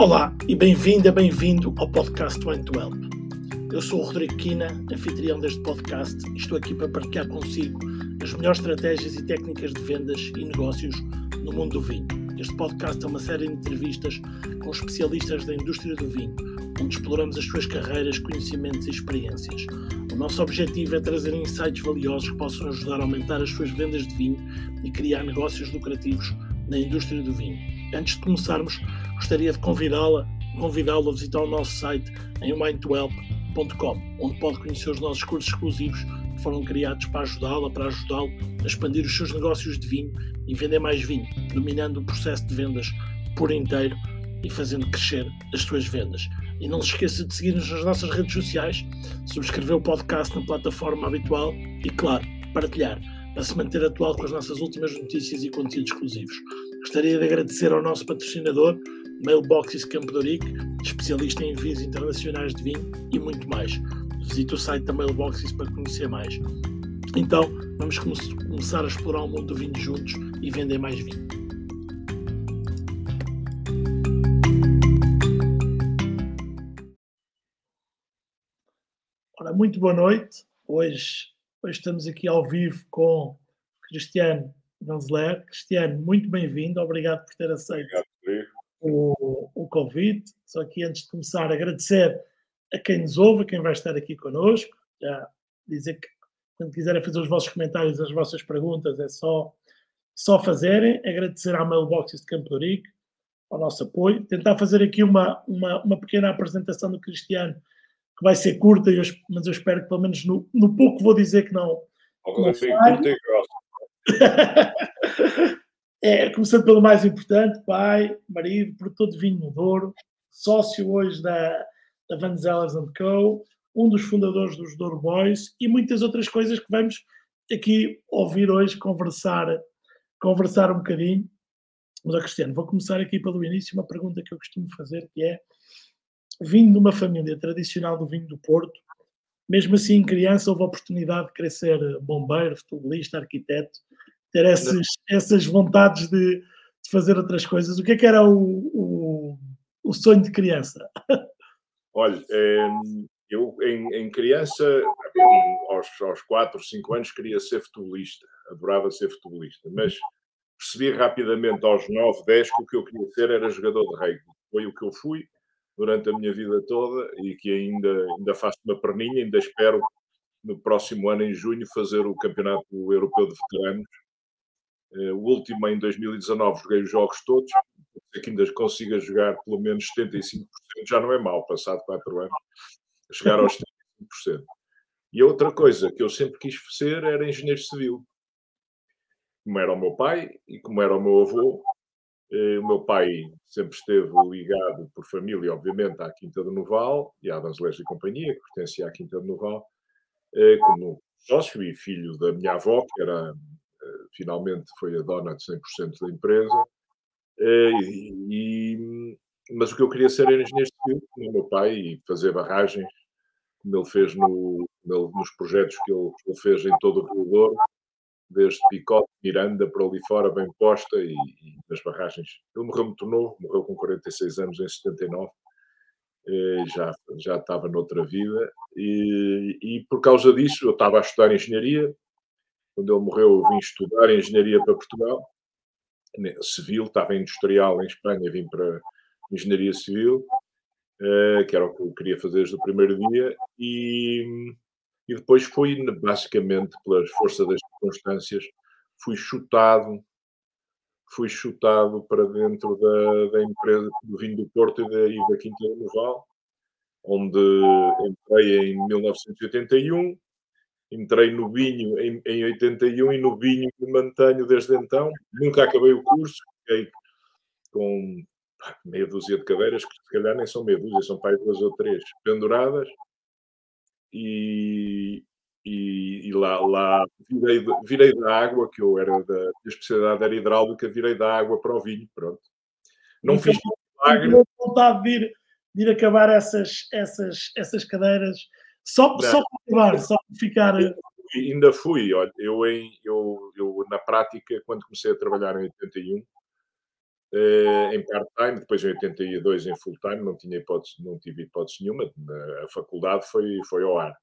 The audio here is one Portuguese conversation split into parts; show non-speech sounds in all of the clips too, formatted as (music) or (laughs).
Olá e bem-vinda, bem-vindo ao podcast One to Help. Eu sou o Rodrigo Quina, anfitrião deste podcast e estou aqui para partilhar consigo as melhores estratégias e técnicas de vendas e negócios no mundo do vinho. Este podcast é uma série de entrevistas com especialistas da indústria do vinho, onde exploramos as suas carreiras, conhecimentos e experiências. O nosso objetivo é trazer insights valiosos que possam ajudar a aumentar as suas vendas de vinho e criar negócios lucrativos na indústria do vinho. Antes de começarmos, gostaria de convidá-la convidá-lo a visitar o nosso site em mindtohelp.com, onde pode conhecer os nossos cursos exclusivos que foram criados para ajudá-la, para ajudá-lo a expandir os seus negócios de vinho e vender mais vinho, dominando o processo de vendas por inteiro e fazendo crescer as suas vendas. E não se esqueça de seguir-nos nas nossas redes sociais, subscrever o podcast na plataforma habitual e, claro, partilhar para se manter atual com as nossas últimas notícias e conteúdos exclusivos. Gostaria de agradecer ao nosso patrocinador, Mailboxes Campo de especialista em envios internacionais de vinho e muito mais. Visite o site da Mailboxes para conhecer mais. Então, vamos começar a explorar o mundo do vinho juntos e vender mais vinho. Ora, muito boa noite. Hoje, hoje estamos aqui ao vivo com Cristiano Vanzeler. Cristiano, muito bem-vindo. Obrigado por ter aceito o, o convite. Só que antes de começar, agradecer a quem nos ouve, a quem vai estar aqui connosco. Já dizer que quando quiserem fazer os vossos comentários, as vossas perguntas, é só, só fazerem. Agradecer à Mailboxes de Campo de Rico, ao nosso apoio. Tentar fazer aqui uma, uma, uma pequena apresentação do Cristiano, que vai ser curta, mas eu espero que pelo menos no, no pouco vou dizer que não. não (laughs) é, começando pelo mais importante, pai, marido, produtor de vinho no Douro, sócio hoje da, da Van Zellers Co., um dos fundadores dos Douro Boys e muitas outras coisas que vamos aqui ouvir hoje, conversar, conversar um bocadinho. Mas, Cristiano, vou começar aqui pelo início, uma pergunta que eu costumo fazer, que é, vindo de uma família tradicional do vinho do Porto, mesmo assim, criança, houve a oportunidade de ser bombeiro, futebolista, arquiteto ter essas, essas vontades de, de, fazer outras coisas. O que é que era o, o, o sonho de criança? (laughs) Olha, eu em, em criança, aos, aos 4, 5 anos, queria ser futebolista, adorava ser futebolista, mas percebi rapidamente aos 9, 10 que o que eu queria ser era jogador de rugby. Foi o que eu fui durante a minha vida toda e que ainda, ainda faço uma perninha, ainda espero no próximo ano, em junho, fazer o Campeonato Europeu de Veteranos o último em 2019 joguei os jogos todos, que ainda consiga jogar pelo menos 75%, já não é mal, passado 4 anos, chegar aos 75%. E outra coisa que eu sempre quis ser era engenheiro civil. Como era o meu pai e como era o meu avô, eh, o meu pai sempre esteve ligado por família, obviamente, à Quinta do Noval e à Danzelés e Companhia, que pertencia à Quinta do Noval, eh, como sócio e filho da minha avó, que era finalmente foi a dona de 100% da empresa. Eh, e, mas o que eu queria ser era engenheiro civil, como meu pai, e fazer barragens, como ele fez no, nos projetos que ele, ele, fez em todo o Rio Douro, desde Picote, Miranda, para ali fora, bem posta, e, e nas barragens. Ele morreu muito novo, morreu com 46 anos em 79, eh, já, já estava noutra vida, e, e por causa disso eu estava a estudar engenharia, quando ele morreu, eu vim estudar engenharia para Portugal, civil, estava industrial em Espanha, vim para engenharia civil, eh, que era o que eu queria fazer desde o primeiro dia, e, e depois fui, basicamente, pelas forças das circunstâncias, fui chutado fui chutado para dentro da, da empresa do vinho do Porto e da, e da Quinta do Noval, onde entrei em 1981 entrei no vinho em, em 81 e no vinho me mantenho desde então. Nunca acabei o curso, fiquei com meia dúzia de cadeiras, que se calhar nem são meia dúzia, são para duas ou três penduradas. E, e, e lá, lá virei, virei, da água, que eu era da a especialidade era hidráulica, virei da água para o vinho, pronto. Não fiz milagre. vontade de ir, de ir acabar essas, essas, essas cadeiras só, só para acabar, só para ficar. Eu, ainda fui, olha, eu, em, eu, eu na prática, quando comecei a trabalhar em 81, uh, em part-time, depois em 82 em full-time, não, tinha hipótese, não tive hipótese nenhuma, a faculdade foi, foi ao ar.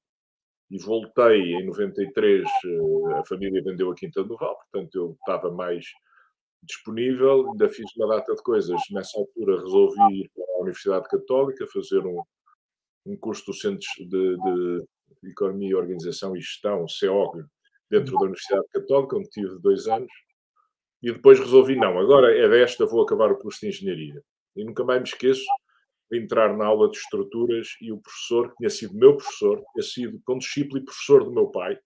E voltei em 93, uh, a família vendeu a Quinta do Val, portanto eu estava mais disponível, ainda fiz uma data de coisas. Nessa altura resolvi ir para a Universidade Católica fazer um, um curso do Centro de, de Economia, Organização e Gestão, CEOG, dentro da Universidade Católica, onde tive dois anos. E depois resolvi, não, agora é desta, vou acabar o curso de Engenharia. E nunca mais me esqueço de entrar na aula de estruturas e o professor, que tinha sido meu professor, tinha sido condiscípulo e professor do meu pai,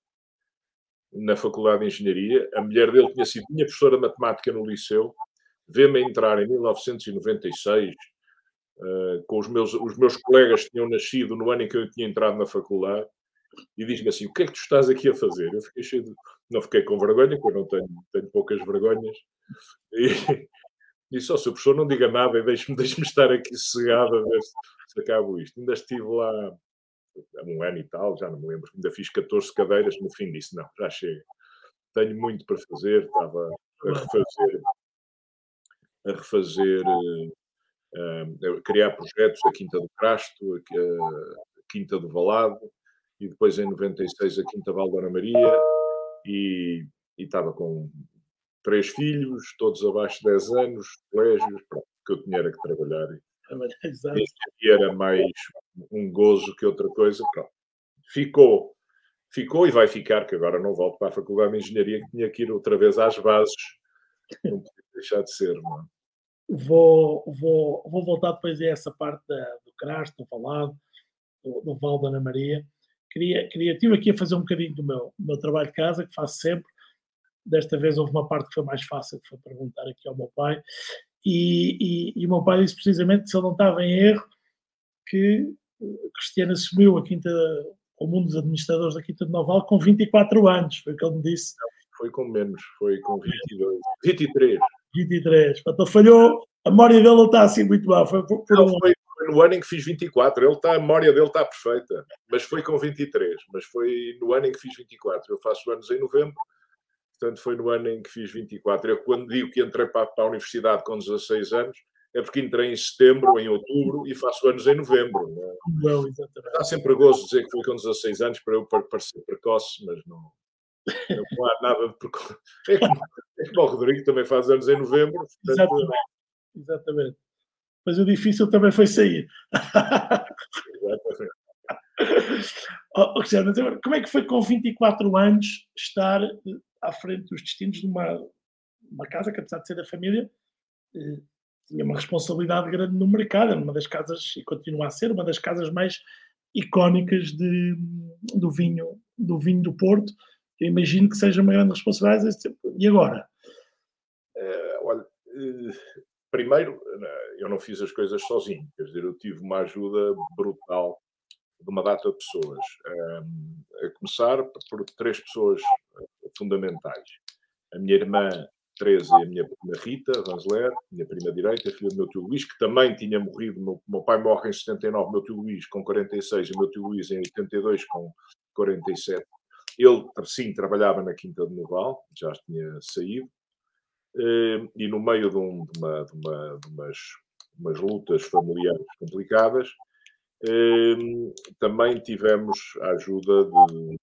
na Faculdade de Engenharia. A mulher dele tinha sido minha professora de matemática no liceu. Vê-me entrar em 1996, uh, eh, com os meus, os meus colegas que tinham nascido no ano em que eu tinha entrado na faculdade, e diz-me assim: O que é que tu estás aqui a fazer? Eu fiquei cheio de. Não fiquei com vergonha, porque eu não tenho, tenho poucas vergonhas. (laughs) E disse: oh, se o professor não diga nada e deixe-me deixe estar aqui sossegado a ver se, se acabo isto. Ainda estive lá há um ano e tal, já não me lembro. Ainda fiz 14 cadeiras, no fim disse: Não, já chega. Tenho muito para fazer. Estava a refazer. A refazer. A criar projetos da Quinta do Crasto, a Quinta do Valado, e depois em 96 a Quinta Val Dona Maria e, e estava com três filhos, todos abaixo de 10 anos, colégios, que eu tinha era que trabalhar. E, e era mais um gozo que outra coisa. Pronto. Ficou, ficou e vai ficar, que agora não volto para a Faculdade de Engenharia, que tinha que ir outra vez às bases. Não podia deixar de ser, não é? Vou, vou, vou voltar depois a essa parte da, do Crasto, do Valado, do, do Val da Ana Maria queria, queria, tive aqui a fazer um bocadinho do meu, do meu trabalho de casa, que faço sempre. Desta vez houve uma parte que foi mais fácil, que foi perguntar aqui ao meu pai. E, e, e o meu pai disse precisamente, se ele não estava em erro, que Cristiano assumiu a quinta, o mundo dos administradores da Quinta de Noval com 24 anos, foi o que ele me disse. Foi com menos, foi com 22, 23. 23. Portanto, falhou, a memória dele não está assim muito mal. Foi, por, por não, um... foi, no ano em que fiz 24. Ele está, a memória dele está perfeita, mas foi com 23. Mas foi no ano em que fiz 24. Eu faço anos em novembro, portanto foi no ano em que fiz 24. Eu quando digo que entrei para, para a universidade com 16 anos, é porque entrei em setembro, em outubro e faço anos em novembro. Não, é? não exatamente. Dá sempre gozo dizer que foi com 16 anos para eu parecer precoce, mas não, não há nada de precoce. É como, é como o Rodrigo também faz anos em novembro. Portanto, exatamente. exatamente mas o difícil também foi sair. (laughs) oh, Cristiano, como é que foi com 24 anos estar eh, à frente dos destinos de uma, uma casa que, apesar de ser da família, eh, tinha uma responsabilidade grande no mercado, uma das casas, e continua a ser, uma das casas mais icónicas de, do, vinho, do vinho do Porto. Eu imagino que seja uma grande responsabilidade. E agora? É, olha, uh primeiro, eu não fiz as coisas sozinho, quer dizer, eu tive uma ajuda brutal de uma data de pessoas, a começar por três pessoas eh, fundamentais. A minha irmã Teresa e a minha prima Rita Vanzeler, minha prima direita, filha do meu tio Luís, que também tinha morrido, meu, meu pai morre em 79, meu tio Luís com 46 e meu tio Luís em 82 com 47. Ele, sim, trabalhava na Quinta de Noval, já tinha saído, eh, e no meio de, um, de, uma, de, uma, de umas, umas, lutas familiares complicadas, eh, também tivemos a ajuda de,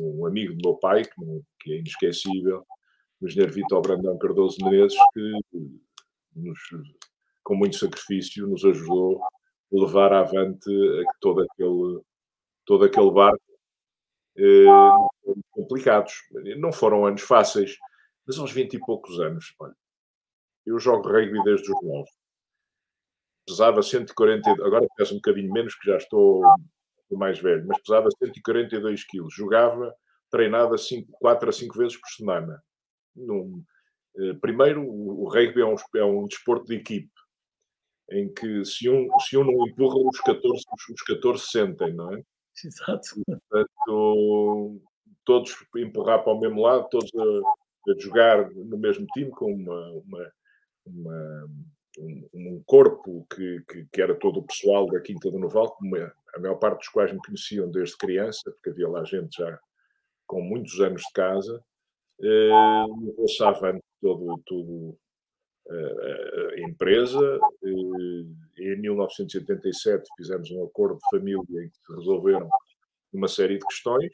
um amigo do meu pai, que, é inesquecível, o engenheiro Vitor Brandão Cardoso Menezes, que nos, com muito sacrifício nos ajudou levar avante todo aquele, todo aquele barco eh, complicados. Não foram anos fáceis, mas aos 20 e poucos anos, olha, eu jogo rugby desde os 9. Pesava 140, agora peso um bocadinho menos, que já estou mais velho, mas pesava 142 quilos. Jogava, treinava 5, 4 a 5 vezes por semana. Num, eh, primeiro, o, o rugby é um, é um desporto de equipe, em que se um, se um não empurra, os 14, os 14 sentem, não é? (laughs) Exato. Portanto, todos empurrar para o mesmo lado, todos a, de jogar no mesmo time com uma, uma, uma um, um, corpo que, que, que, era todo o pessoal da Quinta do Noval, como a maior parte dos quais me conheciam desde criança, porque havia lá gente já com muitos anos de casa, eh, levou-se todo, todo a empresa. Em 1987 fizemos um acordo de família em que se resolveram uma série de questões.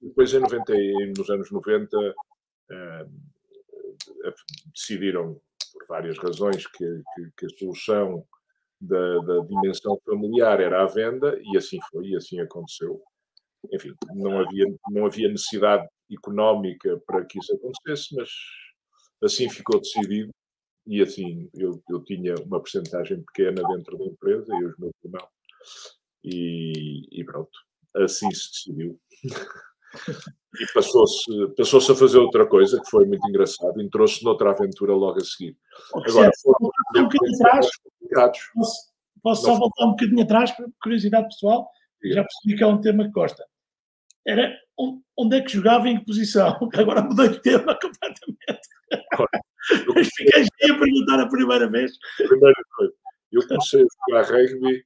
Depois, em 90, nos anos 90, decidiram, por várias razões, que, que, que a solução da, da, dimensão familiar era a venda, e assim foi, e assim aconteceu. Enfim, não havia, não havia necessidade económica para que isso acontecesse, mas assim ficou decidido e assim eu, eu tinha uma porcentagem pequena dentro da empresa e os meus irmãos e, e pronto, assim se decidiu. e passou-se passou a fazer outra coisa que foi muito engraçado, entrou-se noutra aventura logo a seguir. Agora, foram um bocadinho atrás, posso, posso só voltar um bocadinho atrás, por curiosidade pessoal, já percebi que é um tema que gosta. Era onde é que jogava em que posição? (laughs) Agora mudei de tema (laughs) completamente. Mas fiquei a perguntar a primeira vez. Primeira coisa, eu comecei a jogar rugby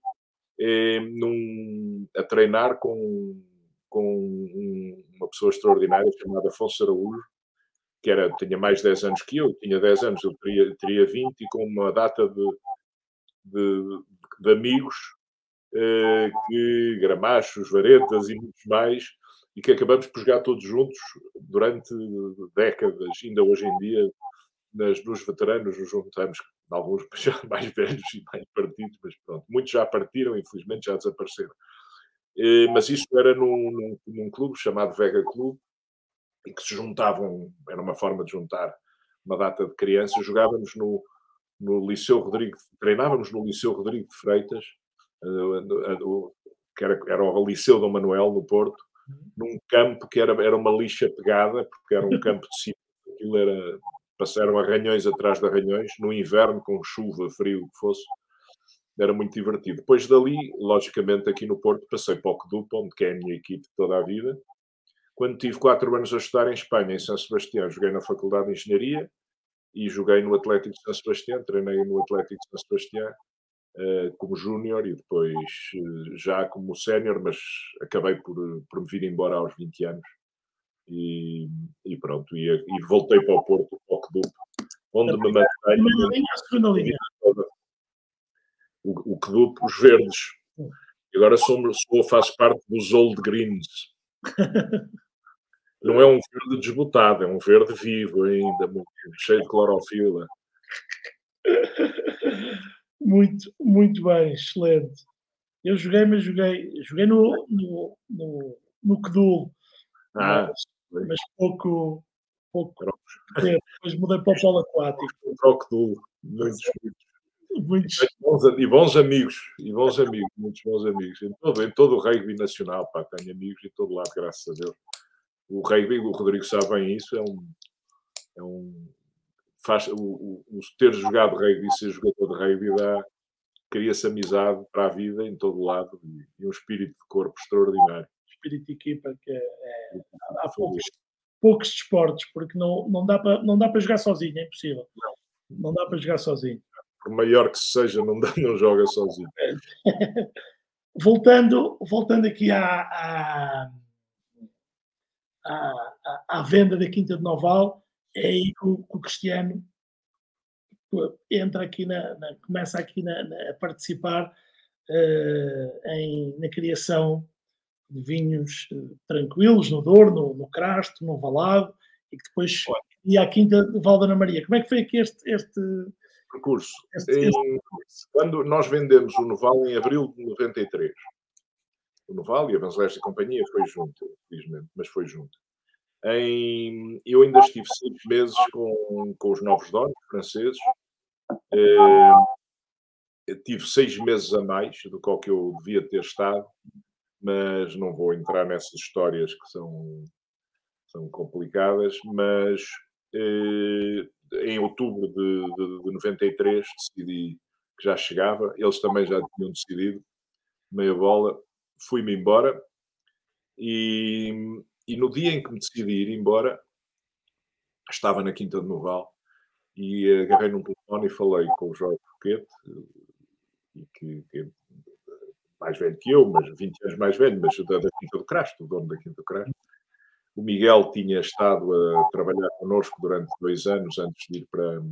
eh, num, a treinar com, com uma pessoa extraordinária chamada Afonso Araújo, que era, tinha mais de 10 anos que eu, tinha 10 anos, eu teria, teria 20, e com uma data de, de, de amigos, eh, que gramachos, varetas e muitos mais, e que acabamos por jogar todos juntos durante décadas, ainda hoje em dia, nas, nos veteranos nos juntamos, alguns (laughs) já mais velhos e mais partidos, mas pronto, muitos já partiram, infelizmente já desapareceram. E, mas isso era num, num, num, clube chamado Vega Clube, e que se juntavam, era uma forma de juntar uma data de crianças, jogávamos no, no Liceu Rodrigo, treinávamos no Liceu Rodrigo de Freitas, que era, era o Liceu Dom Manuel, no Porto, num campo que era, era uma lixa pegada, porque era um campo de cima, aquilo era passaram arranhões atrás de arranhões, no inverno, com chuva, frio, o que fosse. Era muito divertido. Depois dali, logicamente, aqui no Porto, passei para o Kedup, onde que é a minha equipe toda a vida. Quando tive quatro anos a estudar em Espanha, em São Sebastião, joguei na Faculdade de Engenharia e joguei no Atlético de São Sebastião, treinei no Atlético de São Sebastião como júnior e depois uh, já como sénior, mas acabei por, por me vir embora aos 20 anos e, e pronto, e, e, voltei para o Porto, para o Kedup, onde me mantenho. O, o Kedup, os verdes. E agora sou, sou, faço parte dos Old Greens. (laughs) Não é um verde desbotado, é um verde vivo ainda, cheio de clorofila. (laughs) Muito, muito bem, excelente. Eu joguei, mas joguei, joguei no, no, no, no Kedul. Ah, mas pouco, pouco tempo. Depois mudei para o polo aquático. Troco duro, muitos, muitos. E bons amigos, e bons amigos, muitos bons amigos. Em todo, em todo o rugby nacional, pá, tenho amigos em todo lado, graças a Deus. O rugby, o Rodrigo sabe bem isso, é um. É um faz, o, o, o ter jogado rugby e ser jogador de rugby dá, cria-se amizade para a vida em todo lado e, e um espírito de corpo extraordinário espírito de equipa que é, é, há poucos, poucos desportos, porque não, não, dá para, não dá para jogar sozinho, é impossível. Não, não dá para jogar sozinho. Por maior que seja, não, dá, não joga sozinho. (laughs) voltando, voltando aqui à, à, à, à, venda da Quinta de Noval, é aí que o, que o Cristiano entra aqui na, na começa aqui na, na, a participar uh, em, na criação de vinhos eh, tranquilos no Douro, no, no Crasto, no Valado, e que depois ia à Quinta de Valdana Maria. Como é que foi aqui este, este percurso? Este, este... Quando nós vendemos o Noval em abril de 93, o Noval e a Vanzeleste e Companhia foi junto, infelizmente, mas foi junto. Em, eu ainda estive seis meses com, com os novos donos franceses. Eh, tive seis meses a mais do que que eu devia ter estado mas não vou entrar nessas histórias que são, são complicadas, mas eh, em outubro de, de, de 93 decidi que já chegava, eles também já tinham decidido, meia bola, fui-me embora e, e no dia em que me decidi ir embora, estava na Quinta de Noval e agarrei num telefone e falei com o Jorge Roquete, que, que mais velho que eu, mas 20 anos mais velho, mas da, da Quinta do Crasto, o dono da Quinta do Crasto. O Miguel tinha estado a trabalhar connosco durante dois anos antes de ir para,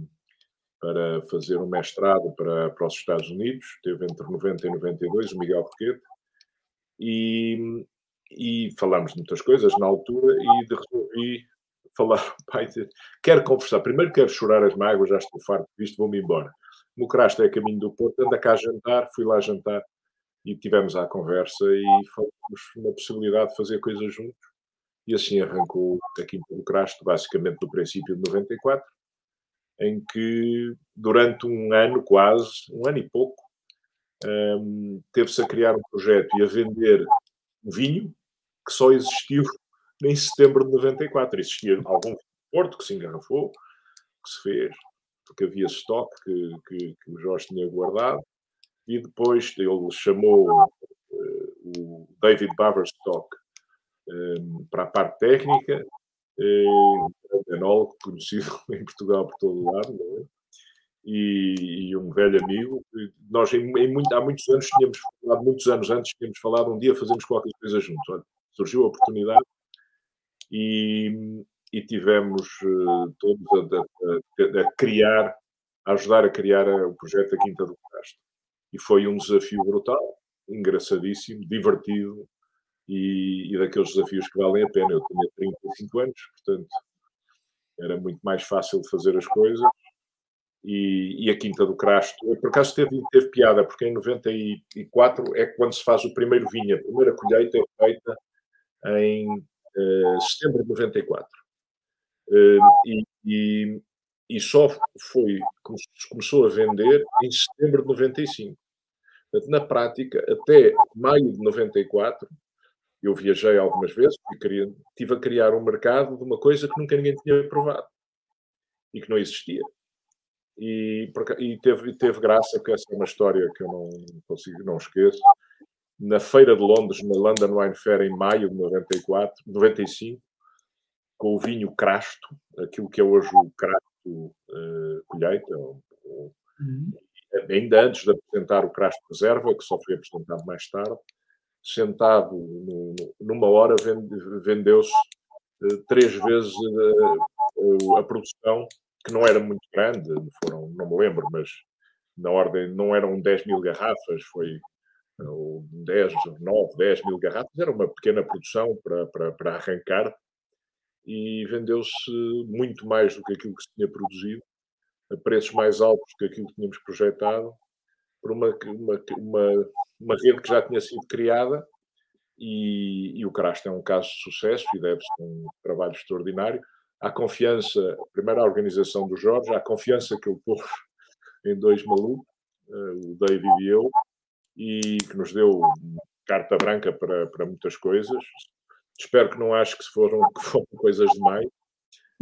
para fazer um mestrado para, para os Estados Unidos, teve entre 90 e 92, o Miguel Roquete, e, e falámos de muitas coisas na altura e de, resolvi falar, pai, quero conversar, primeiro quero chorar as mágoas, já estou farto disto, vou-me embora. No Crasto é caminho do Porto, anda cá a jantar, fui lá jantar e tivemos a conversa e falamos na possibilidade de fazer coisas juntos. E assim arrancou a Quinta do Crasto, basicamente do princípio de 94, em que durante um ano quase, um ano e pouco, um, teve-se a criar um projeto e a vender vinho que só existiu em setembro de 94. Existia algum Porto que se engarrafou, que se fez, porque havia estoque que, que, que o Jorge tinha guardado, e depois ele chamou uh, o David Baverstock um, para a parte técnica, uh, um enólogo conhecido (laughs) em Portugal por todo o lado, é? e, e, um velho amigo. Nós, em, em muito, há muitos anos, tínhamos falado, muitos anos antes, tínhamos falado um dia fazemos qualquer coisa juntos. Olha, surgiu a oportunidade e, e tivemos uh, todos a, a, a, criar, a ajudar a criar o projeto da Quinta do Castro. E foi um desafio brutal, engraçadíssimo, divertido e, e, daqueles desafios que valem a pena. Eu tinha 35 anos, portanto era muito mais fácil fazer as coisas. E, e a Quinta do Crasto, por acaso teve, teve piada, porque em 94 é quando se faz o primeiro vinho, a primeira colheita é feita em uh, setembro de 94. Uh, e, e, e, só foi, começou a vender em setembro de 95. Portanto, na prática, até maio de 94, eu viajei algumas vezes e queria, tive a criar um mercado de uma coisa que nunca ninguém tinha provado e que não existia. E, e teve, teve graça, porque essa é uma história que eu não consigo, não esqueço. Na Feira de Londres, na London Wine Fair, em maio de 94, 95, com o vinho Crasto, aquilo que é hoje o Crasto uh, Colheita, ou, ou, uhum. ainda antes de apresentar o Crasto Reserva, que só foi apresentado mais tarde, sentado no, numa hora vendeu-se uh, três vezes uh, a produção, que não era muito grande, foram, não me lembro, mas na ordem, não eram 10 mil garrafas, foi uh, 10, 9, 10 mil garrafas, era uma pequena produção para, para, para arrancar e vendeu-se muito mais do que aquilo que se tinha produzido a preços mais altos que aquilo que tínhamos projetado, por uma, uma, uma, uma rede que já tinha sido criada e, e o Crasto é um caso de sucesso e deve-se a um trabalho extraordinário. Há confiança, primeiro a organização do Jorge, há confiança que ele pôs em dois malucos, eh, o David e eu, e que nos deu carta branca para, para muitas coisas. Espero que não acho que foram, (laughs) que foram coisas demais,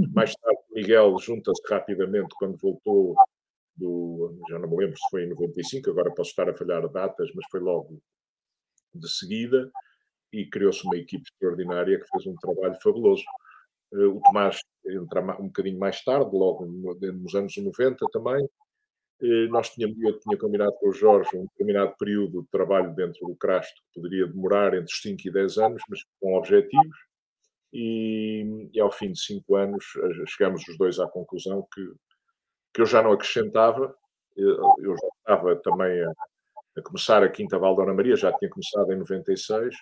mais tarde, Miguel junta-se rapidamente quando voltou do. Já não me lembro se foi em 95, agora posso estar a falhar datas, mas foi logo de seguida e criou-se uma equipe extraordinária que fez um trabalho fabuloso. Eh, o Tomás entra um bocadinho mais tarde, logo nos anos 90 também. Eh, nós tínhamos, eu tinha combinado com o Jorge um determinado período de trabalho dentro do Crasto que poderia demorar entre 5 e 10 anos, mas com objetivos. E, e, ao fim de cinco anos eh, chegamos os dois à conclusão que, que eu já não acrescentava, eu já estava também a, a, começar a Quinta Val Dona Maria, já tinha começado em 96,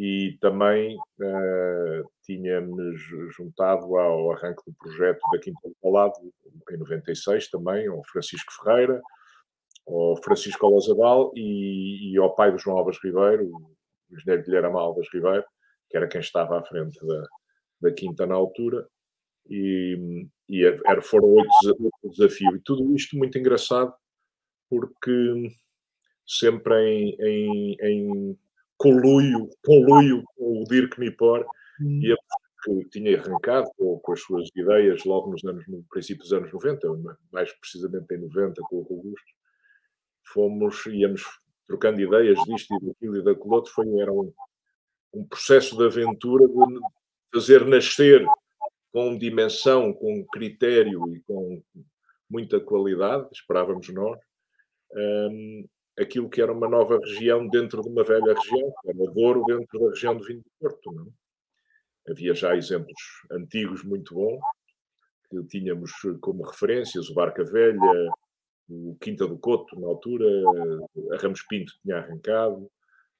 e também uh, tínhamos juntado ao arranque do projeto da Quinta do Palado, em 96 também, ao Francisco Ferreira, ao Francisco Olazabal e, e ao pai do João Alves Ribeiro, o engenheiro Guilherme Alves Ribeiro, que era quem estava à frente da, da quinta na altura, e, e era, foram oito desafios. E tudo isto muito engraçado, porque sempre em, em, em conluio, conluio com o Dirk Nipor, hum. e que tinha arrancado com, com, as suas ideias logo nos anos, no princípio dos anos 90, mais precisamente em 90 com o Augusto, fomos, íamos trocando ideias disto e daquilo e daquilo outro, foi, era um, um processo de aventura de fazer nascer com dimensão, com critério e com muita qualidade, esperávamos nós, um, aquilo que era uma nova região dentro de uma velha região, que era Douro dentro da região de Vinho do Porto. Não? havia já exemplos antigos muito bons, que tínhamos como referências o Barca Velha, o Quinta do Coto, na altura, a Ramos Pinto tinha arrancado,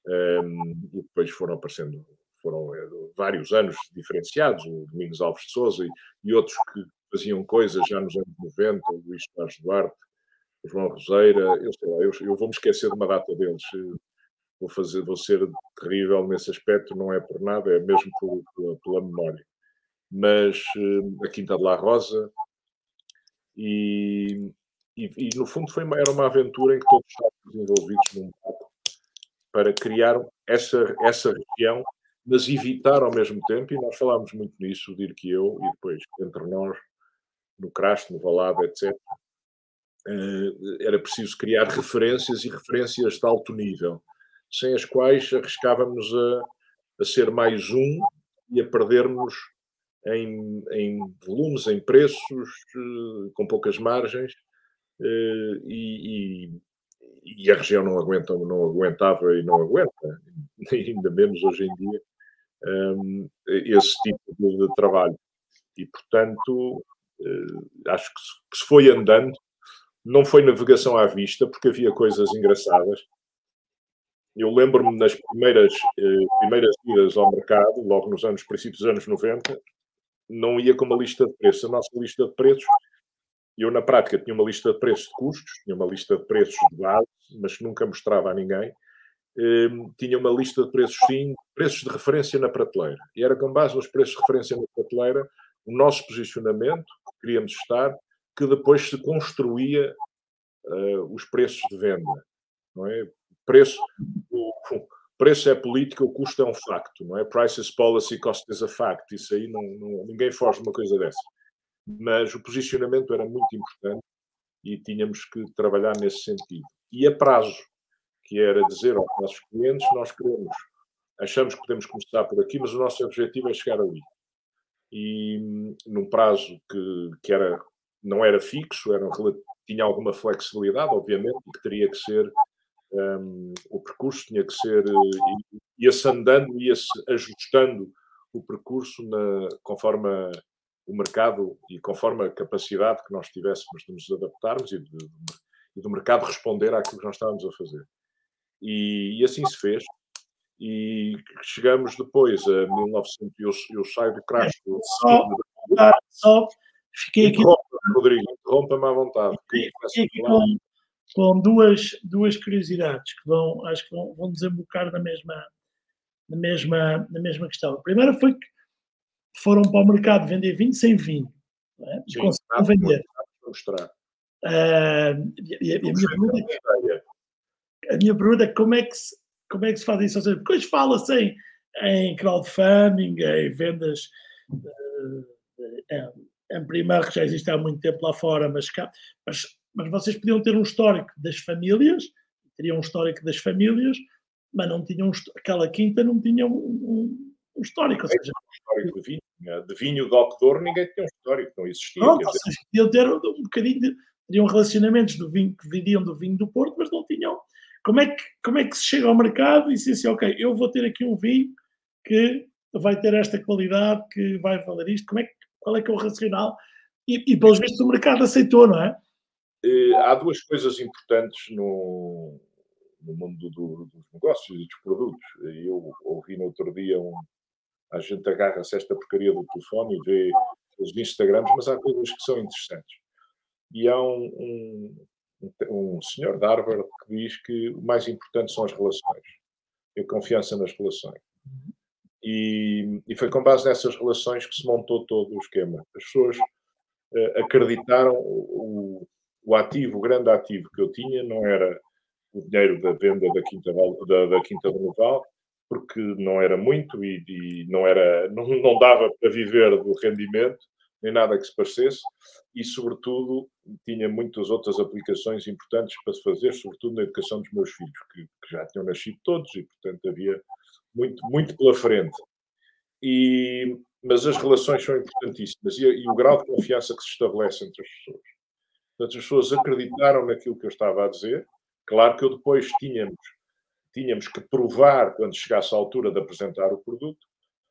um, e depois foram aparecendo, foram é, vários anos diferenciados, o Domingos Alves de Souza e, e, outros que faziam coisas já nos anos 90, o Luís Soares Duarte, João Roseira, eu, sei lá, eu, eu vou-me esquecer de uma data deles, vou, fazer, vou ser terrível nesse aspecto, não é por nada, é mesmo por, pela, pela memória. Mas uh, a Quinta de La Rosa, e, e, e, no fundo foi uma, era uma aventura em que todos estávamos envolvidos num barco para criar essa, essa região, mas evitar ao mesmo tempo, e nós falámos muito nisso, o Dirk e eu, e depois entre nós, no Crasto, no Valado, etc., eh, era preciso criar referências e referências de alto nível, sem as quais arriscávamos a, a ser mais um e a perdermos em, em volumes, em preços, eh, com poucas margens, eh, e, e, e, a região não, aguenta, não aguentava e não aguenta, (laughs) ainda menos hoje em dia, esse tipo de, trabalho. E, portanto, acho que se, foi andando, não foi navegação à vista, porque havia coisas engraçadas. Eu lembro-me nas primeiras, uh, primeiras idas ao mercado, logo nos anos, princípios dos anos 90, não ia com uma lista de preços. A nossa lista de preços eu, na prática, tinha uma lista de preços de custos, tinha uma lista de preços de base, mas nunca mostrava a ninguém. Um, tinha uma lista de preços, sim, preços de referência na prateleira. E era com base nos preços de referência na prateleira o nosso posicionamento, que queríamos estar, que depois se construía uh, os preços de venda. Não é? Preço, o, o, (laughs) preço é política, o custo é um facto. Não é? Price is policy, cost is a fact. Isso aí não, não ninguém foge de uma coisa dessa mas o posicionamento era muito importante e tínhamos que trabalhar nesse sentido. E a prazo, que era dizer aos nossos clientes, nós queremos, achamos que podemos começar por aqui, mas o nosso objetivo é chegar ali. E num prazo que, que era, não era fixo, era, tinha alguma flexibilidade, obviamente, que teria que ser, um, o percurso tinha que ser, ia-se andando, ia-se ajustando o percurso na, conforme a, o mercado e conforme a capacidade que nós tivéssemos de nos adaptarmos e, de, de, e do mercado responder àquilo que nós estávamos a fazer. E, e, assim se fez. E chegamos depois a 1900, eu, eu saio do crash. Do, só, só fiquei aqui. Rodrigo, interrompa-me à vontade. Fiquei aqui com, com, duas, duas curiosidades que vão, acho que vão, vão desembocar na mesma, na, mesma, na mesma questão. A primeira foi que foram para o mercado vender vinho sem vinho. É? E conseguiram vender. Mostrar. Uh, e, a, a, minha pergunta é, a minha pergunta é como é que se, como é que se faz isso? Ou seja, depois fala-se em, em crowdfunding, em vendas uh, em, em primeiro que já existe há muito tempo lá fora, mas, mas, mas vocês podiam ter um histórico das famílias, teriam um histórico das famílias, mas não tinham aquela quinta não tinha um, um um histórico. Ou seja, um histórico de vinho. Né? De vinho de Octor ninguém tinha um histórico, não existia. Não, seja, podiam ter um bocadinho de. Teriam relacionamentos do vinho que vendiam do vinho do Porto, mas não tinham. Como é que, como é que se chega ao mercado e se assim, ok, eu vou ter aqui um vinho que vai ter esta qualidade, que vai valer isto, como é que, qual é que é o racional? E, e pelos vistos o mercado aceitou, não é? Eh, há duas coisas importantes no, no mundo do, dos negócios e dos produtos. Eu ouvi no outro dia um, a gente agarra-se esta porcaria do telefone e vê os Instagrams, mas há coisas que são interessantes. E há um, um, um senhor de Harvard que diz que o mais importante são as relações, a confiança nas relações. E, e, foi com base nessas relações que se montou todo o esquema. As pessoas uh, acreditaram, o, o, ativo, o grande ativo que eu tinha, não era o dinheiro da venda da Quinta, da, da Quinta do Noval, porque não era muito e, e não, era, não, não, dava para viver do rendimento, nem nada que se parecesse, e, sobretudo, tinha muitas outras aplicações importantes para se fazer, sobretudo na educação dos meus filhos, que, que já tinham nascido todos e, portanto, havia muito, muito pela frente. E, mas as relações são importantíssimas e, e, o grau de confiança que se estabelece entre as pessoas. Portanto, as pessoas acreditaram naquilo que eu estava a dizer. Claro que eu depois tínhamos tínhamos que provar, quando chegasse a altura de apresentar o produto,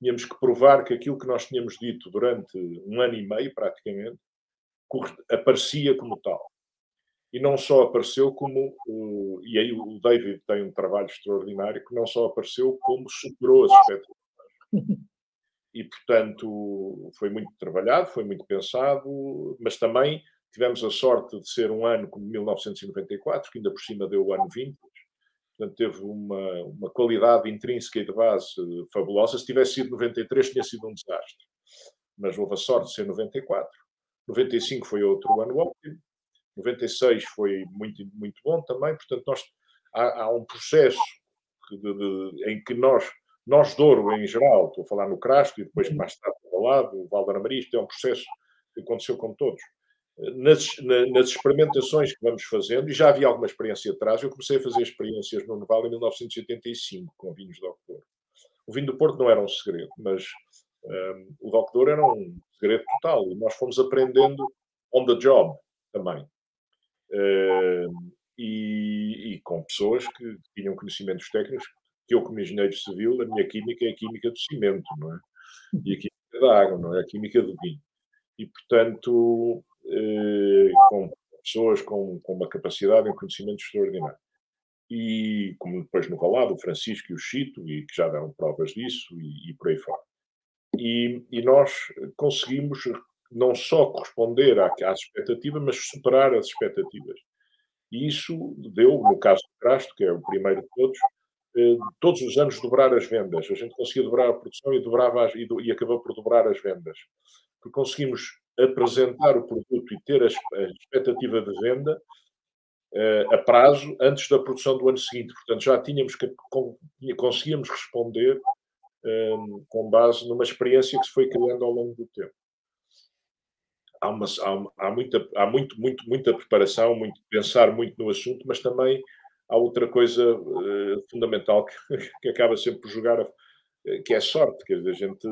tínhamos que provar que aquilo que nós tínhamos dito durante um ano e meio, praticamente, aparecia como tal. E não só apareceu como, e aí o David tem um trabalho extraordinário, que não só apareceu, como superou as expectativas. E, portanto, foi muito trabalhado, foi muito pensado, mas também tivemos a sorte de ser um ano como 1994, que ainda por cima deu o ano 20, portanto teve uma, uma qualidade intrínseca e de base fabulosa. Se tivesse sido 93, tinha sido um desastre. Mas houve a sorte de ser 94. 95 foi outro ano ótimo. 96 foi muito, muito bom também. Portanto, nós, há, há um processo de, de, em que nós, nós Douro em geral, estou a falar no Crasto e depois mais tarde ao lado, o Valder isto é um processo que aconteceu com todos. Nas, nas, experimentações que vamos fazendo, e já havia alguma experiência atrás, eu comecei a fazer experiências no Neval em 1985 com vinhos do Porto. O vinho do Porto não era um segredo, mas um, o Doctor era um segredo total e nós fomos aprendendo on the job também. Uh, e, e, com pessoas que tinham conhecimentos técnicos, que eu, como engenheiro civil, a minha química é a química do cimento, não é? E a química da água, não é? A química do vinho. E, portanto, uh, com pessoas com, com uma capacidade e um conhecimento extraordinário. E, como depois no Valado, o Francisco e o Chito, e que já deram provas disso, e, e por aí fora. E, e, nós conseguimos não só corresponder às expectativas, mas superar as expectativas. E isso deu, no caso do Crasto, que é o primeiro de todos, eh, todos os anos dobrar as vendas. A gente conseguia dobrar a produção e, dobrava as, e, do, e acabou por dobrar as vendas. Porque conseguimos apresentar o produto e ter a, a expectativa de venda uh, a prazo antes da produção do ano seguinte. Portanto, já tínhamos que, com, conseguíamos responder um, com base numa experiência que se foi criando ao longo do tempo. Há, uma, há, há, muita, há muito, muito, muita preparação, muito pensar muito no assunto, mas também há outra coisa uh, fundamental que, (laughs) que, acaba sempre por jogar, que é a sorte. Quer dizer, a gente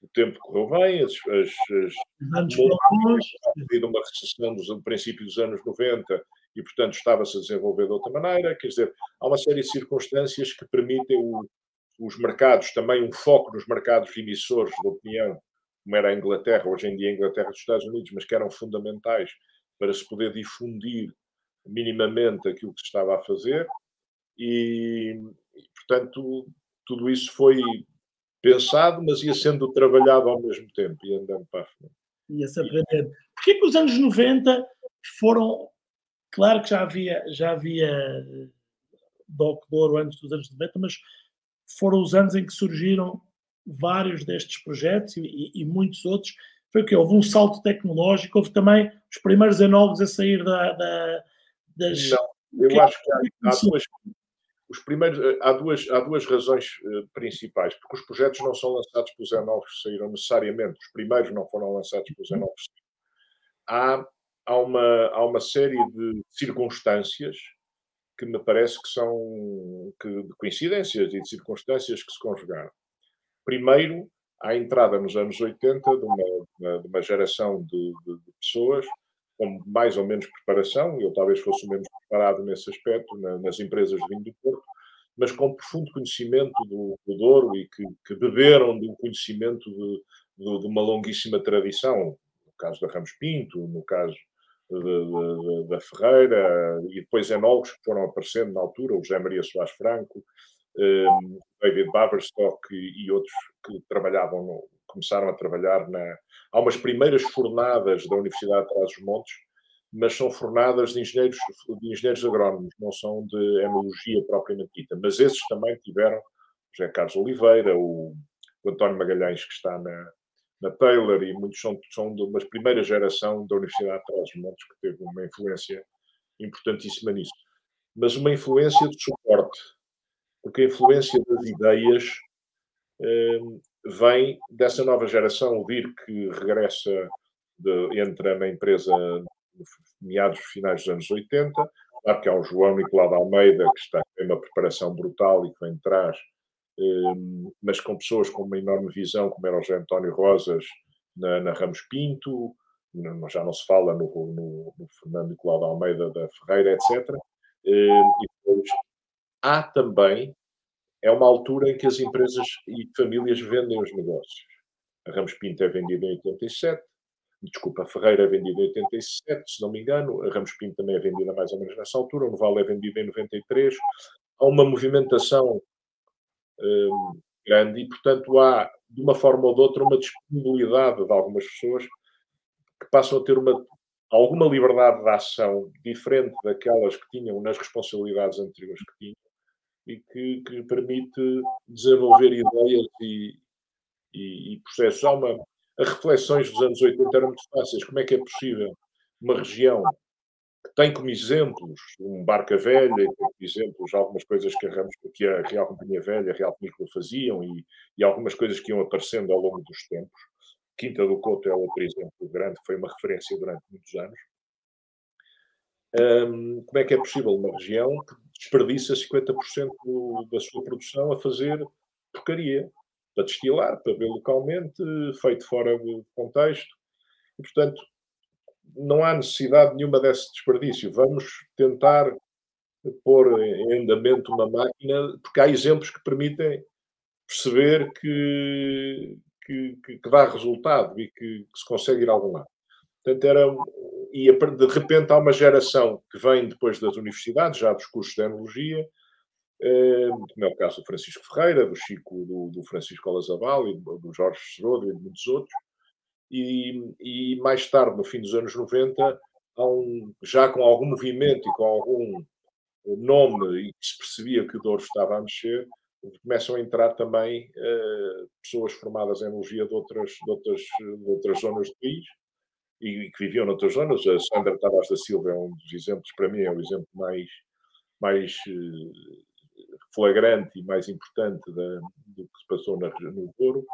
o tempo correu bem, as, as, as de uma recessão dos, no princípio dos anos 90 e, portanto, estava-se a desenvolver de outra maneira. Quer dizer, há uma série de circunstâncias que permitem o, os mercados, também um foco nos mercados emissores de opinião, como era a Inglaterra, hoje em dia a Inglaterra e os Estados Unidos, mas que eram fundamentais para se poder difundir minimamente aquilo que se estava a fazer. E, portanto, tudo isso foi pensado, mas ia sendo trabalhado ao mesmo tempo e andando para a frente. Ia-se aprender. Porquê que os anos 90 foram. Claro que já havia, já havia Doc Douro antes dos anos 90, mas foram os anos em que surgiram vários destes projetos e, e, muitos outros. Foi o que houve um salto tecnológico, houve também os primeiros enólogos a sair da, da, das. Não, eu acho que há, há, duas, os primeiros, há, duas, há duas razões uh, principais, porque os projetos não são lançados pelos enólogos que saíram necessariamente, os primeiros não foram lançados pelos enólogos. Há, há, uma, há uma série de circunstâncias que me parece que são que, de coincidências e de circunstâncias que se conjugaram. Primeiro, a entrada nos anos 80 de uma, de uma geração de, de, de, pessoas com mais ou menos preparação, eu talvez fosse o menos preparado nesse aspecto, na, nas empresas de vinho do Porto, mas com profundo conhecimento do, do Douro e que, que beberam do conhecimento de, de, uma longuíssima tradição, no caso da Ramos Pinto, no caso da Ferreira, e depois enólogos que foram aparecendo na altura, o José Maria Soares Franco, um, David Baverstock e, e, outros que trabalhavam, no, começaram a trabalhar na... Há umas primeiras fornadas da Universidade de Trás-os-Montes, mas são fornadas de engenheiros, de engenheiros agrónomos, não são de enologia propriamente dita. Mas esses também tiveram, José Carlos Oliveira, o, o António Magalhães, que está na, na Taylor, e muitos são, são de uma primeira geração da Universidade de Trás-os-Montes, que teve uma influência importantíssima nisso. Mas uma influência de porque a influência das ideias eh, vem dessa nova geração. O DIR, que regressa, de, entra na empresa meados finais dos anos 80, claro que há o João Nicolau de Almeida, que está, tem uma preparação brutal e que vem de trás Hum, mas com pessoas com uma enorme visão, como era o José António Rosas na, na Ramos Pinto, já não se fala no, no, no Fernando Nicolau da Almeida da Ferreira, etc. Hum, e depois há também é uma altura em que as empresas e famílias vendem os negócios. A Ramos Pinto é vendida em 87, desculpa, a Ferreira é vendida em 87, se não me engano, a Ramos Pinto também é vendida mais ou menos nessa altura, o Noval é vendido em 93. Há uma movimentação hum, grande e, portanto, há, de uma forma ou de outra, uma disponibilidade de algumas pessoas que passam a ter uma, alguma liberdade de ação diferente daquelas que tinham nas responsabilidades anteriores que tinham e que, que permite desenvolver ideias e, e, e processos. Há uma, as reflexões dos anos 80 eram muito fáceis. Como é que é possível uma região que tem como exemplos um Barca Velha, como exemplos algumas coisas que a, Ramos, que a Real Companhia Velha, a Real Película faziam e, e, algumas coisas que iam aparecendo ao longo dos tempos. Quinta do Couto é outro exemplo grande, foi uma referência durante muitos anos. Como é que é possível uma região que desperdiça 50% do, da sua produção a fazer porcaria? para destilar, para ver localmente, feito fora do contexto. E, portanto, não há necessidade nenhuma desse desperdício. Vamos tentar pôr em andamento uma máquina, porque há exemplos que permitem perceber que, que, que, que dá resultado e que, que, se consegue ir a algum lado. Portanto, era, e de repente há uma geração que vem depois das universidades, já dos cursos de enologia, como é o caso do Francisco Ferreira, do Chico, do, do Francisco Olazabal e do, do Jorge Serodo e de muitos outros. E, e, mais tarde, no fim dos anos 90, um, já com algum movimento e com algum nome e que se percebia que o Douro estava a mexer, começam a entrar também uh, pessoas formadas em enologia de outras, de outras, de outras zonas do país e, que viviam noutras zonas. A Sandra Tavares da Silva é um dos exemplos, para mim, é o exemplo mais, mais uh, flagrante e mais importante da, do que se passou na, no Douro,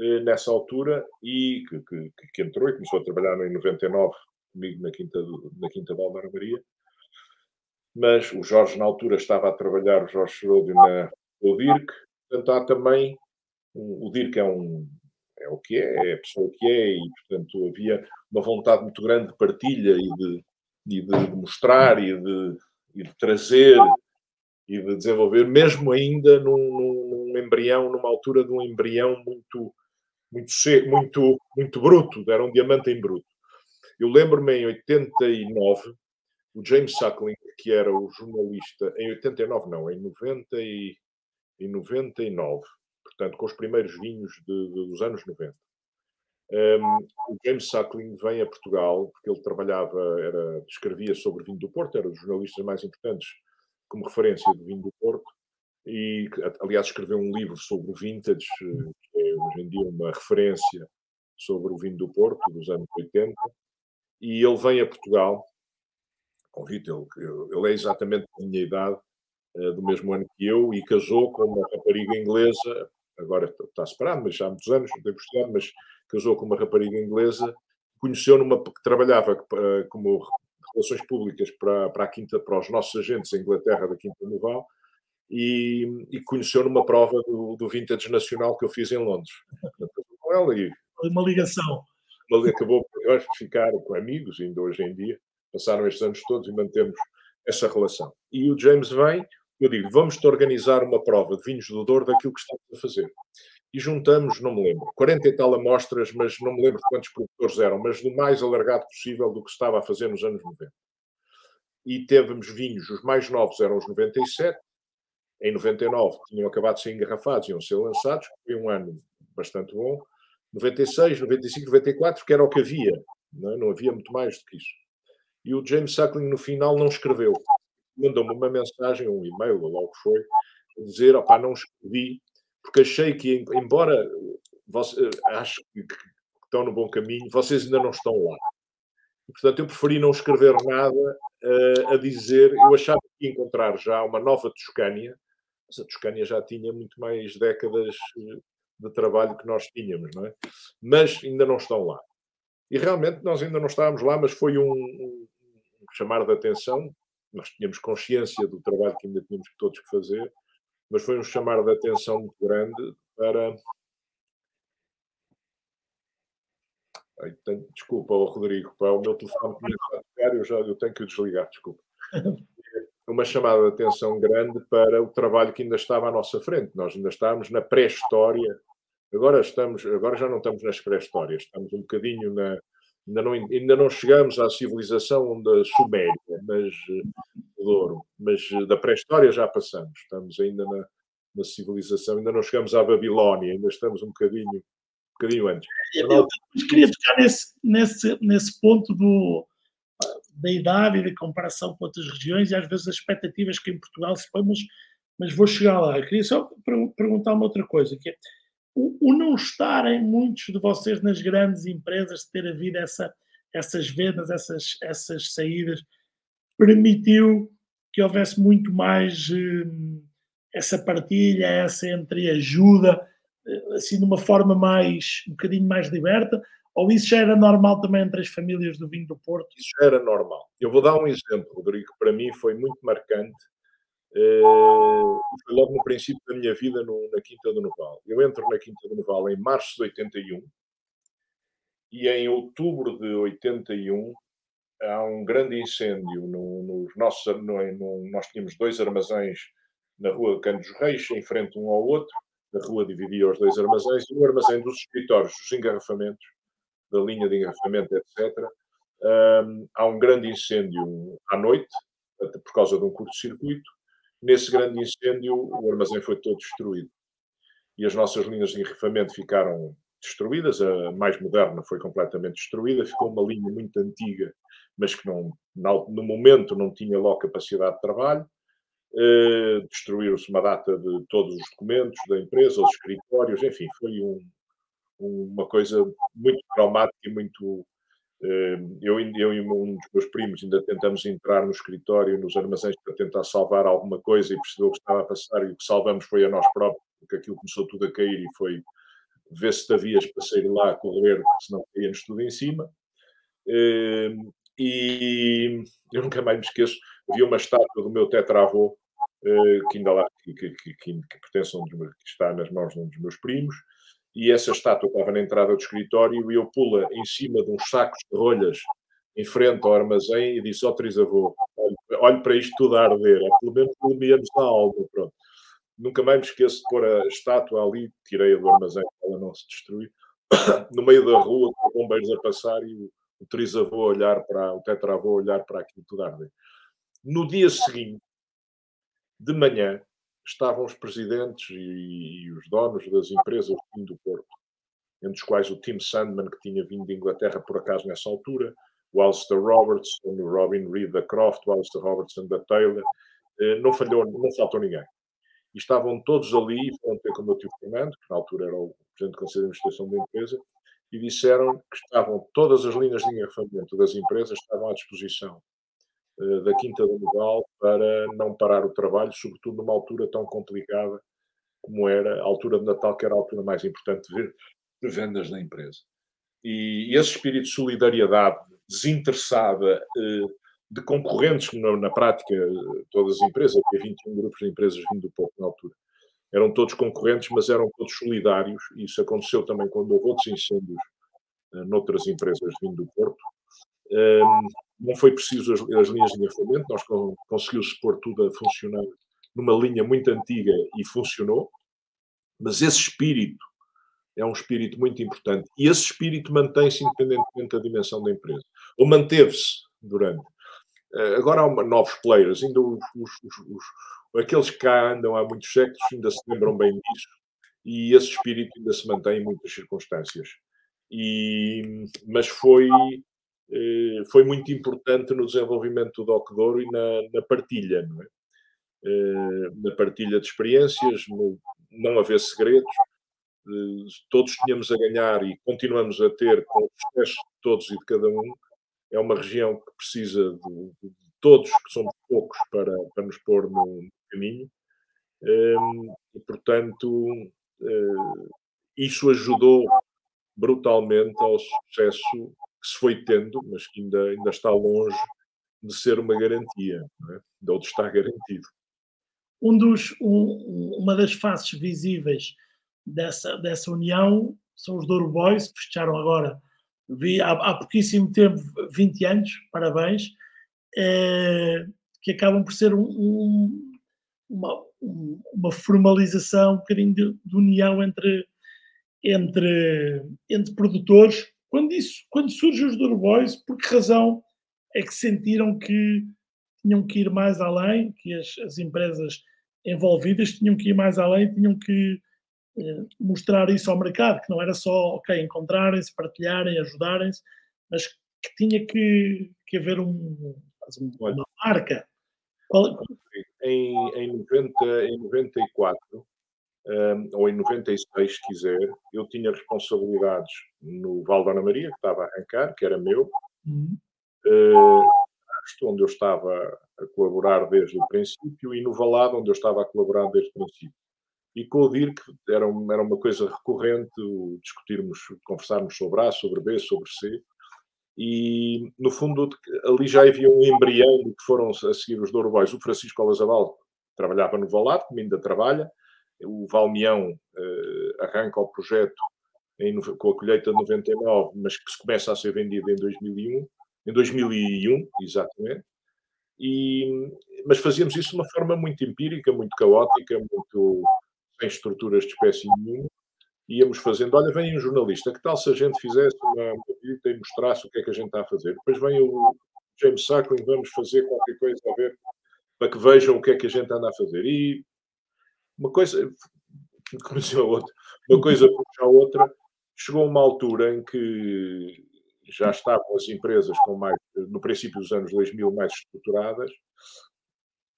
eh, nessa altura, e que, que, que, entrou e começou a trabalhar em 99 comigo na Quinta, na Quinta da Almara Maria. Mas o Jorge, na altura, estava a trabalhar, o Jorge Schroeder, na o Dirk. Portanto, há também. O Dirk é um. O que é, é a pessoa que é, e, portanto, havia uma vontade muito grande de partilha e de, e de mostrar e de, e de trazer e de desenvolver, mesmo ainda num, num, embrião, numa altura de um embrião muito, muito, muito, muito bruto, era um diamante em bruto. Eu lembro-me em 89, o James Suckling, que era o jornalista, em 89 não, em 90 e, em 99, portanto, com os primeiros vinhos de, de, dos anos 90. Um, o James Suckling vem a Portugal porque ele trabalhava, era, escrevia sobre vinho do Porto, era um dos jornalistas mais importantes como referência do vinho do Porto e, aliás, escreveu um livro sobre o vintage, eh, que é hoje em dia uma referência sobre o vinho do Porto, dos anos 80, e ele vem a Portugal, convite, ele, ele é exatamente da minha idade, eh, do mesmo ano que eu, e casou com uma rapariga inglesa, agora está separado, mas já há muitos anos, não tem mas casou com uma rapariga inglesa, conheceu numa, que trabalhava eh, como relações públicas para, para, a quinta, para os nossos agentes em Inglaterra da Quinta Noval e, e conheceu numa prova do, do Vintage Nacional que eu fiz em Londres. Com ela e uma ligação. Acabou por ficar com amigos, ainda hoje em dia. Passaram estes anos todos e mantemos essa relação. E o James vem, eu digo, vamos-te organizar uma prova de vinhos do Douro daquilo que estamos a fazer e juntamos, não me lembro, 40 e tal amostras, mas não me lembro de quantos produtores eram, mas do mais alargado possível do que estava a fazer nos anos 90. E temos vinhos, os mais novos eram os 97, em 99 tinham acabado de ser engarrafados, iam ser lançados, foi um ano bastante bom. 96, 95, 94, que era o que havia, não, é? não havia muito mais do que isso. E o James Suckling no final não escreveu, mandou-me uma mensagem, um e-mail, ou logo foi, a dizer: opá, não escrevi porque achei que, embora você, acho que estão no bom caminho, vocês ainda não estão lá. Portanto, eu preferi não escrever nada uh, a dizer. Eu achava que ia encontrar já uma nova Toscânia, mas a Toscânia já tinha muito mais décadas eh, de trabalho que nós tínhamos, não é? Mas ainda não estão lá. E realmente nós ainda não estávamos lá, mas foi um, um chamar de atenção. Nós tínhamos consciência do trabalho que ainda tínhamos todos que fazer mas foi um chamar de atenção muito grande para. Ai, tenho... Desculpa, Rodrigo, para o meu telefone começa a tocar, eu já eu tenho que o desligar, desculpa. uma chamada de atenção grande para o trabalho que ainda estava à nossa frente. Nós ainda estávamos na pré-história. Agora estamos, agora já não estamos nas pré-histórias, estamos um bocadinho na ainda não, ainda não chegamos à civilização da Suméria, mas eh, Douro, mas eh, da pré-história já passamos. Estamos ainda na, na, civilização, ainda não chegamos à Babilónia, ainda estamos um bocadinho, um bocadinho antes. Eu, eu queria tocar nesse, nesse, nesse ponto do, da idade e da comparação com outras regiões e às vezes as expectativas que em Portugal se põe, mas, mas vou chegar lá. Eu queria só perguntar uma outra coisa, que é o, o não estarem muitos de vocês nas grandes empresas, de ter havido essa, essas vendas, essas, essas saídas, permitiu que houvesse muito mais hum, essa partilha, essa entreajuda, eh, assim, de uma forma mais, um bocadinho mais liberta, ou isso já era normal também entre as famílias do vinho do Porto? Isso já era normal. Eu vou dar um exemplo, Rodrigo, que para mim foi muito marcante. Uh, foi logo no princípio da minha vida no, na Quinta do Noval. Eu entro na Quinta do Noval em março de 81 e em outubro de 81 há um grande incêndio no, nos nossos. No, nós tínhamos dois armazéns na rua de Canos Reis, em frente um ao outro. A rua dividia os dois armazéns e o armazém dos escritórios, dos engarrafamentos, da linha de engarrafamento, etc. Um, há um grande incêndio à noite, por causa de um curto-circuito. Nesse grande incêndio, o armazém foi todo destruído. E as nossas linhas de engarrafamento ficaram destruídas. A mais moderna foi completamente destruída. Ficou uma linha muito antiga, mas que não, no momento não tinha logo capacidade de trabalho. Uh, Destruíram-se uma data de todos os documentos da empresa, os escritórios, enfim, foi um, uma coisa muito traumática e muito. Eh, eu, eu e um dos meus primos ainda tentamos entrar no escritório, nos armazéns, para tentar salvar alguma coisa e perceber o que estava a passar. E o que salvamos foi a nós próprios, porque aquilo começou tudo a cair e foi ver se havias para sair lá a correr, senão caíamos tudo em cima. Eh, e eu nunca mais me esqueço, vi uma estátua do meu tetravô, eh, que ainda lá, que, que, que, que pertence a um dos que está nas mãos de um dos meus primos, e essa estátua estava na entrada do escritório e eu pula em cima de uns sacos de rolhas em frente ao armazém e disse ao oh, trisavô, olhe, para isto tudo a arder, é pelo menos menos na alma, pronto. Nunca mais me esqueço de pôr a estátua ali, tirei-a do armazém para ela não se destruir, (coughs) no meio da rua, com bombeiros a passar e o, o trisavô a olhar para, o tetravô a olhar para aquilo tudo a arder. No dia seguinte, de manhã, estavam os presidentes e, e os donos das empresas do Porto, entre os quais o Tim Sandman, que tinha vindo de Inglaterra por acaso nessa altura, o Alistair Robertson, o Robin Reed da Croft, o Alistair Robertson da Taylor, eh, não falhou, não faltou ninguém. E estavam todos ali, foram ter com o meu tio Fernando, que na altura era o presidente do Conselho de Administração da empresa, e disseram que estavam todas as linhas de engarrafamento das empresas estavam à disposição da Quinta do Nogal para não parar o trabalho, sobretudo numa altura tão complicada como era a altura de Natal, que era a altura mais importante de, vendas da empresa. E esse espírito de solidariedade desinteressada eh, de concorrentes, na, prática todas as empresas, havia 21 grupos de empresas vindo do Porto na altura, eram todos concorrentes, mas eram todos solidários, e isso aconteceu também quando houve outros incêndios noutras empresas vindo do Porto. Não foi preciso as, as linhas de engarrafamento, nós conseguimos pôr tudo a funcionar numa linha muito antiga e funcionou, mas esse espírito é um espírito muito importante e esse espírito mantém-se independentemente da dimensão da empresa, ou manteve-se durante. Eh, agora há uma, novos players, ainda os, os, os, aqueles que cá andam há muitos séculos ainda se lembram bem disso e esse espírito ainda se mantém em muitas circunstâncias. E, mas foi foi muito importante no desenvolvimento do Doc e na, na partilha, não é? Eh, na partilha de experiências, no não haver segredos. Eh, todos tínhamos a ganhar e continuamos a ter com o sucesso de todos e de cada um. É uma região que precisa de, de todos, que somos poucos, para, para nos pôr no caminho. E, portanto, isso ajudou brutalmente ao sucesso que se foi tendo, mas que ainda, ainda está longe de ser uma garantia, é? ou de estar garantido. Um dos, um, uma das faces visíveis dessa, dessa união são os Douro Boys, que fecharam agora vi, há, há pouquíssimo tempo, 20 anos, parabéns. É, que acabam por ser um, um, uma, uma, formalização, um bocadinho de, de, união entre, entre, entre produtores. Quando, isso, quando surgem os Durbois, por que razão é que sentiram que tinham que ir mais além, que as, as empresas envolvidas tinham que ir mais além, tinham que eh, mostrar isso ao mercado, que não era só, ok, encontrarem-se, partilharem, ajudarem-se, mas que tinha que, que haver um, uma marca. Em, em, 90, em 94, um, ou em 96, se quiser, eu tinha responsabilidades no Val Dona Maria, que estava a arrancar, que era meu, uhum. uh, onde eu estava a colaborar desde o princípio, e no Valado, onde eu estava a colaborar desde o princípio. E com o DIRC era, era uma coisa recorrente discutirmos, conversarmos sobre A, sobre B, sobre C, e no fundo ali já havia um embrião do que foram a seguir os Douro O Francisco Olazabal trabalhava no Valado, como ainda trabalha, o Valmião uh, arranca o projeto em, com a colheita de 99, mas que se começa a ser vendido em 2001, em 2001, exatamente. E, mas fazíamos isso de uma forma muito empírica, muito caótica, muito sem estruturas de espécie nenhuma. Íamos fazendo, olha, vem um jornalista, que tal se a gente fizesse uma, visita e mostrasse o que é que a gente está a fazer? Depois vem o James Suckling, vamos fazer qualquer coisa a ver, para que vejam o que é que a gente anda a fazer. E uma coisa, (laughs) dizia outra, uma coisa a outra, chegou uma altura em que já estavam as empresas com mais, no princípio dos anos 2000, mais estruturadas,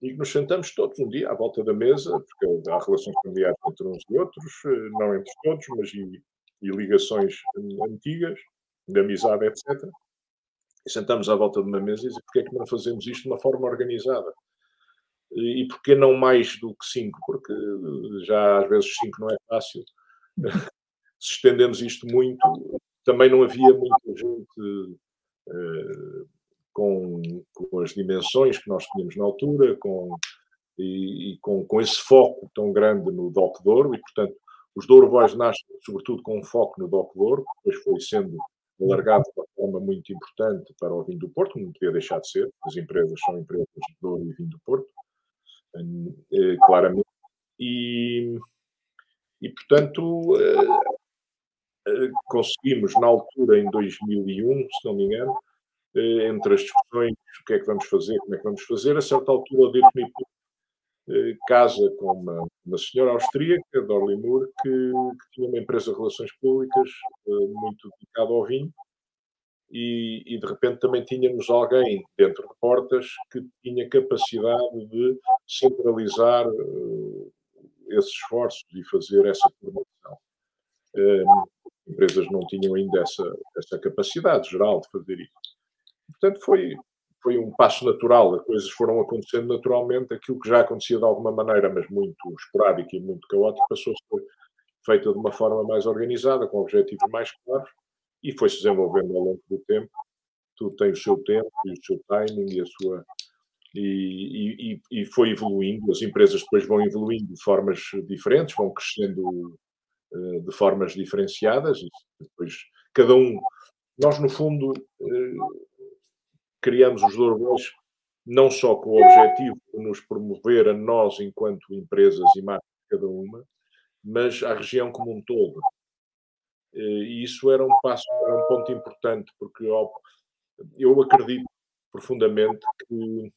e nos sentamos todos um dia à volta da mesa, porque há relações familiares entre uns e outros, eh, não entre todos, mas e, e ligações antigas, de amizade, etc. E sentamos à volta de uma mesa e dizemos, porquê é que não fazemos isto de uma forma organizada? E, e porquê não mais do que cinco? Porque já às vezes cinco não é fácil. Se estendemos isto muito, também não havia muita gente uh, com, com, as dimensões que nós tínhamos na altura, com, e, e com, com, esse foco tão grande no DOC Douro, e portanto os Douro Boys nascem sobretudo com um foco no DOC Douro, depois foi sendo alargado de uma forma muito importante para o vinho do Porto, não podia deixar de ser, as empresas são empresas de Douro e vinho do Porto, claramente, e, e portanto eh, eh, conseguimos, na altura, em 2001, se não me engano, eh, entre as discussões, o que é que vamos fazer, como é que vamos fazer, a certa altura o Dirk eh, casa com uma, uma senhora austríaca, Dorley Moore, que, que, tinha uma empresa de relações públicas muito dedicada ao vinho, e, e, de repente também tínhamos alguém dentro de portas que tinha capacidade de centralizar uh, esses esforços e fazer essa formação. Empresas não tinham ainda essa, essa capacidade geral de fazer isso. Portanto, foi, foi um passo natural, as coisas foram acontecendo naturalmente, aquilo que já acontecia de alguma maneira, mas muito esporádico e muito caótico, passou a ser feita de uma forma mais organizada, com objetivos mais claros, e foi-se desenvolvendo ao longo do tempo. Tudo tem o seu tempo e o seu timing e a sua. E, e, e foi evoluindo, as empresas depois vão evoluindo de formas diferentes, vão crescendo eh, de formas diferenciadas e depois cada um. Nós, no fundo, eh, criamos os Dourbões não só com o objetivo de nos promover a nós enquanto empresas e marcas cada uma, mas à região como um todo. Eh, e isso era um passo, era um ponto importante, porque eu acredito profundamente que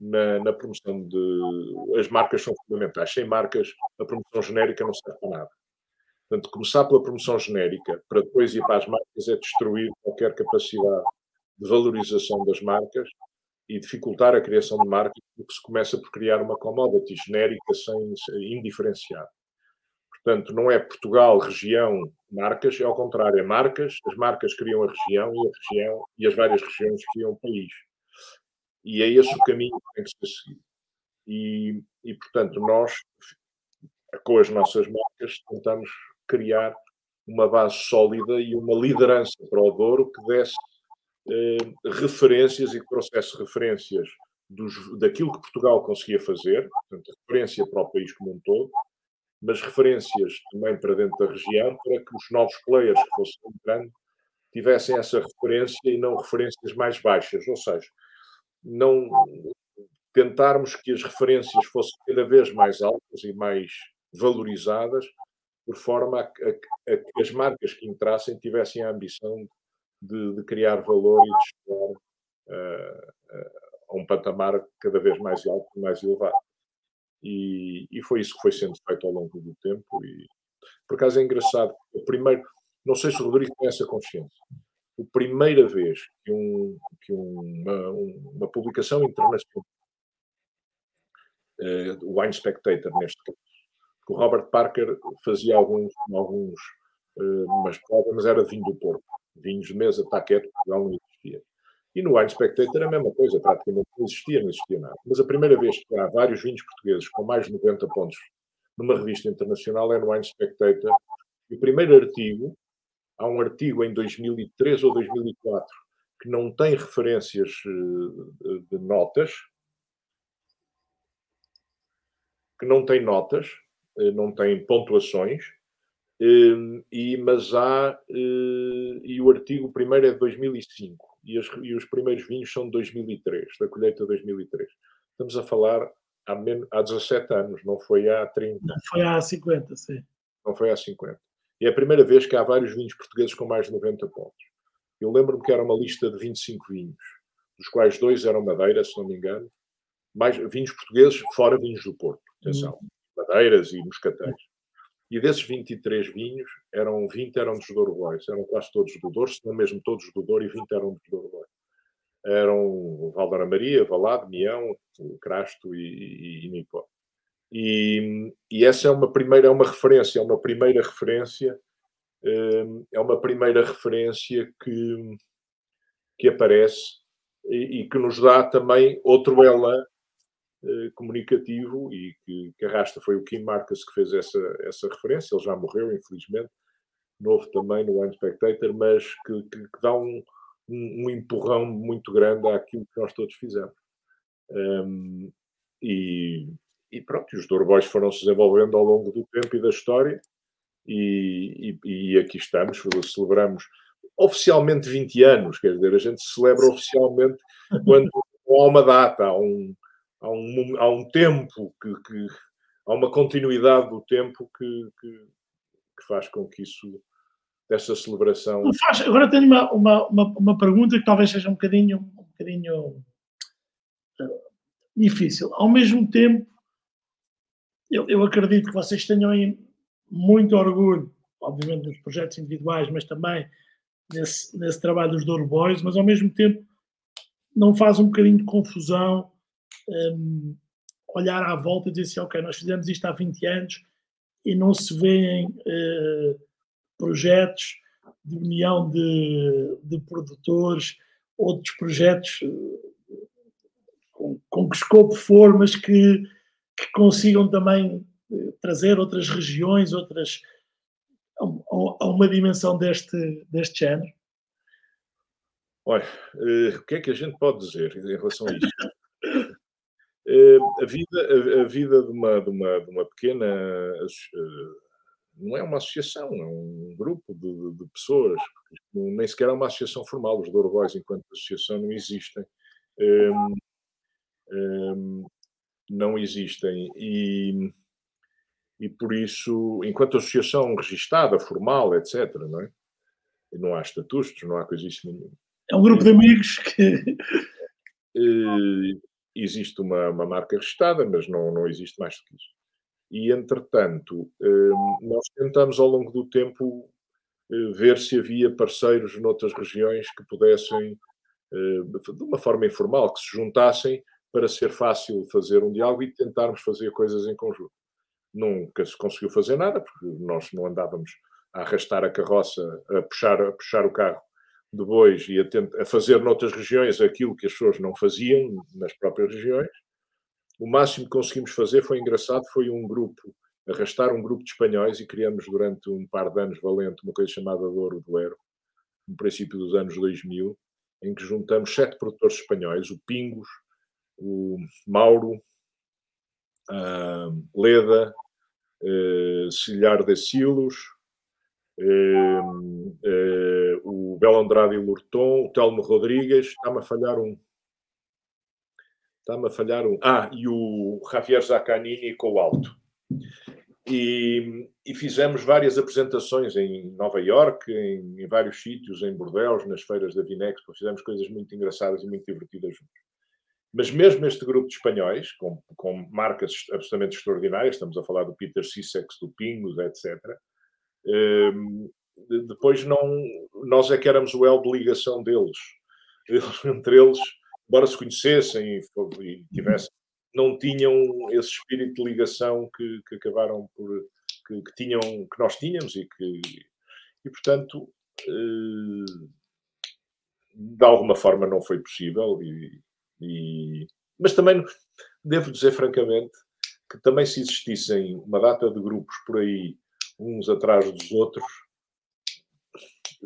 na, na, promoção de. As marcas são fundamentais. Sem marcas, a promoção genérica não serve para nada. Portanto, começar pela promoção genérica para depois ir para as marcas é destruir qualquer capacidade de valorização das marcas e dificultar a criação de marcas, porque se começa por criar uma commodity genérica sem, indiferenciar. Portanto, não é Portugal, região, marcas, é ao contrário, é marcas, as marcas criam a região e a região e as várias regiões criam o país. E é esse o caminho que tem que ser seguido. E, e portanto, nós, com as nossas marcas, tentamos criar uma base sólida e uma liderança para o Douro que desse eh, referências e que trouxesse referências dos, daquilo que Portugal conseguia fazer, portanto, referência para o país como um todo, mas referências também para dentro da região, para que os novos players que fossem entrando tivessem essa referência e não referências mais baixas, ou seja, não tentarmos que as referências fossem cada vez mais altas e mais valorizadas, por forma a, a, a que as marcas que entrassem tivessem a ambição de, de criar valor e de chegar uh, uh, a um patamar cada vez mais alto e mais elevado. E, e, foi isso que foi sendo feito ao longo do tempo. E, por acaso é engraçado, o primeiro, não sei se o Rodrigo tem essa consciência, a primeira vez que, um, que uma, uma publicação internacional, uh, o Wine Spectator neste caso, que o Robert Parker fazia alguns, alguns uh, provas, mas era vinho do Porto. Vinhos de mesa, taquete, Portugal não existia. E no Wine Spectator a mesma coisa, praticamente não existia, não existia nada. Mas a primeira vez que há vários vinhos portugueses com mais de 90 pontos numa revista internacional é no Wine Spectator. E o primeiro artigo, há um artigo em 2003 ou 2004 que não tem referências eh, de notas, que não tem notas, eh, não tem pontuações, eh, e, mas há, e o artigo primeiro é de 2005, e, as, e os primeiros vinhos são de 2003, da colheita de 2003. Estamos a falar há, men, há 17 anos, não foi há 30. Não foi há 50, sim. Não foi há 50. E é a primeira vez que há vários vinhos portugueses com mais de 90 pontos. Eu lembro-me que era uma lista de 25 vinhos, dos quais dois eram Madeira, se não me engano, mais vinhos portugueses, fora vinhos do Porto. Atenção. Hum madeiras e moscatéis. E desses 23 vinhos, eram 20 eram dos Douro Bois, eram quase todos do Douro, se não mesmo todos do Douro, e 20 eram dos Douro Bois. Eram Valdora Maria, Valado, Mião, Crasto e, e, e Nipó. E, e, essa é uma primeira, é uma referência, é uma primeira referência, hum, é uma primeira referência que, que aparece e, e que nos dá também outro elan comunicativo e que, que, arrasta. Foi o Kim Marcus que fez essa, essa referência, ele já morreu, infelizmente, novo também no One Spectator, mas que, que, que dá um, um, um, empurrão muito grande àquilo que nós todos fizemos. Um, e, e, pronto, os Doorboys foram se desenvolvendo ao longo do tempo e da história, e, e, e aqui estamos, celebramos oficialmente 20 anos, quer dizer, a gente celebra oficialmente quando há uma data, há um, há um, há um tempo que, que há uma continuidade do tempo que, que, que, faz com que isso dessa celebração. Faz, agora tenho uma, uma, uma, uma, pergunta que talvez seja um bocadinho, um bocadinho uh, difícil. Ao mesmo tempo, eu, eu acredito que vocês tenham muito orgulho, obviamente, dos projetos individuais, mas também nesse, nesse trabalho dos Douro Boys, mas ao mesmo tempo não faz um bocadinho de confusão um, olhar à volta e dizer assim, ok, nós fizemos isto há 20 anos e não se vêem uh, projetos de união de, de produtores, outros projetos uh, com, com que escopo for, mas que, que consigam também uh, trazer outras regiões, outras a, a uma dimensão deste, deste género? Olha, o que é que a gente pode dizer em relação a isto? (laughs) Eh, a vida, a, vida de, uma, de, uma, de uma pequena. Eh, não é uma associação, é um grupo de, de pessoas, nem sequer é uma associação formal. Os Douro Boys, enquanto associação, não existem. Um, um, não existem. E, e por isso, enquanto associação registada, formal, etc., não é? Não há estatutos, não há coisíssima nenhuma. É um grupo de amigos que. Eh, existe uma, uma marca registrada, mas não, não existe mais do que isso. E, entretanto, hum, nós tentamos ao longo do tempo eh, ver se havia parceiros noutras regiões que pudessem, eh, de uma forma informal, que se juntassem para ser fácil fazer um diálogo e tentarmos fazer coisas em conjunto. Nunca se conseguiu fazer nada, porque nós não andávamos a arrastar a carroça, a puxar, a puxar o carro de bois e a, a fazer noutras regiões aquilo que as pessoas não faziam nas próprias regiões. O máximo que conseguimos fazer foi engraçado, foi um grupo, arrastar um grupo de espanhóis e criamos durante um par de anos valente uma coisa chamada Douro do Ero, no princípio dos anos 2000, em que juntamos sete produtores espanhóis, o Pingos, o Mauro, Leda, uh, de Silos, o Belo Andrade e o Lurton, o Telmo Rodrigues, está-me a falhar um. Está-me a falhar um. Ah, e o Javier Zaccanini com o Alto. E, e, fizemos várias apresentações em Nova York, em, em, vários sítios, em Bordeaux, nas feiras da Vinexpo. Fizemos coisas muito engraçadas e muito divertidas juntos. Mas mesmo este grupo de espanhóis, com, com marcas absolutamente extraordinárias, estamos a falar do Peter Sissex, do Pingos, etc., depois não, nós é que éramos o elo de ligação deles. Eles, (laughs) entre eles, embora se conhecessem e, e tivessem, não tinham esse espírito de ligação que, que acabaram por que, que, tinham, que nós tínhamos e que e portanto eh, de alguma forma não foi possível e, e, mas também devo dizer francamente que também se existissem uma data de grupos por aí uns atrás dos outros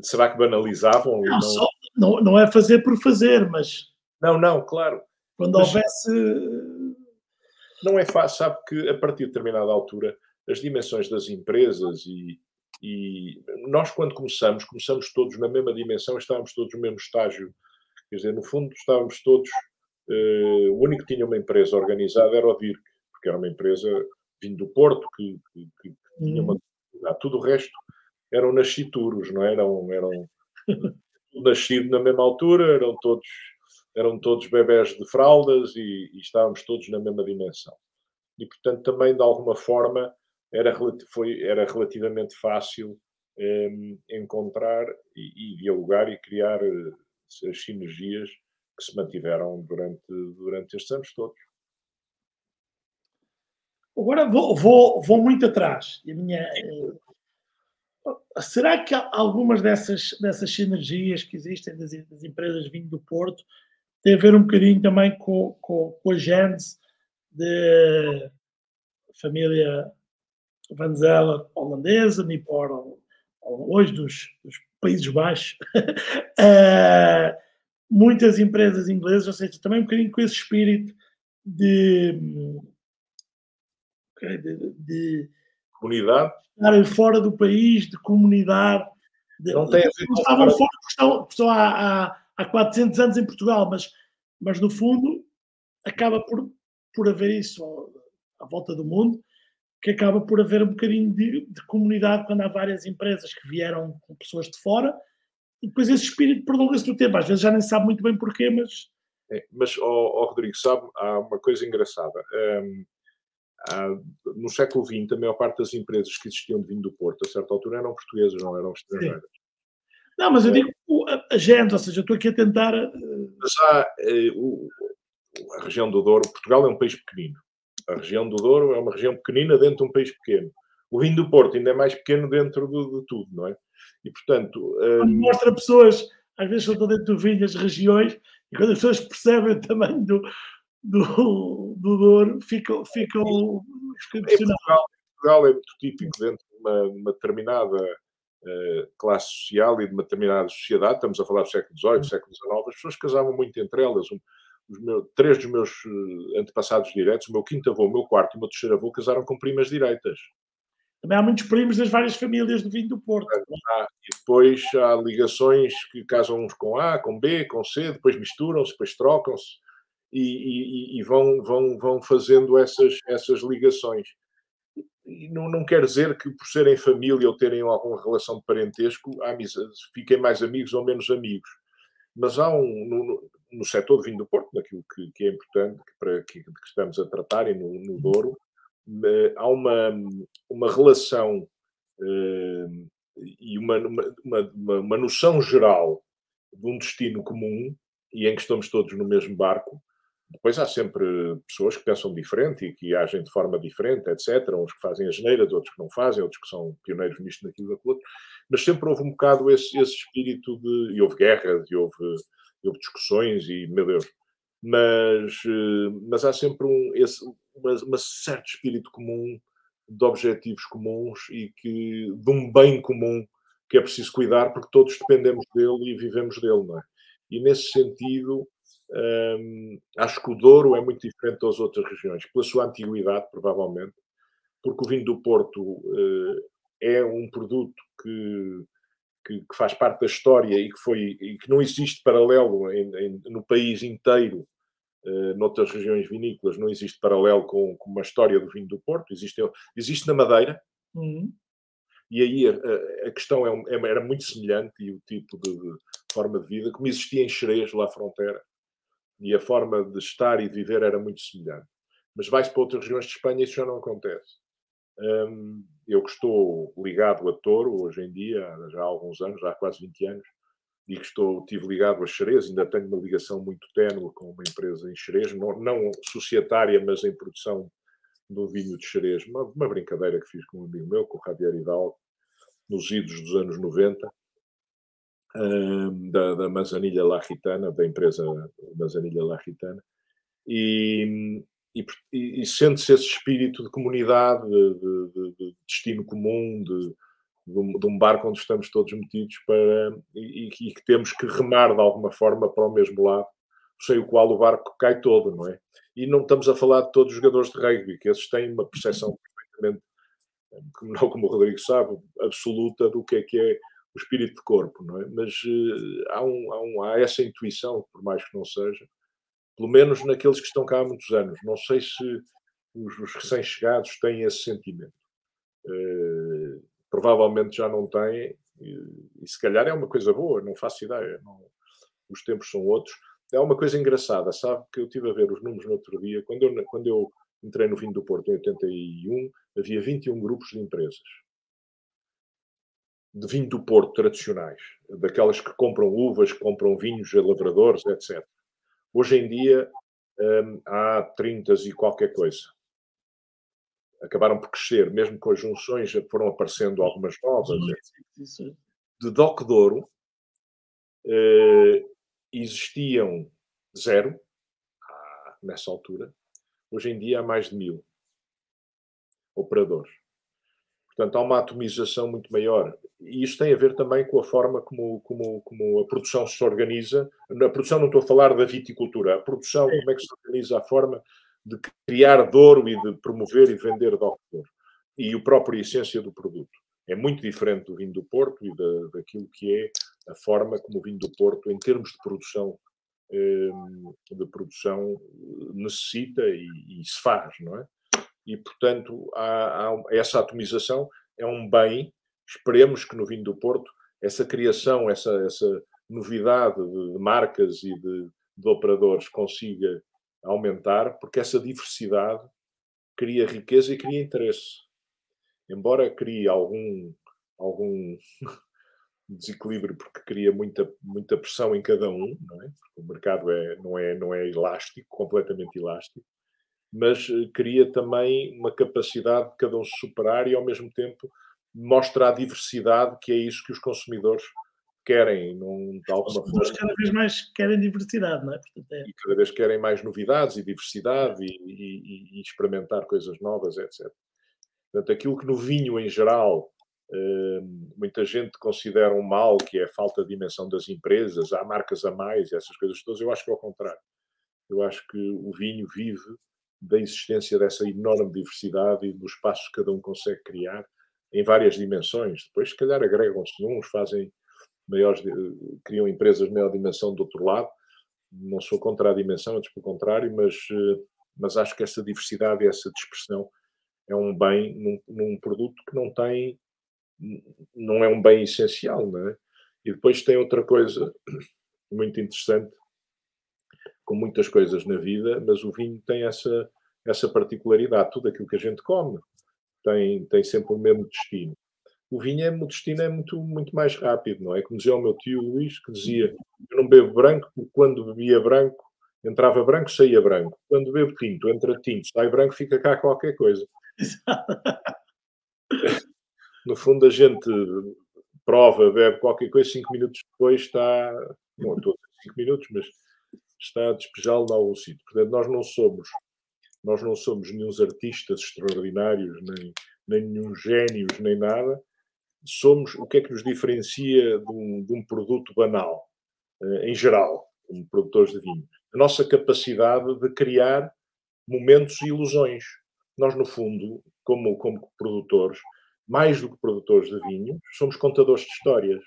será que banalizavam? Não, não... Só, não, não é fazer por fazer, mas. Não, não, claro. Quando mas houvesse. Não é fácil, sabe que a partir de determinada altura as dimensões das empresas e, e nós, quando começamos, começamos todos na mesma dimensão, estávamos todos no mesmo estágio. Quer dizer, no fundo, estávamos todos. Uh, o único que tinha uma empresa organizada era o DIRC, porque era uma empresa vindo do Porto, que, que, que tinha uma. Uhum. Tudo o resto eram nascituros, não é? eram? Eram (laughs) nascidos na mesma altura, eram todos, eram todos bebés de fraldas e, e, estávamos todos na mesma dimensão. E, portanto, também, de alguma forma, era, foi, era relativamente fácil eh, encontrar e, e, dialogar e criar eh, as sinergias que se mantiveram durante, durante estes anos todos. Agora vou, vou, vou muito atrás. A minha, eh, será que algumas dessas, dessas sinergias que existem das, das empresas vindo do Porto têm a ver um bocadinho também com, com, com a gênese de família Vanzela holandesa, Nipor hoje dos, dos Países Baixos, uh, (laughs) muitas empresas inglesas, ou seja, também um bocadinho com esse espírito de, de, de comunidade estarem fora do país, de comunidade. De, não tem a ver com estavam fora porque estão, estão há, há, há 400 anos em Portugal, mas, mas no fundo acaba por, por haver isso à volta do mundo, que acaba por haver um bocadinho de, de comunidade quando há várias empresas que vieram com pessoas de fora e depois esse espírito prolonga-se no tempo. Às vezes já nem sabe muito bem porquê, mas. É, mas, oh, oh, Rodrigo, sabe, há uma coisa engraçada. Um, no século XX, a maior parte das empresas que existiam de vinho do Porto, a certa altura, eram portuguesas, não eram estrangeiras. Sim. Não, mas eu digo a, gente, ou seja, eu estou aqui a tentar. Eh, mas há eh, o, a região do Douro, Portugal é um país pequenino. A região do Douro é uma região pequenina dentro de um país pequeno. O vinho do Porto ainda é mais pequeno dentro de, de tudo, não é? E portanto. Um... Mostra pessoas, às vezes estão dentro do vinho, as regiões, e quando as pessoas percebem o tamanho do, do, do Douro ficam, ficam, ficam impressionados. Portugal, Portugal é muito típico dentro de uma, uma determinada uh, classe social e de uma determinada sociedade, estamos a falar do século XVIII, século XIX, as pessoas casavam muito entre elas. Um, os meus, três dos meus uh, antepassados diretos, o meu quinto avô, o meu quarto e o meu terceiro avô, casaram com primas direitas. Também há muitos primos das várias famílias do vinho do Porto. Ah, e depois há ligações que casam uns com A, com B, com C, depois misturam-se, depois trocam-se e, e, e, vão, vão, vão fazendo essas, essas ligações. E não, não quer dizer que por serem família ou terem alguma relação de parentesco fiquem mais amigos ou menos amigos. Mas há um, no, no setor de vinho do Porto, naquilo que, que é importante que, para, que, que, estamos a tratar e no, no Douro, eh, há uma, uma relação uh, e uma, uma, uma, uma noção geral de um destino comum e em que estamos todos no mesmo barco, depois há sempre pessoas que pensam diferente e que agem de forma diferente, etc. Uns que fazem a geneira, outros que não fazem, outros que são pioneiros nisto, naquilo, naquilo outro. Mas sempre houve um bocado esse, esse espírito de. E houve guerras, e houve, e houve discussões, e meu Deus. Mas, eh, mas há sempre um, esse, uma, uma certo espírito comum de objetivos comuns e que de um bem comum que é preciso cuidar porque todos dependemos dele e vivemos dele, não é? E nesse sentido, um, acho que o Douro é muito diferente das outras regiões, pela sua antiguidade, provavelmente, porque o vinho do Porto uh, é um produto que, que, que, faz parte da história e que, foi, e que não existe paralelo em, em, no país inteiro Uh, noutras regiões vinícolas não existe paralelo com, com, uma história do vinho do Porto, existe, existe na Madeira, uhum. e aí a, a questão é, é, era muito semelhante e o tipo de, de, forma de vida, como existia em Xerez, lá à fronteira, e a forma de estar e de viver era muito semelhante. Mas vai-se para outras regiões de Espanha e isso já não acontece. Um, eu que estou ligado a Touro hoje em dia, já há alguns anos, já há quase 20 anos, e que estou, estive ligado a Xerez, ainda tenho uma ligação muito ténue com uma empresa em Xerez, não, não societária, mas em produção do vinho de Xerez. Uma, uma, brincadeira que fiz com um amigo meu, com o Javier Hidalgo, nos idos dos anos 90, um, da, da Manzanilha Larritana, da empresa Manzanilha Larritana, e, e, e sente-se esse espírito de comunidade, de, de, de destino comum, de, de um, barco onde estamos todos metidos para, e, e, que temos que remar de alguma forma para o mesmo lado, sem o qual o barco cai todo, não é? E não estamos a falar de todos os jogadores de rugby, que esses têm uma percepção perfeitamente, não como o Rodrigo sabe, absoluta do que é que é o espírito de corpo, não é? Mas uh, há, um, há, um, há essa intuição, por mais que não seja, pelo menos naqueles que estão cá há muitos anos. Não sei se os, os recém-chegados têm esse sentimento. Uh, provavelmente já não têm, e, e, se calhar é uma coisa boa, não faço ideia. Não, os tempos são outros. É uma coisa engraçada, sabe? Que eu tive a ver os números no outro dia. Quando eu, quando eu entrei no Vinho do Porto em 81, havia 21 grupos de empresas de vinho do Porto tradicionais, daquelas que compram uvas, que compram vinhos a lavradores, etc. Hoje em dia hum, há 30 e qualquer coisa. Acabaram por crescer, mesmo com as junções foram aparecendo algumas novas. De Doc Douro eh, existiam zero nessa altura. Hoje em dia há mais de mil operadores. Portanto, há uma atomização muito maior. E isso tem a ver também com a forma como, como, como a produção se organiza. Na produção não estou a falar da viticultura. A produção, como é que se organiza a forma de criar Douro e de promover e vender Douro. E o próprio essência do produto. É muito diferente do vinho do Porto e da, daquilo que é a forma como o vinho do Porto, em termos de produção, ehm, de produção necessita e, e se faz, não é? E, portanto, há, há essa atomização é um bem. Esperemos que no vinho do Porto essa criação, essa, essa novidade de marcas e de, de operadores consiga aumentar, porque essa diversidade cria riqueza e cria interesse. Embora crie algum, algum (laughs) desequilíbrio, porque cria muita, muita pressão em cada um, não é? O mercado é, não, é, não é elástico, completamente elástico, mas eh, cria também uma capacidade de cada um se superar e, ao mesmo tempo, mostra a diversidade, que é isso que os consumidores querem, num, de alguma os forma. cada vez mais querem diversidade, não é? Portanto, é... E cada vez querem mais novidades e diversidade e, e, e, experimentar coisas novas, etc. Portanto, aquilo que no vinho em geral eh, muita gente considera um mal, que é a falta de dimensão das empresas, há marcas a mais, essas coisas todas, eu acho que é ao contrário. Eu acho que o vinho vive da existência dessa enorme diversidade e do espaço que cada um consegue criar em várias dimensões. Depois, se calhar, agregam-se uns, fazem maiores, eh, criam empresas de maior dimensão do outro lado. Não sou contra a dimensão, antes pelo contrário, mas, eh, mas acho que essa diversidade e essa dispersão é um bem num, num produto que não tem, não é um bem essencial, não é? E depois tem outra coisa muito interessante com muitas coisas na vida, mas o vinho tem essa, essa particularidade. Tudo aquilo que a gente come tem, tem sempre o mesmo destino. O vinho, é, o destino é muito, muito mais rápido, não é? Como dizia o meu tio Luís, que dizia: Eu não bebo branco, porque quando bebia branco, entrava branco, saía branco. Quando bebo tinto, entra tinto, sai branco, fica cá qualquer coisa. (laughs) no fundo, a gente prova, bebe qualquer coisa, cinco minutos depois está. Não estou a cinco minutos, mas está a despejá-lo em algum sítio. Portanto, nós não somos, nós não somos nenhum artistas extraordinários, nem, nem nenhum génios, nem nada. Somos o que é que nos diferencia de um, de um produto banal, eh, em geral, como produtores de vinho. A nossa capacidade de criar momentos e ilusões. Nós, no fundo, como, como produtores, mais do que produtores de vinho, somos contadores de histórias.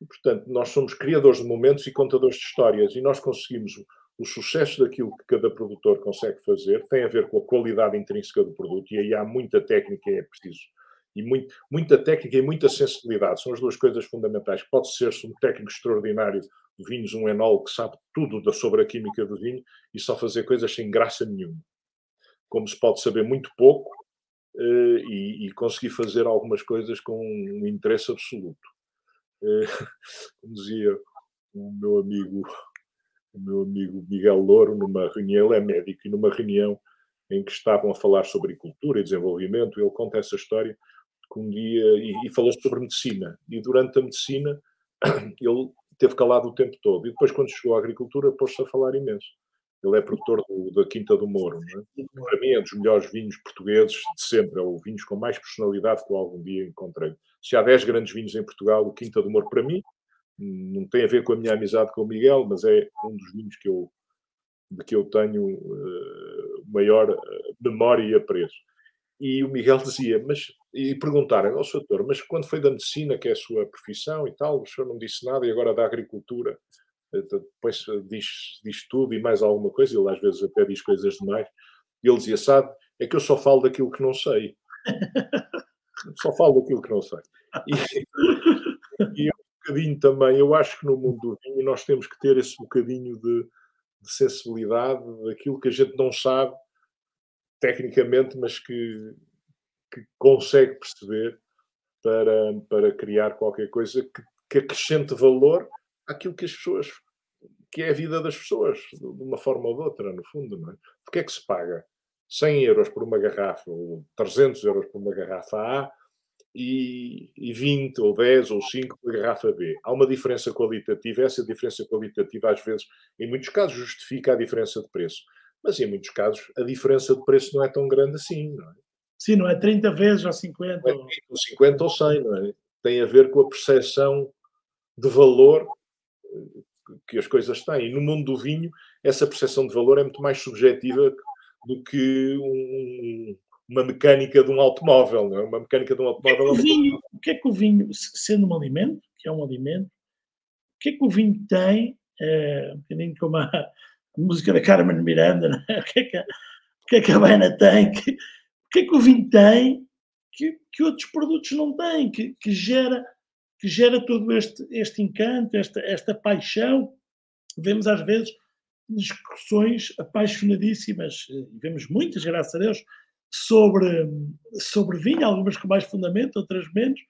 E, portanto, nós somos criadores de momentos e contadores de histórias e nós conseguimos o sucesso daquilo que cada produtor consegue fazer tem a ver com a qualidade intrínseca do produto e aí há muita técnica é preciso. E muito, muita técnica e muita sensibilidade são as duas coisas fundamentais. Pode ser-se um técnico extraordinário de vinhos, um enólogo que sabe tudo sobre a química do vinho e só fazer coisas sem graça nenhuma. Como se pode saber muito pouco uh, e, e, conseguir fazer algumas coisas com um interesse absoluto. Uh, (laughs) como dizia o meu amigo o meu amigo Miguel Louro, numa reunião, ele é médico, e numa reunião em que estavam a falar sobre agricultura e desenvolvimento, ele conta essa história que um dia, e, e falou sobre medicina, e durante a medicina (clears throat) ele teve calado o tempo todo, e depois quando chegou à agricultura pôs-se a falar imenso. Ele é produtor do, da Quinta do Moro. É? Para mim é um dos melhores vinhos portugueses de sempre, é o vinhos com mais personalidade que eu algum dia encontrei. Se há 10 grandes vinhos em Portugal, o Quinta do Moro, para mim, não tem a ver com a minha amizade com o Miguel, mas é um dos vinhos que eu, de que eu tenho uh, maior eh, memória e apreço. E o Miguel (laughs) dizia, mas, e perguntaram ao doutor, mas quando foi da medicina, que é a sua profissão e tal, o senhor não disse nada, e agora da agricultura, depois diz, diz tudo e mais alguma coisa, ele às vezes até diz coisas demais, e ele dizia, sabe, é que eu só falo daquilo que não sei. (laughs) só falo daquilo que não sei. E, e eu bocadinho também, eu acho que no mundo do vinho nós temos que ter esse bocadinho de, de sensibilidade daquilo que a gente não sabe tecnicamente, mas que, que consegue perceber para, para criar qualquer coisa que, que acrescente valor àquilo que as pessoas, que é a vida das pessoas, de uma forma ou de outra, no fundo, não é? Porque é que se paga 100 euros por uma garrafa ou 300 euros por uma garrafa A e, e 20 ou 10 ou 5 para a garrafa B. Há uma diferença qualitativa, essa diferença qualitativa às vezes, em muitos casos, justifica a diferença de preço. Mas em muitos casos a diferença de preço não é tão grande assim, não é? Sim, não é 30 vezes ou 50. Não é 30 ou 50 ou 100, não é? Tem a ver com a percepção de valor eh, que as coisas têm. E no mundo do vinho, essa percepção de valor é muito mais subjetiva do que um, uma mecânica de um automóvel, não é? Uma mecânica de um automóvel. O, é vinho, o que é que o vinho, sendo um alimento, que é um alimento, o que é que o vinho tem, é, um bocadinho como a, a, música da Carmen Miranda, é? o, que é que a, o que é que a Baena tem, que, o que é que o vinho tem que, que outros produtos não têm, que, que, gera, que gera todo este, este encanto, esta, esta paixão. Vemos às vezes discussões apaixonadíssimas, vemos muitas, graças a Deus, sobre, sobre vinho, algumas com mais fundamento, outras menos.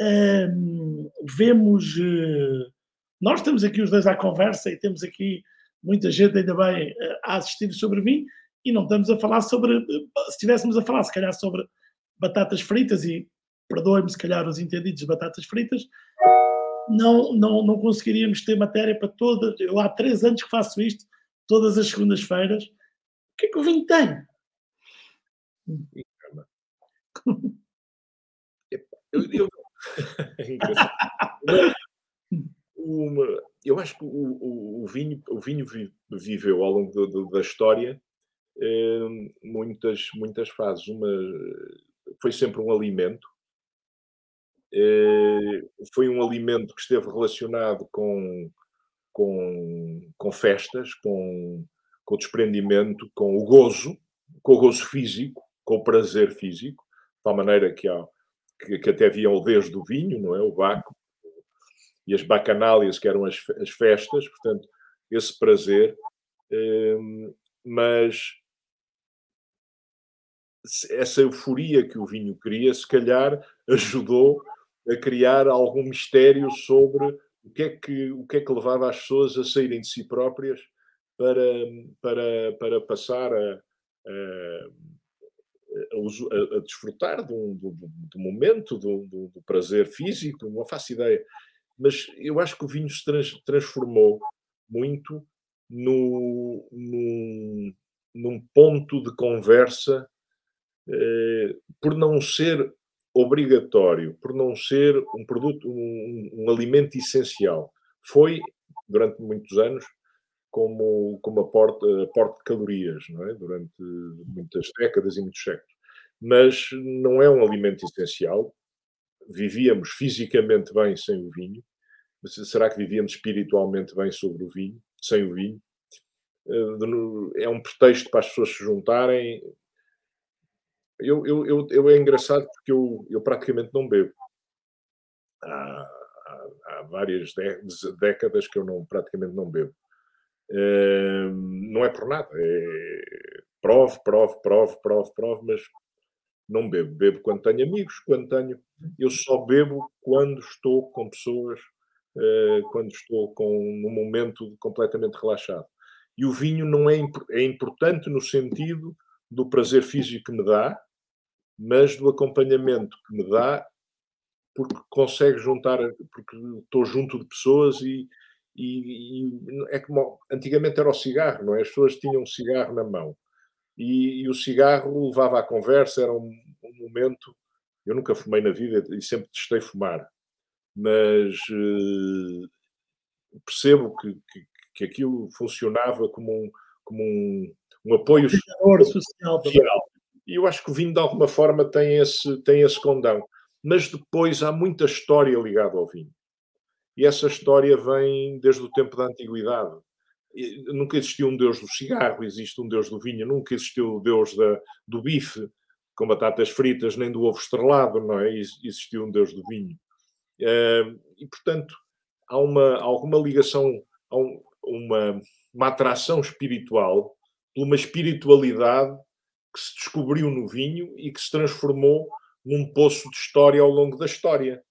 Um, vemos. Uh, nós estamos aqui os dois à conversa e temos aqui muita gente ainda bem uh, a assistir sobre vinho e não estamos a falar sobre. Se estivéssemos a falar, se calhar, sobre batatas fritas e perdoem-me, se calhar, os entendidos de batatas fritas, não, não, não conseguiríamos ter matéria para todas. Eu há três anos que faço isto, todas as segundas-feiras. O que é que o vinho tem? Eu, eu, (laughs) uma, eu acho que o, o, o, vinho, o vinho viveu ao longo do, do, da história eh, muitas, muitas fases. Uma, foi sempre um alimento, foi um alimento que esteve relacionado com, com, com festas, com, com o desprendimento, com o gozo, com o gozo físico, com o prazer físico, de tal maneira que, há, que, que até haviam o desde o vinho, não é? O baco, e as bacanálias, que eram as, as festas, portanto, esse prazer. Hum, mas essa euforia que o vinho cria, se calhar ajudou a criar algum mistério sobre o que é que, o que, é que levava as pessoas a saírem de si próprias para, para, para passar a, a a, a, desfrutar de um, do, momento, do, do, do, prazer físico, não faço ideia. Mas eu acho que o vinho se trans, transformou muito no, num, num ponto de conversa eh, por não ser obrigatório, por não ser um produto, um, um alimento essencial. Foi, durante muitos anos, como, como aporte, aporte de calorias, não é? durante muitas décadas e muitos séculos. Mas não é um alimento essencial. Vivíamos fisicamente bem sem o vinho. Será que vivíamos espiritualmente bem sobre o vinho, sem o vinho? é um pretexto para as pessoas se juntarem. Eu, eu, eu, eu é engraçado porque eu, eu praticamente não bebo. Há, há, há várias décadas que eu não, praticamente não bebo. Uh, não é por nada. É prove, prove, prove, prove, prove, mas não bebo. Bebo quando tenho amigos, quando tenho. Eu só bebo quando estou com pessoas, uh, quando estou com num momento completamente relaxado. E o vinho não é, é importante no sentido do prazer físico que me dá, mas do acompanhamento que me dá, porque consegue juntar, porque estou junto de pessoas e, e, e, é como antigamente era o cigarro, não é? As pessoas tinham um cigarro na mão e, e o cigarro levava à conversa, era um, um, momento. Eu nunca fumei na vida e sempre testei fumar, mas uh, percebo que, que, que, aquilo funcionava como um, como um, um apoio social. social. E eu acho que o vinho, de alguma forma, tem esse, tem esse condão. Mas depois há muita história ligada ao vinho. E essa história vem desde o tempo da antiguidade. Nunca existiu um deus do cigarro, existe um deus do vinho, nunca existiu o deus da, do bife com batatas fritas, nem do ovo estrelado, não é? Existiu um deus do vinho. E, portanto, há uma, alguma ligação, há uma, uma atração espiritual por uma espiritualidade que se descobriu no vinho e que se transformou num poço de história ao longo da história.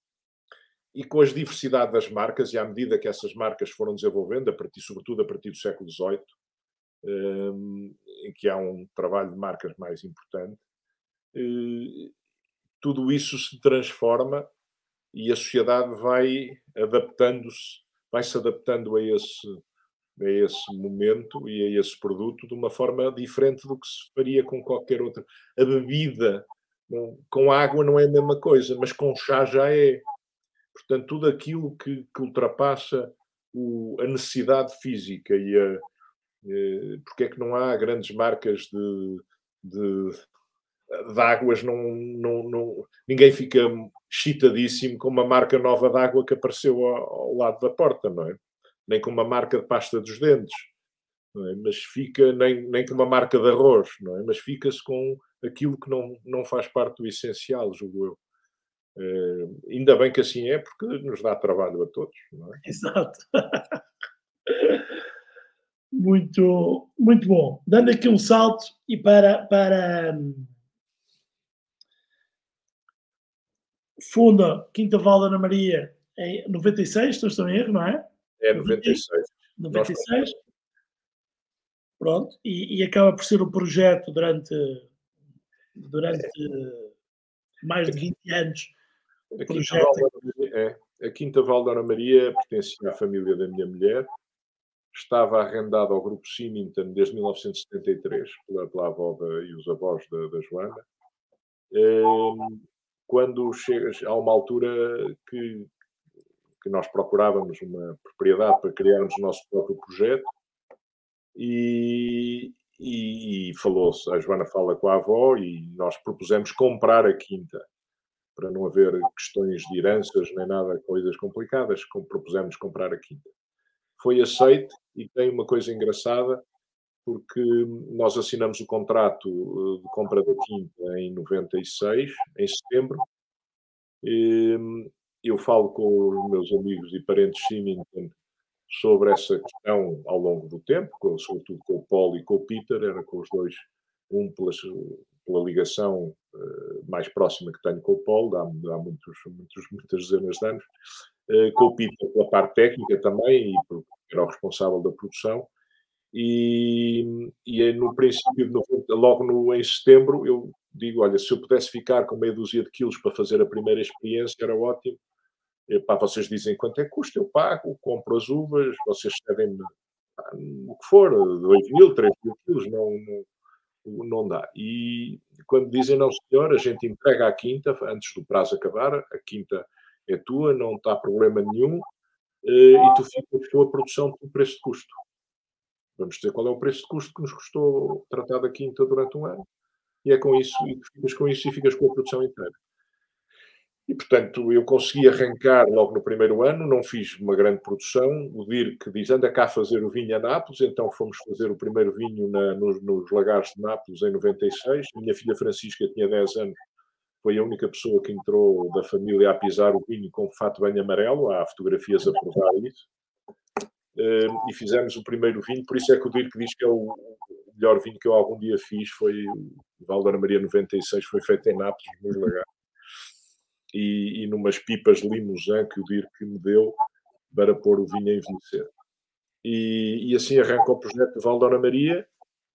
E com a diversidade das marcas, e à medida que essas marcas foram desenvolvendo, a partir, sobretudo a partir do século XVIII, um, em que há um trabalho de marcas mais importante, uh, tudo isso se transforma e a sociedade vai adaptando-se, vai se adaptando a esse, a esse momento e a esse produto de uma forma diferente do que se faria com qualquer outra. A bebida com água não é a mesma coisa, mas com chá já é. Portanto, tudo aquilo que, que ultrapassa o, a necessidade física e a. Eh, porque é que não há grandes marcas de, de, de águas? Não, não, não, ninguém fica excitadíssimo com uma marca nova de água que apareceu ao, ao lado da porta, não é? Nem com uma marca de pasta dos dentes. É? mas fica nem, nem com uma marca de arroz, não é? mas fica-se com aquilo que não, não faz parte do essencial, julgo eu. Uh, ainda bem que assim é, porque nos dá trabalho a todos. É? (laughs) Exato. muito, muito bom. Dando aqui um salto e para, para funda Quinta Val da Ana Maria em 96, estou em erro, não é? É 96. 96. Pronto, e, e, acaba por ser um projeto durante, durante é. mais de 20 anos a Quinta, Maria, é, a Quinta Val Dona Maria pertencia à família da minha mulher, estava arrendada ao Grupo Symington desde 1973, pela, pela avó da, e os avós da, da Joana. Um, quando chegas a uma altura que, que nós procurávamos uma propriedade para criarmos o nosso próprio projeto, e, e, e falou-se, a Joana fala com a avó e nós propusemos comprar a quinta para não haver questões de heranças nem nada, coisas complicadas, propusemos comprar a quinta. Foi aceito e tem uma coisa engraçada, porque nós assinamos o contrato eh, de compra da quinta em 96, em setembro. Eu falo com os meus amigos e parentes Symington sobre essa questão ao longo do tempo, sobretudo com o Paul e com o Peter, era com os dois, um pelas, pela ligação uh, mais próxima que tenho com o Paulo, há, há muitos, muitos, muitas dezenas de anos, uh, com o Peter pela parte técnica também, e porque era o responsável da produção. E, e no princípio, logo no, em setembro, eu digo: olha, se eu pudesse ficar com meia dúzia de quilos para fazer a primeira experiência, era ótimo. E, pá, vocês dizem quanto é que custa, eu pago, compro as uvas, vocês cedem-me o que for, 2 mil, 3 mil quilos, não, não, não dá. E quando dizem não, senhor, a gente entrega a quinta antes do prazo acabar, a quinta é tua, não está problema nenhum, eh, e tu ficas com a produção pelo preço de custo. Vamos dizer qual é o preço de custo que nos custou tratar da quinta durante um ano, e é com isso, e ficas com isso e ficas com a produção inteira. E, portanto, eu consegui arrancar logo no primeiro ano, não fiz uma grande produção. O Dirk diz, anda cá fazer o vinho a Nápoles, então fomos fazer o primeiro vinho na, nos, nos, lagares de Nápoles em 96. Minha filha Francisca tinha 10 anos, foi a única pessoa que entrou da família a pisar o vinho com fato bem amarelo, há fotografias a provar isso. Uh, e fizemos o primeiro vinho, por isso é que o Dirk diz que é o melhor vinho que eu algum dia fiz, foi o Valdora Maria 96, foi feito em Nápoles, nos lagares e, e numas pipas limousin que o Dirk me deu para pôr o vinho a envelhecer. E, e assim arranca o projeto de Valdona Maria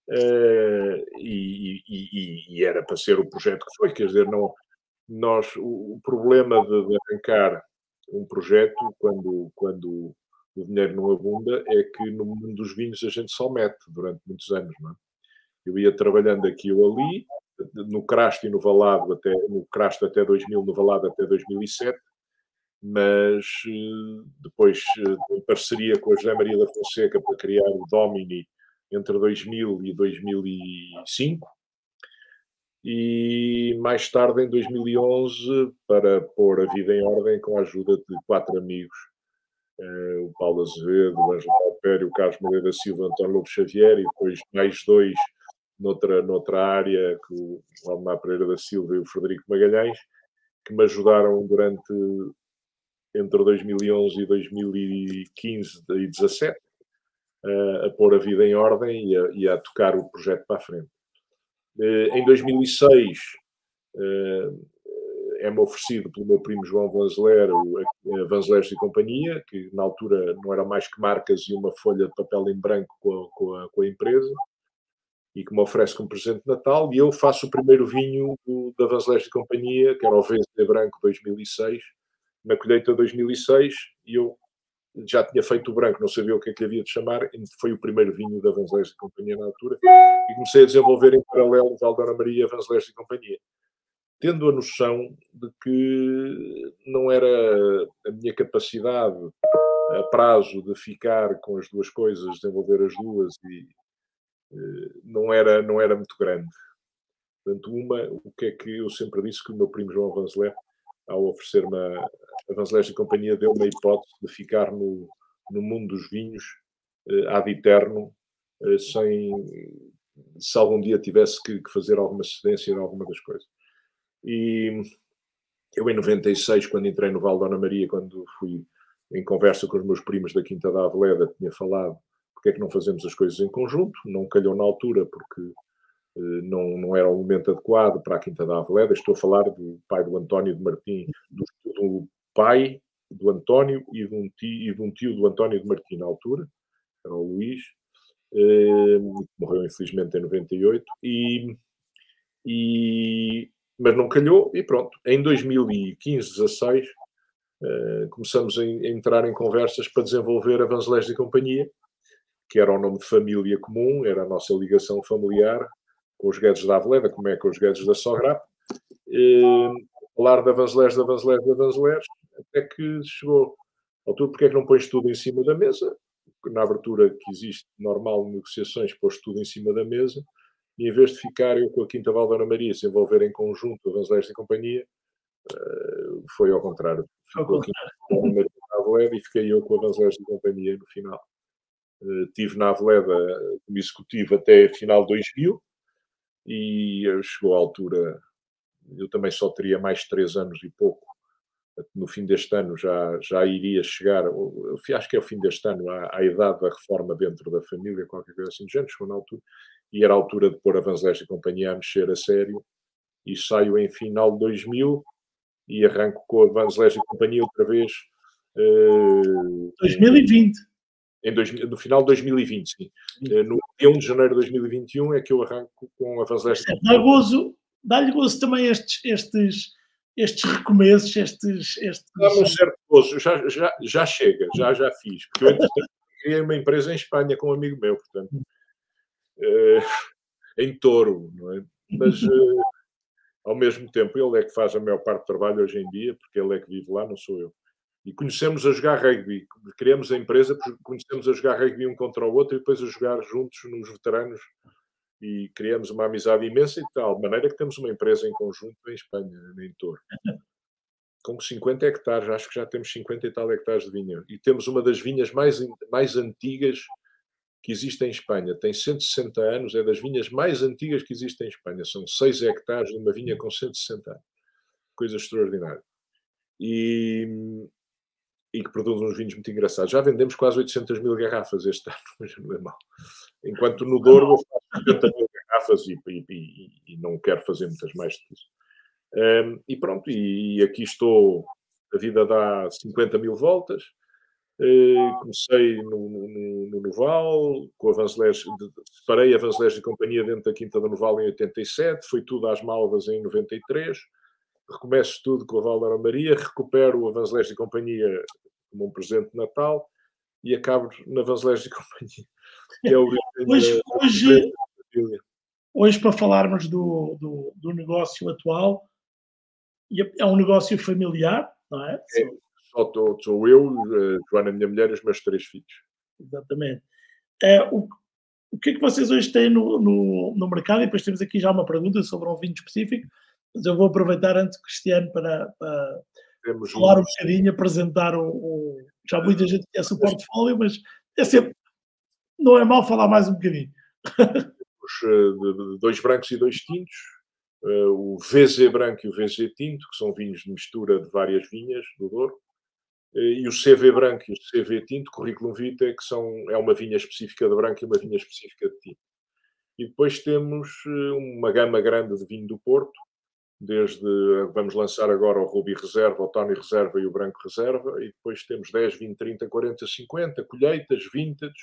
uh, e, e, e, era para ser o projeto que foi, quer dizer, não, nós, o, o problema de, de, arrancar um projeto quando, quando o dinheiro não abunda é que no mundo dos vinhos a gente só mete durante muitos anos, não é? Eu ia trabalhando aqui ou ali, no Crasto e no Valado até no Crasto até 2000, no Valado até 2007, mas eh, depois eh, em parceria com a José Maria da Fonseca para criar o Domini entre 2000 e 2005 e mais tarde em 2011 para pôr a vida em ordem com a ajuda de quatro amigos eh, o Paulo Azevedo, o Ângelo Palpério, o Carlos Moreira da Silva, António Lobo Xavier e depois mais dois noutra, noutra área, que o Valdemar Pereira da Silva e o Frederico Magalhães, que me ajudaram durante entre 2011 e 2015 e 2017 a, a pôr a vida em ordem e a, e a, tocar o projeto para a frente. Eh, em 2006 eh, é-me oferecido pelo meu primo João Vanzeler, Vanzelers e Companhia, que na altura não era mais que marcas e uma folha de papel em branco com a, com a, com a empresa, e que me oferece como presente de Natal, e eu faço o primeiro vinho do, da Vanzelés de Companhia, que era o VSD Branco 2006, na colheita 2006, e eu já tinha feito o branco, não sabia o que é que havia de chamar, foi o primeiro vinho da Vanzelés de Companhia na altura, e comecei a desenvolver em paralelo Valdora Maria Vanzelés de Companhia, tendo a noção de que não era a minha capacidade a prazo de ficar com as duas coisas, desenvolver as duas e, não era, não era muito grande. Portanto, uma, o que é que eu sempre disse que o meu primo João Vanzelé, ao oferecer-me a, a Vanzelé e companhia, deu-me a hipótese de ficar no, no mundo dos vinhos eh, ad eterno, eh, sem, se algum dia tivesse que, que fazer alguma cedência em alguma das coisas. E eu, em 96, quando entrei no Val Dona Maria, quando fui em conversa com os meus primos da Quinta da Aveleda, tinha falado porque é que não fazemos as coisas em conjunto? Não calhou na altura, porque eh, não, não era o momento adequado para a Quinta da Aveleda. Estou a falar do pai do António de Martim, do, do pai do António e de, um tio, e de um tio do António de Martim na altura, era o Luís, eh, morreu infelizmente em 98, e, e, mas não calhou e pronto. Em 2015, 16, eh, começamos a, a, entrar em conversas para desenvolver a Vanzelés e Companhia, que era o nome de família comum, era a nossa ligação familiar com os Guedes da Aveleda, como é com os Guedes da Sograp. falar da Vanzelés, da Vanzelés, da Vanzelés, até que chegou a altura, porque é que não pões tudo em cima da mesa? Na abertura que existe normal negociações, pôs tudo em cima da mesa, e em vez de ficar eu com a Quinta Valdana Maria se envolver em conjunto a Vanzelés e companhia, eh, foi ao contrário. Ficou a Quinta Valdana Maria Aveleda e fiquei eu com a Vanzelés e companhia no final. Estive na Aveleda como executivo até final de 2000 e chegou à altura, eu também só teria mais três anos e pouco. No fim deste ano já, já iria chegar, acho que é o fim deste ano, à, à idade da reforma dentro da família, qualquer coisa assim do chegou na altura, e era a altura de pôr a Vanzés e companhia a mexer a sério, e saio em final de 2000 e arranco com a Vanzés e companhia outra vez. Uh, 2020 em dois, no final de 2020, sim. Eh, no dia 1 de janeiro de 2021 é que eu arranco com a Vanzeleste. Dá gozo, dá-lhe gozo também estes, estes, estes recomeços, estes... estes... Dá-me um certo gozo, já, já, já chega, já, já fiz. Porque eu, entretanto, criei uma empresa em Espanha com um amigo meu, portanto, uh, em touro, não é? Mas... Uh, ao mesmo tempo, ele é que faz a maior parte do trabalho hoje em dia, porque ele é que vive lá, não sou eu e conhecemos a jogar rugby. Criamos a empresa conhecemos a jogar rugby um contra o outro e depois a jogar juntos nos veteranos e criamos uma amizade imensa e tal, de maneira que temos uma empresa em conjunto em Espanha, em Toro. com 50 hectares, acho que já temos 50 e tal hectares de vinha. E temos uma das vinhas mais, mais antigas que existe em Espanha. Tem 160 anos, é das vinhas mais antigas que existem em Espanha. São 6 hectares de uma vinha com 160 anos. Coisa extraordinária. E, e que produz uns vinhos muito engraçados. Já vendemos quase 800 mil garrafas este ano, (laughs) mas não é mal. Enquanto no Douro eu faço 50 mil garrafas e, e, e, não quero fazer muitas mais do que isso. Um, e pronto, e, aqui estou, a vida dá 50 mil voltas. Uh, comecei no, no, no, Noval, com a Vanzelés, separei a Vanzelés de Companhia dentro da Quinta do Noval em 87, foi tudo às Malvas em 93 recomeço tudo com a Valdara Maria, recupero o Avanzelés de Companhia como um presente de Natal e acabo na Avanzelés de Companhia. Que é o (laughs) hoje, hoje, hoje, para falarmos do, do, do, negócio atual, é um negócio familiar, não é? é só sou, sou eu, eh, Joana, minha mulher e os meus três filhos. Exatamente. É, o, o que é que vocês hoje têm no, no, no mercado? E depois temos aqui já uma pergunta sobre um vinho específico mas eu vou aproveitar antes, Cristiano, para, para falar um... um bocadinho, apresentar o, o, Já muita gente conhece o portfólio, mas é sempre. Não é mal falar mais um bocadinho. Temos dois brancos e dois tintos. Eh, o VZ branco e o VZ tinto, que são vinhos de mistura de várias vinhas do Douro. Eh, e o CV branco e o CV tinto, currículo vitae, que são, é uma vinha específica de branco e uma vinha específica de tinto. E depois temos eh, uma gama grande de vinho do Porto, desde vamos lançar agora o Ruby Reserva, o Tony Reserva e o Branco Reserva, e depois temos 10, 20, 30, 40, 50, colheitas, vintage,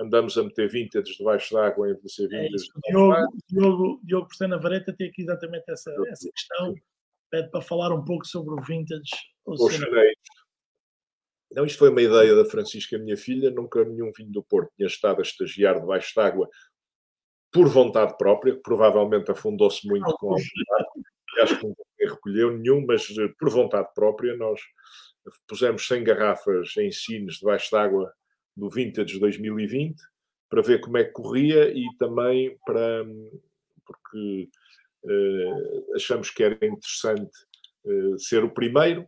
andamos a meter vintage debaixo d'água em vez de ser vintage. É Diogo, Diogo, Diogo Porcena Vareta tem aqui exatamente essa, essa questão, pede para falar um pouco sobre o vintage. O Não, isto foi uma ideia da Francisca, minha filha, nunca nenhum vinho do Porto tinha estado a estagiar debaixo d'água por vontade própria, que provavelmente afundou-se muito com a acho que não recolheu nenhum, mas eh, por vontade própria nós pusemos 100 garrafas em cines debaixo d'água do Vintage 2020 para ver como é que corria e também para porque uh, achamos que era interessante uh, ser o primeiro.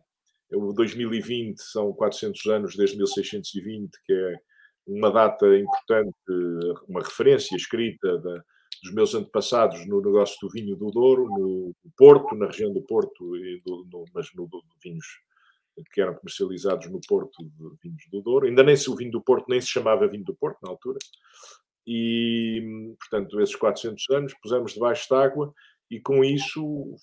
O 2020 são 400 anos desde 1620, que é uma data importante, uma referência escrita da, dos meus antepassados no negócio do vinho do Douro, no Porto, na região do Porto, e do, no, mas no, do, vinhos que eram comercializados no Porto de vinhos do Douro. Ainda nem se o vinho do Porto nem se chamava vinho do Porto na altura. E, portanto, esses 400 anos pusemos debaixo d'água e com isso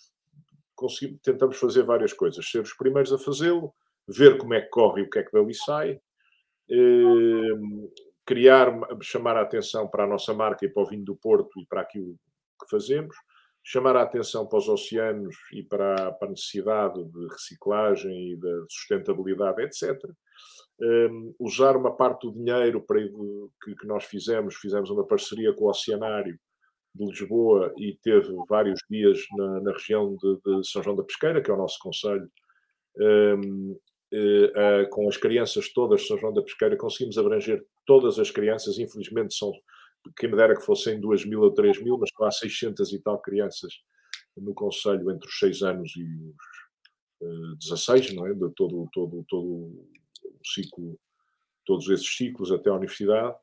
tentamos fazer várias coisas. Ser os primeiros a fazê-lo, ver como é que corre e o que é que dali sai, eh, criar, chamar a atenção para a nossa marca e para o vinho do Porto e para aquilo que fazemos, chamar a atenção para os oceanos e para, para a necessidade de reciclagem e da sustentabilidade, etc. Um, usar uma parte do dinheiro para, que, que, nós fizemos, fizemos uma parceria com o Oceanário de Lisboa e teve vários dias na, na região de, de, São João da Pesqueira, que é o nosso conselho, um, com as crianças todas de São João da Pesqueira, conseguimos abranger todas as crianças, infelizmente são, quem me dera que fossem 2 mil ou 3 mil, mas há 600 e tal crianças no Conselho entre os 6 anos e os uh, 16, não é? De todo, todo, todo o ciclo, todos esses ciclos até à universidade,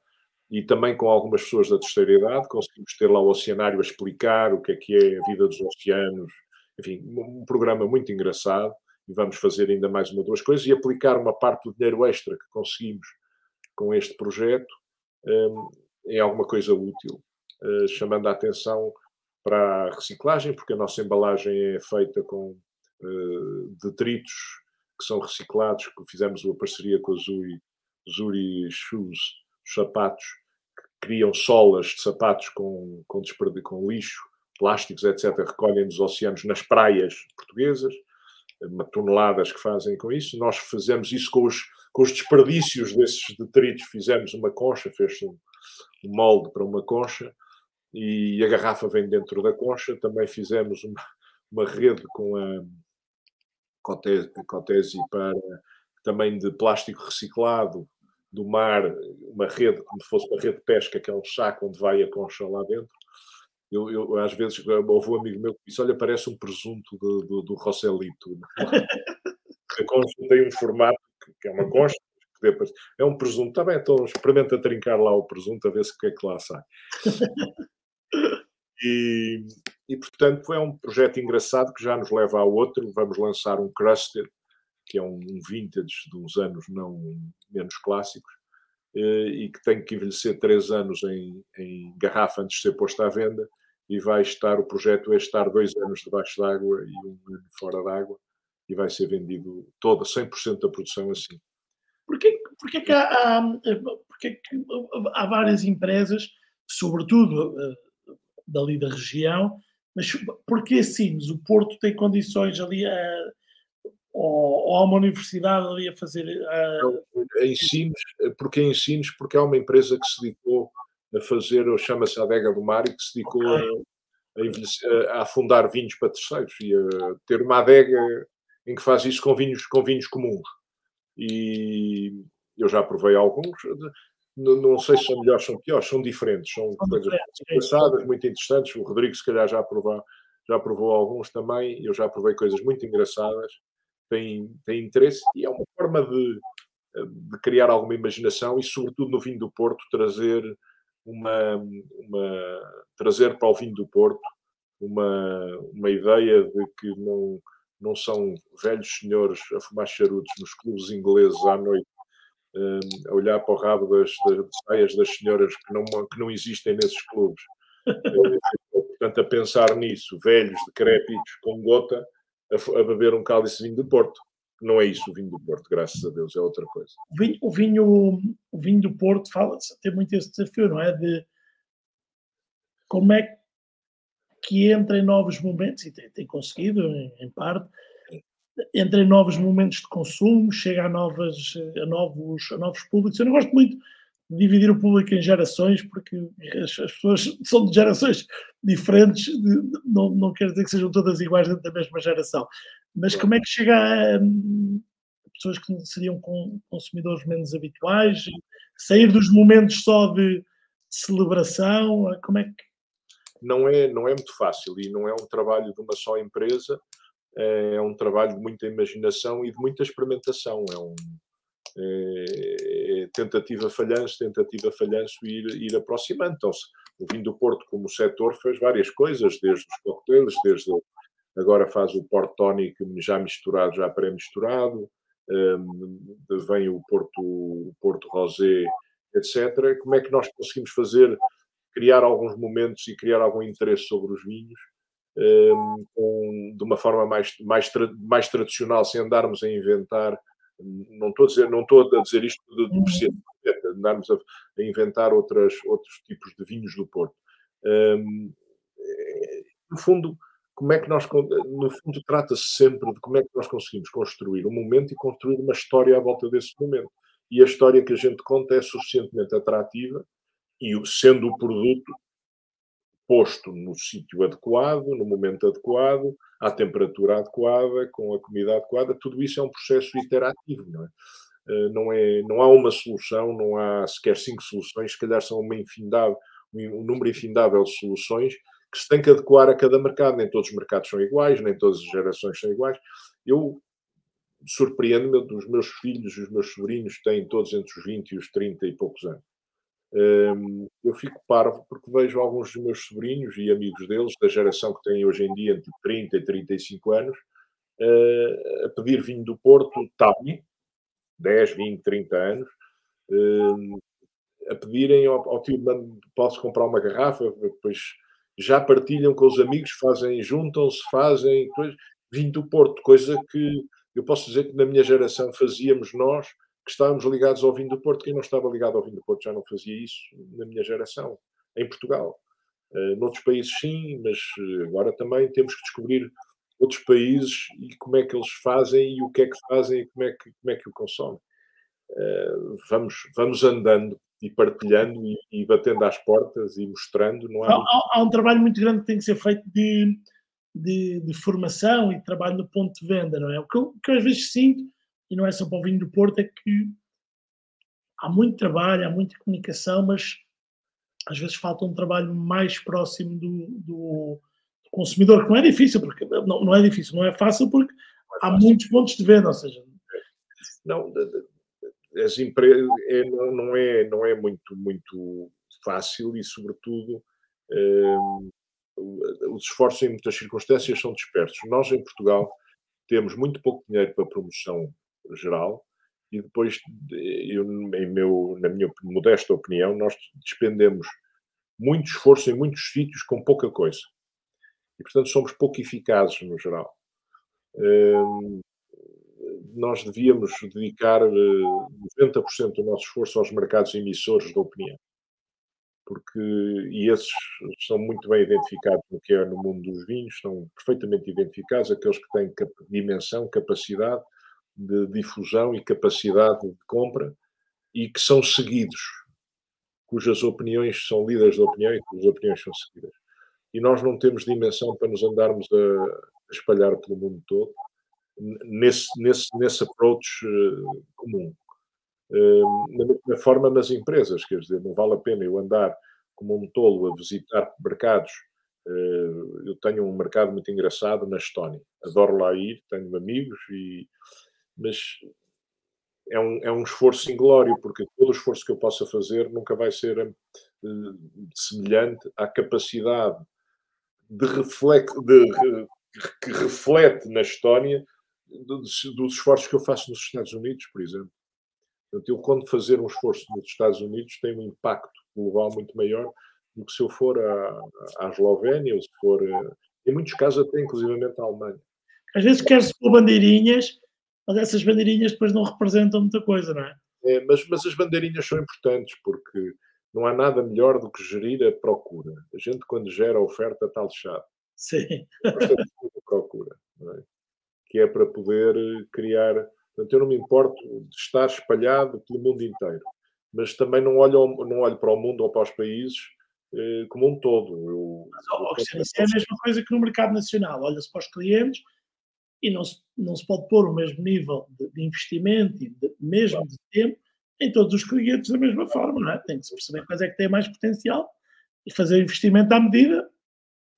e também com algumas pessoas da terceira idade, conseguimos ter lá o oceanário a explicar o que é que é a vida dos oceanos, enfim, um programa muito engraçado, e vamos fazer ainda mais uma ou duas coisas, e aplicar uma parte do dinheiro extra que conseguimos com este projeto um, em alguma coisa útil, uh, chamando a atenção para a reciclagem, porque a nossa embalagem é feita com uh, detritos que são reciclados, que fizemos uma parceria com a Zuri, Zuri Shoes, sapatos, que criam solas de sapatos com, com, com lixo, plásticos, etc., recolhem dos oceanos nas praias portuguesas toneladas que fazem com isso. Nós fazemos isso com os, com os desperdícios desses detritos. Fizemos uma concha, fez-se um, um molde para uma concha e a garrafa vem dentro da concha. Também fizemos uma, uma rede com a Cotesi para também de plástico reciclado do mar, uma rede como se fosse uma rede de pesca, que é um saco onde vai a concha lá dentro. Eu, eu, às vezes houve um amigo meu que disse: Olha, parece um presunto do, do, do. A concha tem um formato que é uma concha, é um presunto. Está bem, então experimenta trincar lá o presunto a ver se o que é que lá sai. E, e, portanto, é um projeto engraçado que já nos leva a outro. Vamos lançar um Cruster, que é um vintage de uns anos não menos clássicos, eh, e que tem que envelhecer três anos em, em garrafa antes de ser posto à venda. E vai estar, o projeto é estar dois anos debaixo d'água e um ano fora d'água, e vai ser vendido toda, 100% da produção assim. Porquê, porquê, que há, há, porquê que há várias empresas, sobretudo eh, dali da região, mas porquê Sines? O Porto tem condições ali a, ou, ou há uma universidade ali a fazer. A... Em Sines, porque em Sines, porque há uma empresa que se dedicou a fazer, chama-se Adega do Mar, e que se dedicou okay. a, a, afundar vinhos para terceiros e a ter uma adega em que faz isso com vinhos, com vinhos comuns. E eu já provei alguns, não, não sei se são melhores ou são piores, são diferentes, são, são coisas engraçadas, muito interessantes. O Rodrigo, se calhar, já provou, já provou alguns também. Eu já provei coisas muito engraçadas, tem, tem interesse e é uma forma de, de criar alguma imaginação e, sobretudo, no vinho do Porto, trazer uma, uma trazer para o vinho do Porto uma, uma ideia de que não, não são velhos senhores a fumar charutos nos clubes ingleses à noite a olhar para o rabo das, das saias das senhoras que não, que não existem nesses clubes. Portanto, a pensar nisso, velhos, decrépitos, com gota, a, a, beber um cálice de vinho do Porto. Não é isso o vinho do Porto, graças a Deus, é outra coisa. O vinho, o vinho, o vinho do Porto fala tem muito esse desafio, não é? De como é que entra em novos momentos, e tem, tem conseguido, em, em parte, entra em novos momentos de consumo, chega a, novas, a, novos, a novos públicos. Eu não gosto muito de dividir o público em gerações, porque as, as pessoas (laughs) são de gerações diferentes, de, não, não quer dizer que sejam todas iguais dentro da mesma geração. Mas como é que chega a, a pessoas que seriam consumidores menos habituais, sair dos momentos só de, de celebração, como é que não é, não é muito fácil e não é um trabalho de uma só empresa é um trabalho de muita imaginação e de muita experimentação. É um é, é tentativa falhanço, tentativa falhanço e ir, ir aproximando. Então, o vinho do Porto, como setor, fez várias coisas, desde os coquetéis, desde agora faz o Porto Tonic já misturado, já pré-misturado, um, vem o Porto, o Porto Rosé, etc. Como é que nós conseguimos fazer, criar alguns momentos e criar algum interesse sobre os vinhos um, com, de uma forma mais, mais, mais tradicional, sem andarmos a inventar. Não estou a dizer, não estou a dizer isto de, de uhum. andarmos a, a, inventar outras, outros tipos de vinhos do Porto. Um, no fundo, como é que nós, no fundo, trata-se sempre de como é que nós conseguimos construir um momento e construir uma história à volta desse momento. E a história que a gente conta é suficientemente atrativa e, sendo o produto, posto no sítio adequado, no momento adequado, à temperatura adequada, com a comida adequada, tudo isso é um processo iterativo, não é? Eh, não, é, não há uma solução, não há sequer cinco soluções, se calhar são uma um número infindável de soluções que se tem que adequar a cada mercado. Nem todos os mercados são iguais, nem todas as gerações são iguais. Eu surpreendo-me dos meus filhos, os meus sobrinhos têm todos entre os 20 e os 30 e poucos anos eu fico parvo porque vejo alguns dos meus sobrinhos e amigos deles, da geração que têm hoje em dia entre 30 e 35 anos, ah, a pedir vinho do Porto, Tabi, 10, 20, 30 anos, a pedirem ao, ao tio, posso comprar uma garrafa, depois já partilham com os amigos, fazem, juntam-se, fazem, depois, vinho do Porto, coisa que eu posso dizer que na minha geração fazíamos nós, que estávamos ligados ao vinho do Porto. Quem não estava ligado ao vinho do Porto já não fazia isso na minha geração, em Portugal. Uh, noutros países, sim, mas eh, agora também temos que descobrir outros países e como é que eles fazem e o que é que fazem e como é que, como é que o consomem. Uh, vamos, vamos andando e partilhando e, e, batendo às portas e mostrando. Não há, há, há, um trabalho muito grande que tem que ser feito de, de, de formação e de trabalho no ponto de venda, não é? O que eu, que eu às vezes sinto e não é só para o vinho do Porto, é que há muito trabalho, há muita comunicação, mas às vezes falta um trabalho mais próximo do, do, do consumidor, que não é difícil, porque não, não, é difícil, não é fácil, porque há muitos pontos de venda, ou seja. Não, as empresas é, não, é, não é muito, muito fácil e, sobretudo, um, os esforços em muitas circunstâncias são dispersos. Nós, em Portugal, temos muito pouco dinheiro para promoção geral e depois, eu, em meu, na minha modesta opinião, nós despendemos muito esforço em muitos sítios com pouca coisa. E, portanto, somos pouco eficazes no geral. Um, nós devíamos dedicar 90% eh, do nosso esforço aos mercados emissores da opinião. Porque, e esses são muito bem identificados no que é no mundo dos vinhos, estão perfeitamente identificados, aqueles que têm dimensão, capacidade de difusão e capacidade de compra e que são seguidos, cujas opiniões são líderes de opinião e cujas opiniões são seguidas. E nós não temos dimensão para nos andarmos a espalhar pelo mundo todo nesse, nesse, nesse approach uh, comum. Uh, mesma forma nas empresas, quer dizer, não vale a pena eu andar como um tolo a visitar mercados. Uh, eu tenho um mercado muito engraçado na Estónia, adoro lá ir, tenho amigos, e, mas é um, é um esforço inglório, porque todo o esforço que eu possa fazer nunca vai ser semelhante à capacidade de, reflex, de, que reflete na Estónia dos, dos esforços que eu faço nos Estados Unidos, por exemplo. Portanto, eu, quando fazer um esforço nos Estados Unidos, tem um impacto global muito maior do que se eu for à, à Eslovénia ou se for. Eh, em muitos casos, até inclusivamente à Alemanha. Às vezes quer-se pôr bandeirinhas, mas essas bandeirinhas depois não representam muita coisa, não é? é mas, mas as bandeirinhas são importantes porque não há nada melhor do que gerir a procura. A gente, quando gera a oferta, está lixado. Sim. procura. É? Que é para poder eh, criar. Portanto, eu não me importo de estar espalhado pelo mundo inteiro, mas também não olho, não olho para o mundo ou para os países eh, como um todo. Eu, mas, oh, eu, isso é a mesma coisa que no mercado nacional. Olha-se para os clientes e não se, não se pode pôr o mesmo nível de, de investimento e de, mesmo claro. de tempo em todos os clientes da mesma forma, não é? Tem que se perceber quais é que têm mais potencial e fazer investimento à medida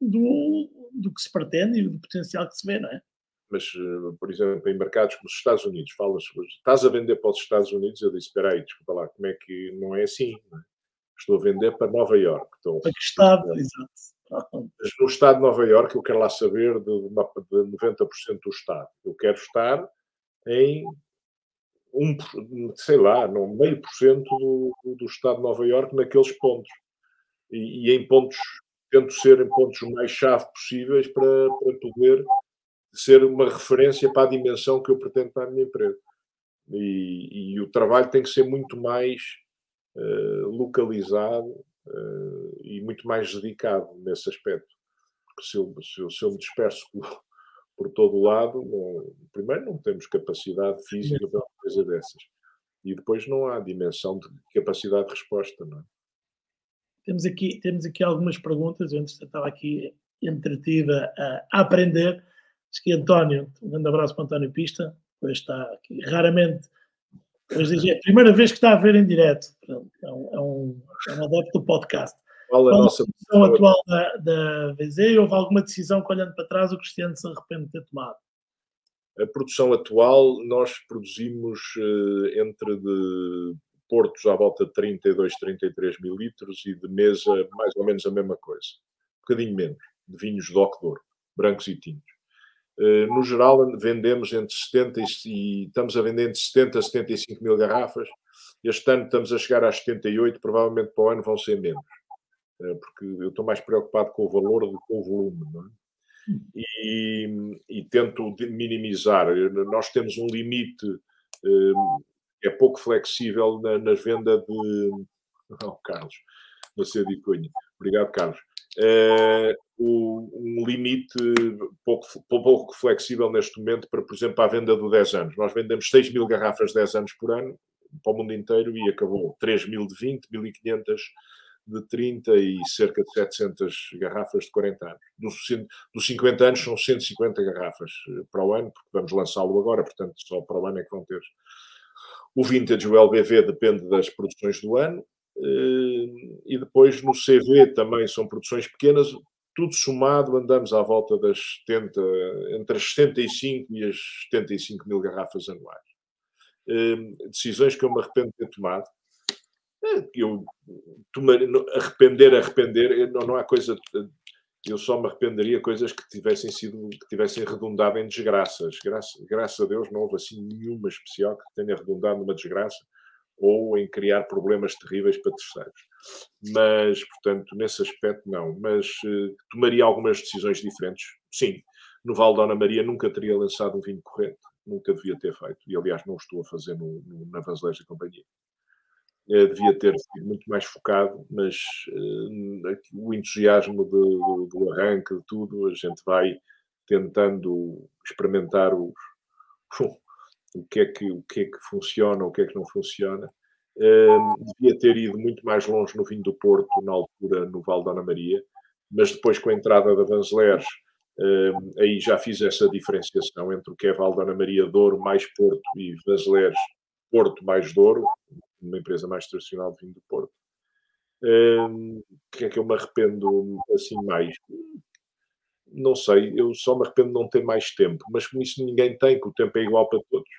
do, do que se pretende e do potencial que se vê, não é? Mas, eh, por exemplo, em mercados como os Estados Unidos, falas, estás a vender para os Estados Unidos, eu disse, espera aí, desculpa lá, como é que não é assim? É? Estou a vender para Nova York. Então, para que estado, exato. Mas no estado de Nova York eu quero lá saber de, de 90% do estado. Eu quero estar em um, sei lá, no meio por cento do, do estado de Nova York naqueles pontos. E, e, em pontos, tento ser em pontos mais chave possíveis para, para poder ser uma referência para a dimensão que eu pretendo para a minha empresa. E, e o trabalho tem que ser muito mais uh, localizado uh, e muito mais dedicado nesse aspecto. Porque se eu, se eu, se eu me disperso por, por todo o lado, não, primeiro não temos capacidade física para uma coisa dessas. E depois não há dimensão de capacidade de resposta, não é? Temos aqui, temos aqui algumas perguntas, eu antes estava aqui entretida a, aprender que António, um grande abraço para António Pista, pois está aqui raramente. Pois diz, é a primeira vez que está a ver em direto. É um, é um, é um adepto do podcast. Qual a nossa posição atual da, da VZ? Houve alguma decisão que, olhando para trás, o Cristiano se arrepende de ter tomado? A produção atual, nós produzimos uh, entre de portos à volta de 32, 33 mil litros e de mesa mais ou menos a mesma coisa. Um bocadinho menos, de vinhos de Ocdor, brancos e tintos. Eh, no geral, vendemos entre 70 e, estamos a vender entre 70 a 75 mil garrafas. Este ano estamos a chegar às 78, provavelmente para o ano vão ser menos, eh, porque eu estou mais preocupado com o valor do que com o volume. É? Hum. E, e, tento minimizar. Nós temos um limite que eh, é pouco flexível na, na venda de. (laughs) Oh, Carlos, você de Cunha. Obrigado, Carlos uh, um limite pouco, pouco flexível neste momento para, por exemplo, a venda do 10 anos. Nós vendemos 6 mil garrafas de 10 anos por ano para o mundo inteiro e acabou 3 mil de 20, 1.500 de 30 e cerca de 700 garrafas de 40 anos. Dos, dos 50 anos são 150 garrafas eh, para o ano, porque vamos lançá-lo agora, portanto só para o ano é que vão ter. O vintage, o LBV, depende das produções do ano. Eh, e depois no CV também são produções pequenas. Tudo somado, andamos à volta das 70, entre as 75 e as 75 mil garrafas anuais. Hum, decisões que eu me arrependo de ter tomado. É, eu tomar, arrepender, arrepender, não, não há coisa. Eu só me arrependeria coisas que tivessem sido, que tivessem redundado em desgraças. Graças, graças a Deus não houve assim nenhuma especial que tenha redundado numa desgraça ou em criar problemas terríveis para terceiros. Mas, portanto, nesse aspecto, não. Mas uh, tomaria algumas decisões diferentes. Sim, no Val Dona Maria nunca teria lançado um vinho corrente. Nunca devia ter feito. E, aliás, não estou a fazer no, no, na Vanzeleiros da Companhia. Uh, devia ter sido muito mais focado, mas uh, o entusiasmo de, do arranque, de tudo, a gente vai tentando experimentar os, (laughs) o que é que, o que, é que funciona, o que é que não funciona. Uh, devia ter ido muito mais longe no vinho do Porto, na altura, no Val da Ana Maria, mas depois com a entrada da Vanzeleiros, uh, aí já fiz essa diferenciação entre o que é Val da Ana Maria Douro mais Porto e Vanzeleiros Porto mais Douro, uma empresa mais tradicional de vinho do Porto. O que é que eu me arrependo assim mais? não sei, eu só me arrependo de não ter mais tempo, mas com isso ninguém tem, que o tempo é igual para todos.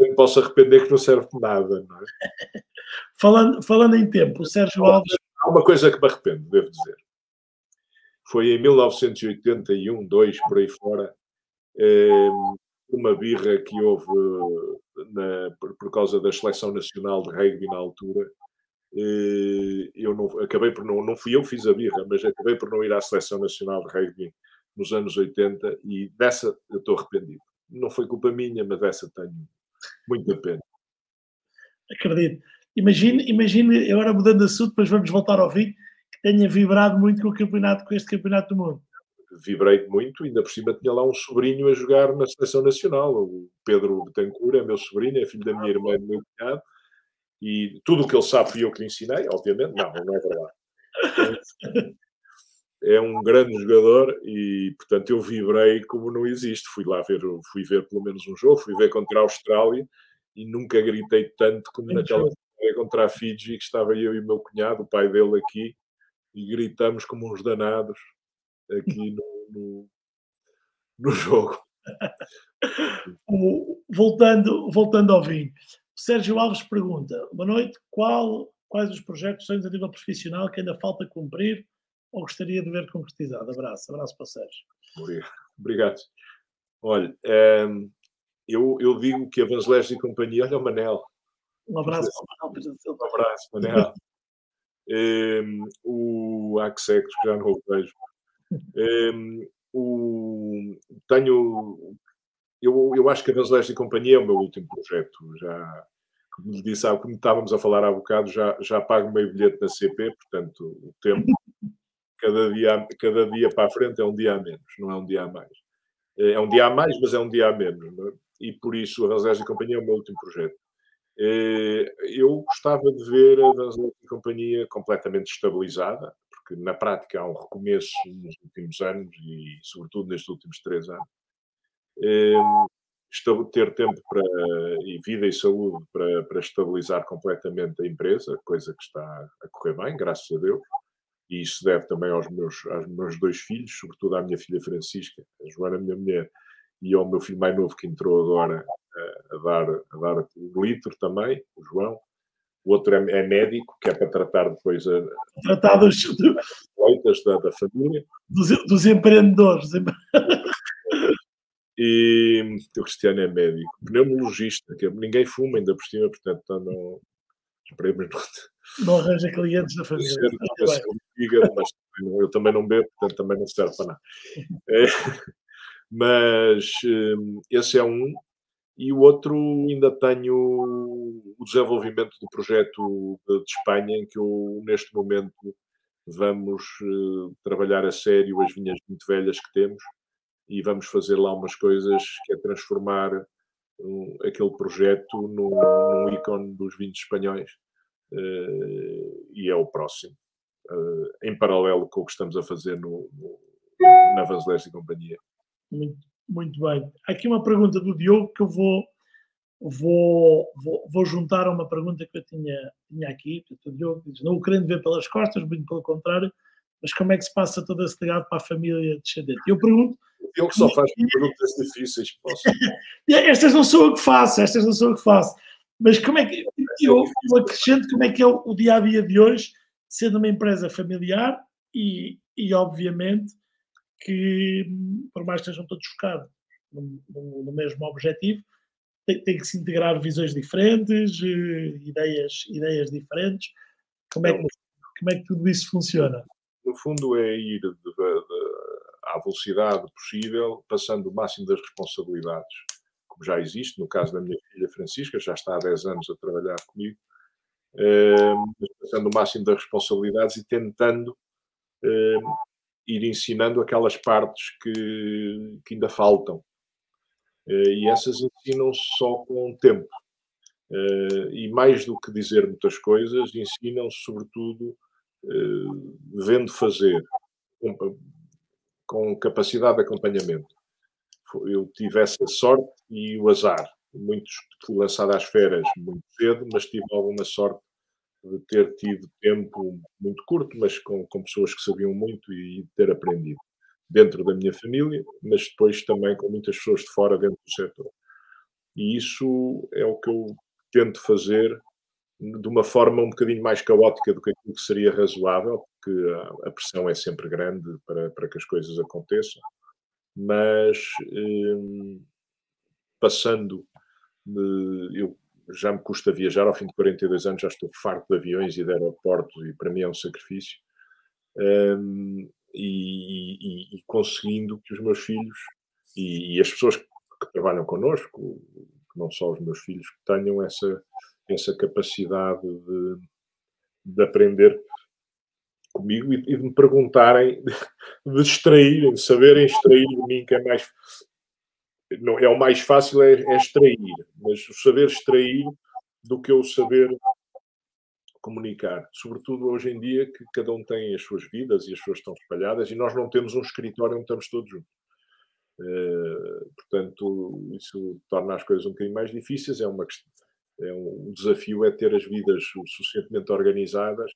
Eu posso arrepender que não serve nada, não é? Falando, falando em tempo, o Sérgio Alves. Há uma coisa que me arrependo, devo dizer. Foi em 1981, 2, por aí fora, eh, uma birra que houve na, por, por causa da seleção nacional de rugby na altura, eh, eu não, acabei por não, não fui eu que fiz a birra, mas acabei por não ir à Seleção Nacional de Rugby nos anos 80 e dessa eu estou arrependido. Não foi culpa minha, mas dessa tenho muita pena. Acredito. Imagine, imagine, agora mudando de assunto, depois vamos voltar ao fim, que tenha vibrado muito com o campeonato, com este campeonato do mundo. Vibrei muito, ainda por cima tinha lá um sobrinho a jogar na Seleção Nacional. O Pedro Betancourt é meu sobrinho, é filho da minha irmã e do meu cunhado e tudo o que ele sabe fui eu que lhe ensinei, obviamente. Não, não é verdade. (laughs) É um grande jogador e, portanto, eu vibrei como não existe. Fui lá ver, fui ver pelo menos um jogo, fui ver contra a Austrália e nunca gritei tanto como naquela contra a Fiji, que estava eu e o meu cunhado, o pai dele aqui, e gritamos como uns danados aqui no, no, no jogo. (laughs) voltando, voltando ao vinho, Sérgio Alves pergunta: Boa noite, qual, quais os projetos sonhos a nível profissional que ainda falta cumprir ou gostaria de ver concretizado? Abraço, abraço para o Sérgio. Obrigado. Olha, ehm, eu, eu digo que a Vangelis e companhia, olha o Manel. Um abraço para o Manel. Um abraço, Manel. um, ehm, o Axex, que já não o vejo. Um, ehm, o, tenho eu, eu acho que a Vangelis e Companhia é o meu último projeto. Já, como lhe disse, como estávamos a falar há bocado, já, já pago meio bilhete na CP, portanto, o tempo, cada dia, cada dia para a frente é um dia a menos, não é um dia a mais. É, é um dia a mais, mas é um dia a menos. É? E por isso a Vangelis e Companhia é o meu último projeto. É, eu gostava de ver a Vangelis e Companhia completamente estabilizada, porque na prática há um recomeço nos últimos anos e, sobretudo, nestes últimos três anos ter tempo para, e vida e saúde para, para estabilizar completamente a empresa, coisa que está a correr bem, graças a Deus. E isso deve também aos meus, aos meus dois filhos, sobretudo à minha filha Francisca, a Joana, minha mulher, e ao meu filho mais novo que entrou agora a, a dar, a dar o litro também, o João. O outro é, é, médico, que é para tratar depois a, tratar dos, da, da família. Dos, dos empreendedores. E o Cristiano é médico, pneumologista, que ninguém fuma ainda por cima, portanto então não. Esperemos não. Não arranja clientes da família. Fígado, mas eu também não bebo, portanto também não serve para nada. É, mas hum, esse é um. E o outro ainda tenho o desenvolvimento do projeto de Espanha, em que eu, neste momento, vamos uh, trabalhar a sério as vinhas muito velhas que temos e vamos fazer lá umas coisas que é transformar um, aquele projeto num, num ícone dos vinhos espanhóis e é o próximo, uh, em paralelo com o que estamos a fazer no, no na Vanzeles e Companhia. Muito, muito bem. Aqui uma pergunta do Diogo que eu vou vou, vou, vou juntar a uma pergunta que eu tinha, tinha aqui. O Diogo diz: Não o querendo ver pelas costas, muito pelo contrário, mas como é que se passa todo esse legado para a família descendente? Eu pergunto. Eu que só faço perguntas difíceis, posso. (laughs) estas não sou eu que faço, estas não sou eu que faço. Mas como é que. Eu, eu acrescento como é que é o, o dia a dia de hoje, sendo uma empresa familiar e, e obviamente, que, por mais que estejam todos focados no, no, no mesmo objetivo, tem, tem, que se integrar visões diferentes, eh, ideias, ideias diferentes. Como é, que, como é que tudo isso funciona? No fundo, é ir de, de, à velocidade possível, passando o máximo das responsabilidades, como já existe. No caso da minha filha Francisca, já está há 10 anos a trabalhar comigo, eh, passando o máximo das responsabilidades e tentando eh, ir ensinando aquelas partes que, que ainda faltam. Eh, e essas ensinam-se só com o tempo. E mais do que dizer muitas coisas, ensinam-se sobretudo vendo fazer, com capacidade de acompanhamento. Eu tive essa sorte e o azar. Muitos fui lançado às feras muito cedo, mas tive alguma sorte de ter tido tempo muito curto, mas com, com pessoas que sabiam muito e ter aprendido dentro da minha família, mas depois também com muitas pessoas de fora dentro do setor. E isso é o que eu tento fazer de uma forma um bocadinho mais caótica do que aquilo que seria razoável, porque a, pressão é sempre grande para, para que as coisas aconteçam, mas hum, passando de, eu já me custa viajar, ao fim de 42 anos já estou farto de aviões e de aeroportos e para mim é um sacrifício. Um, e, e, e, conseguindo que os meus filhos e, e, as pessoas que trabalham connosco, não só os meus filhos, que tenham essa, essa capacidade de, de aprender comigo e, de me perguntarem, (laughs) de extraírem, de saberem extrair de mim, que é mais não, é o mais fácil é, é extrair, mas o saber extrair do que o saber comunicar. Sobretudo hoje em dia que cada um tem as suas vidas e as suas estão espalhadas e nós não temos um escritório onde estamos todos juntos. Uh, portanto, isso torna as coisas um bocadinho mais difíceis. É, uma, é um, um desafio é ter as vidas suficientemente organizadas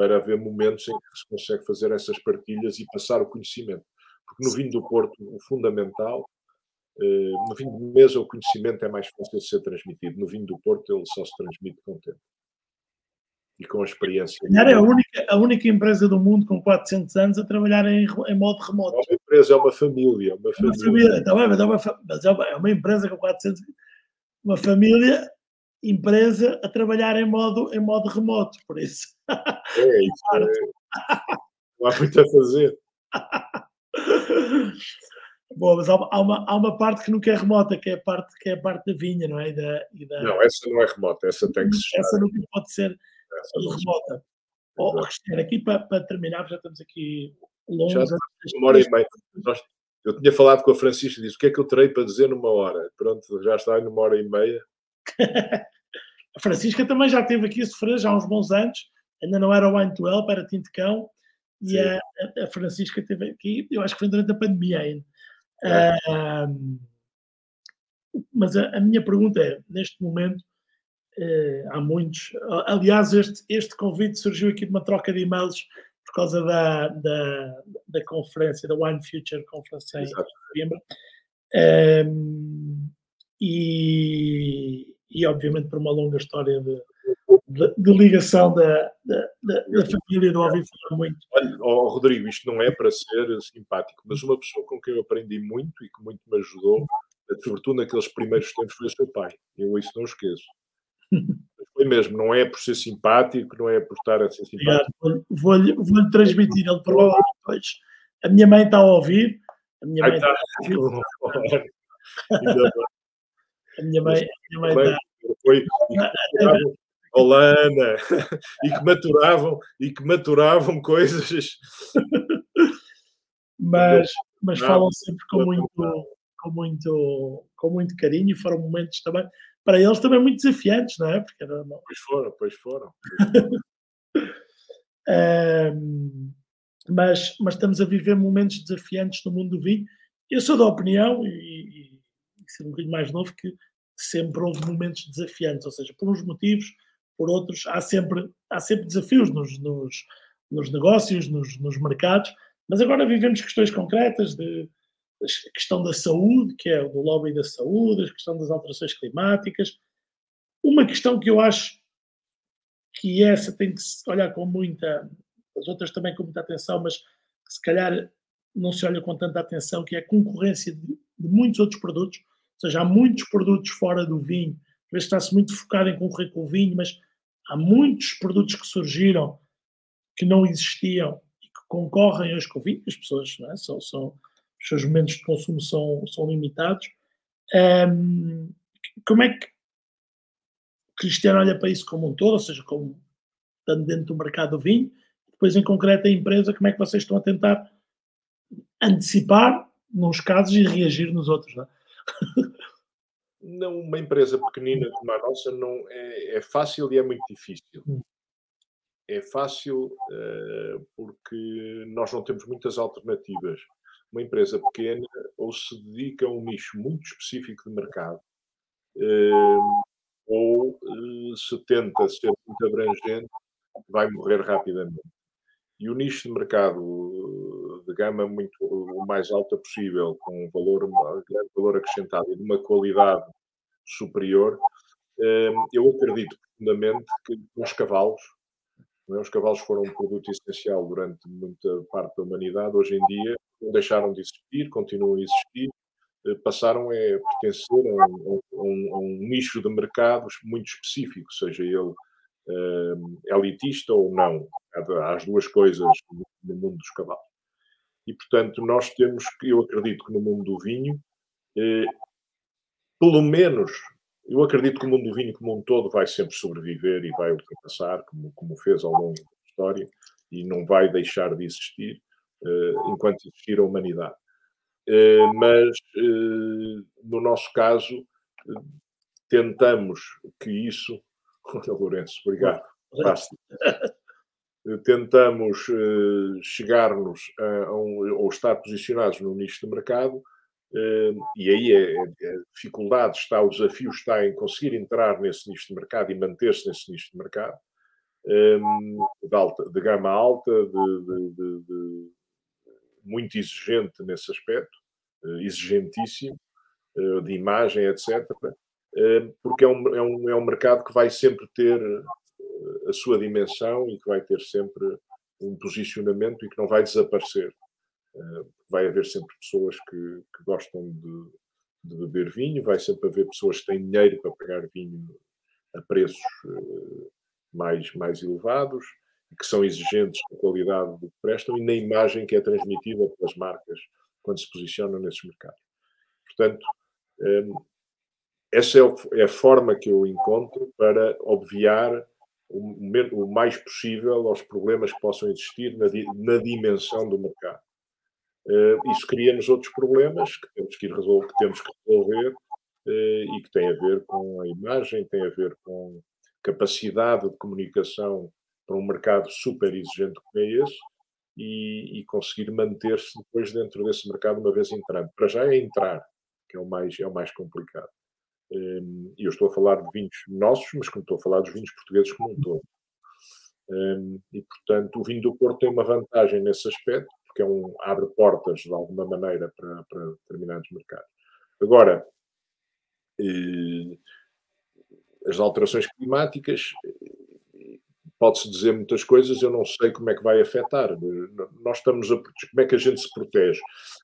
para haver momentos em que se consegue fazer essas partilhas e passar o conhecimento. Porque no vinho do Porto, o fundamental eh, no vinho de mesa, o conhecimento é mais fácil de ser transmitido. No vinho do Porto, ele só se transmite com o tempo e com a experiência. É a única, a única empresa do mundo com 400 anos a trabalhar em, em modo remoto. É uma empresa, é uma família. Uma família. Uma família tá bem, mas, é uma, mas é, uma, é uma empresa com 400 uma família, empresa a trabalhar em modo, em modo remoto, por isso. É, isso (laughs) é, não há muito a fazer. Bom, mas há uma, há uma parte que nunca é remota, que é a parte, que é a parte da vinha, não é? E da, e da... Não, essa não é remota, essa tem que ser. Essa nunca pode ser remota. Oh, Cristiano, aqui para, para terminar, já estamos aqui longe. Já uma hora e meia. Eu tinha falado com a Francisca e disse o que é que eu terei para dizer numa hora. Pronto, já está numa hora e meia. (laughs) a Francisca também já esteve aqui a sofrer já há uns bons anos. Ainda não era o Wine to Help, era Tinto Cão. E a, a, Francisca esteve aqui, eu acho que foi durante a pandemia ainda. Uh, mas a, a, minha pergunta é, neste momento, uh, há muitos. Aliás, este, este convite surgiu aqui de uma troca de e-mails por causa da, da, da conferência, da Wine Future Conference em novembro. e, e, obviamente, por uma longa história de, de, de ligação da, da, da, família do ouvi falar muito. Olha, oh, Rodrigo, isto não é para ser simpático, mas uma pessoa com quem eu aprendi muito e que muito me ajudou, sobretudo naqueles primeiros tempos, foi o seu pai. Eu isso não esqueço. Foi mesmo, não é por ser simpático, não é por estar a ser simpático. Vou-lhe vou transmitir, ele provavelmente depois. A minha mãe está a ouvir. A minha mãe está a ouvir. (laughs) A minha mãe, a minha mãe. Foi, Holanda, (laughs) e que maturavam, e que maturavam coisas. mas, mas falam sempre com muito, com muito, com muito carinho e foram momentos também, para eles também muito desafiantes, não é? Porque não... Pois foram, pois foram. (laughs) um, mas, mas estamos a viver momentos desafiantes no mundo do vinho. Eu sou da opinião, e ser um bocadinho mais novo, que sempre houve momentos desafiantes, ou seja, por uns motivos, por outros, há sempre, há sempre desafios nos, nos, nos negócios, nos, nos mercados, mas agora vivemos questões concretas de a questão da saúde, que é o lobby da saúde, a questão das alterações climáticas. Uma questão que eu acho que essa tem que se olhar com muita, as outras também com muita atenção, mas se calhar não se olha com tanta atenção, que é a concorrência de, de muitos outros produtos, seja, há muitos produtos fora do vinho, às vezes está-se muito focado em concorrer com o vinho, mas há muitos produtos que surgiram que não existiam e que concorrem hoje com o vinho, as pessoas é? são, são, os seus momentos de consumo são, são limitados. Um, como é que Cristiano olha para isso como um todo, ou seja, como estando dentro do mercado do vinho, depois em concreto a empresa, como é que vocês estão a tentar antecipar nos casos e reagir nos outros? Não, é? Não uma empresa pequenina como a nossa não é, é fácil e é muito difícil. Hum. É fácil uh, porque nós não temos muitas alternativas uma empresa pequena ou se dedica a um nicho muito específico de mercado, eh, ou eh, se tenta ser muito abrangente, vai morrer rapidamente. E o nicho de mercado de gama muito o mais alta possível, com um valor, um valor acrescentado e de uma qualidade superior, eh, eu acredito profundamente que os cavalos, é? os cavalos foram um produto essencial durante muita parte da humanidade, hoje em dia não deixaram de existir, continuam a existir, eh, passaram a pertencer a um, a um, a um nicho de mercados muito específico, seja ele uh, elitista ou não. Há as duas coisas no mundo dos cavalos. E, portanto, nós temos que, eu acredito que no mundo do vinho, eh, pelo menos, eu acredito que o mundo do vinho como um todo vai sempre sobreviver e vai ultrapassar, como, como fez ao longo da história, e não vai deixar de existir. Eh, enquanto existir a humanidade. Eh, mas, eh, no nosso caso, tentamos que isso. (laughs) Olha, Lourenço, obrigado. (laughs) Tentamos chegar-nos a, um, ou estar posicionados no nicho de mercado, e aí a, a dificuldade está, o desafio está em conseguir entrar nesse nicho de mercado e manter-se nesse nicho de mercado. De, alta, de gama alta, de, de, de, muito exigente nesse aspecto, eh, exigentíssimo, eh, de imagem, etc., eh, porque é um, é, um, é um mercado que vai sempre ter a sua dimensão e que vai ter sempre um posicionamento e que não vai desaparecer. Vai haver sempre pessoas que, que gostam de, de, beber vinho, vai sempre haver pessoas que têm dinheiro para pagar vinho a preços mais, mais elevados, que são exigentes na qualidade do que prestam e na imagem que é transmitida pelas marcas quando se posicionam nesses mercados. Portanto, hum, essa é, é a forma que eu encontro para obviar o mais possível aos problemas que possam existir na, dimensão do mercado. Hum, isso cria-nos outros problemas que temos que, resolver, que temos que resolver hum, e que têm a ver com a imagem, têm a ver com capacidade de comunicação para um mercado super exigente como é esse e, e conseguir manter-se depois dentro desse mercado uma vez entrando. Para já é entrar, que é o mais, é o mais complicado. Hum, e eu estou a falar de vinhos nossos, mas como estou a falar dos vinhos portugueses como um todo. Um, e, portanto, o vinho do Porto tem uma vantagem nesse aspecto, porque é um, abre portas, de alguma maneira, para, para determinados mercados. Agora, eh, as alterações climáticas pode-se dizer muitas coisas, eu não sei como é que vai afetar. Nós estamos a como é que a gente se protege?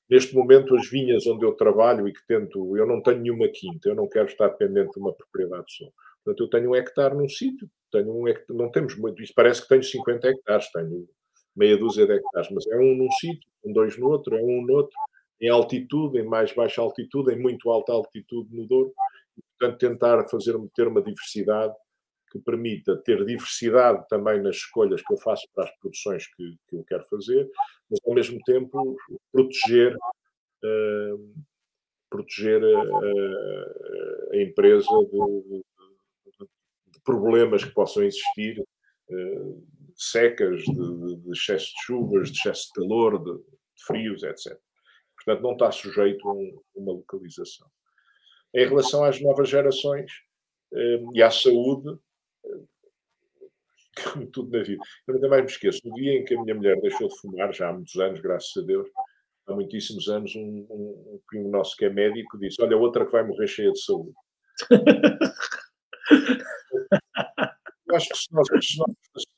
Neste momento, as vinhas onde eu trabalho e que tento, eu não tenho nenhuma quinta, eu não quero estar dependente de uma propriedade só. Portanto, eu tenho um hectare num sítio, tenho um hectare, não temos muito, isso parece que tenho 50 hectares, tenho meia dúzia de hectares, mas é um num sítio, um dois no outro, é um no outro, em altitude, em mais baixa altitude, em muito alta altitude no Douro. portanto, tentar fazer, ter uma diversidade que permita ter diversidade também nas escolhas que eu faço para as produções que, que eu quero fazer, mas ao mesmo tempo proteger, uh, proteger a, a empresa de, de, de, problemas que possam existir, uh, secas, de, de, excesso de chuvas, de excesso de calor, de, frios, etc. Portanto, não está sujeito a, um, uma localização. Em relação às novas gerações e à saúde, como (coughs) tudo na vida. Eu nunca mais me esqueço. No dia em que a minha mulher deixou de fumar, já há muitos anos, graças a Deus, há muitíssimos anos, um, um, um primo nosso que é médico disse: Olha, outra que vai morrer cheia de saúde. (laughs) Eu acho que se nós, se,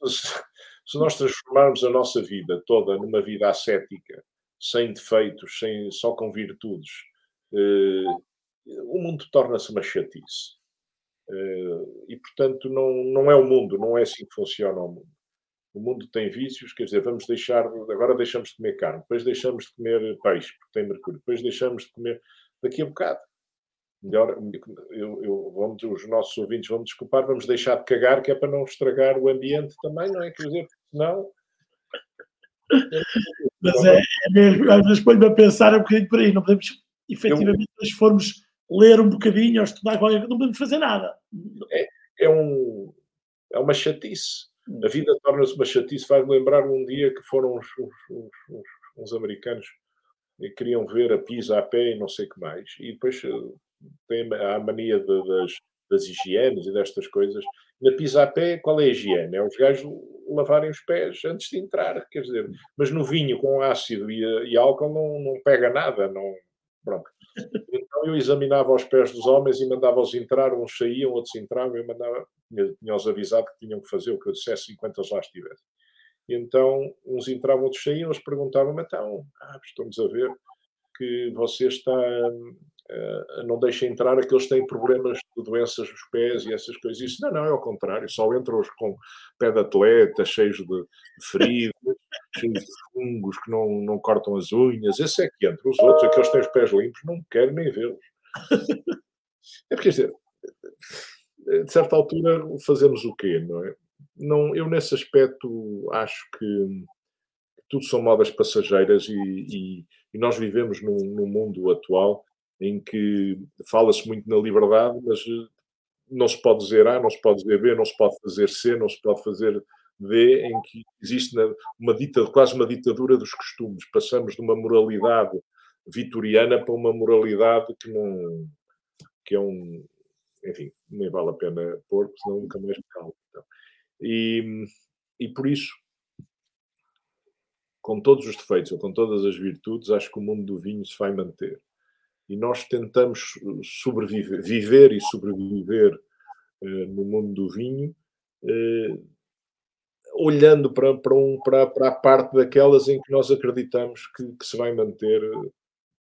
nós, se nós, transformarmos a nossa vida toda numa vida ascética, sem defeitos, sem, só com virtudes, eh, o mundo torna-se uma chatice. Eh, e, portanto, não, não é o mundo, não é assim que funciona o mundo. O mundo tem vícios, quer dizer, vamos deixar, agora deixamos de comer carne, depois deixamos de comer peixe, porque tem mercúrio, depois deixamos de comer, daqui a bocado. Melhor, eu, eu, vamos, os nossos ouvintes vão desculpar, vamos deixar de cagar, que é para não estragar o ambiente também, não é? Quer dizer, senão. Mas é, é mesmo, às vezes põe-me a pensar um bocadinho por aí, não podemos, efetivamente, eu, se formos ler um bocadinho ou estudar qualquer coisa, não podemos fazer nada. É, é, um, é uma chatice. A vida torna-se uma chatice. Faz-me lembrar um dia que foram uns, uns, uns, uns americanos que queriam ver a Pisa a pé e não sei o que mais. E depois eh, tem a mania de, das, das higienes e destas coisas. Na Pisa a pé, qual é a higiene? É os gajos lavarem os pés antes de entrar, quer dizer. Mas no vinho com ácido e, e álcool não, não pega nada, não... Pronto. Eu examinava os pés dos homens e mandava-os entrar, uns saíam, outros entravam, eu mandava, tinha-os avisado que tinham que fazer o que eu dissesse enquanto eles lá estivessem. Então, uns entravam, outros saíam, eles perguntavam-me, então, ah, estamos a ver que você está, uh, não deixa entrar aqueles que têm problemas de doenças nos pés e essas coisas. Isso não, não, é ao contrário, só entram os com pé de atleta, cheios de, feridas, cheios de fungos que não, não cortam as unhas. Esse é que entra. Os outros, aqueles que têm os pés limpos, não quero nem vê-los. É porque, quer dizer, de certa altura fazemos o quê, não é? Não, eu nesse aspecto acho que tudo são modas passageiras e, e, e nós vivemos num, num, mundo atual em que fala-se muito na liberdade, mas eh, não se pode dizer A, não se pode dizer B, não se pode fazer C, não se pode fazer D, em que existe uma quase uma ditadura dos costumes. Passamos de uma moralidade vitoriana para uma moralidade que não que é um enfim, nem vale a pena pôr, porque senão nunca mais calmo. Então. E, e por isso, com todos os defeitos ou com todas as virtudes, acho que o mundo do vinho se vai manter. E nós tentamos sobreviver, viver e sobreviver uh, no mundo do vinho, uh, olhando para, para, um, para, para, a parte daquelas em que nós acreditamos que, que se vai manter,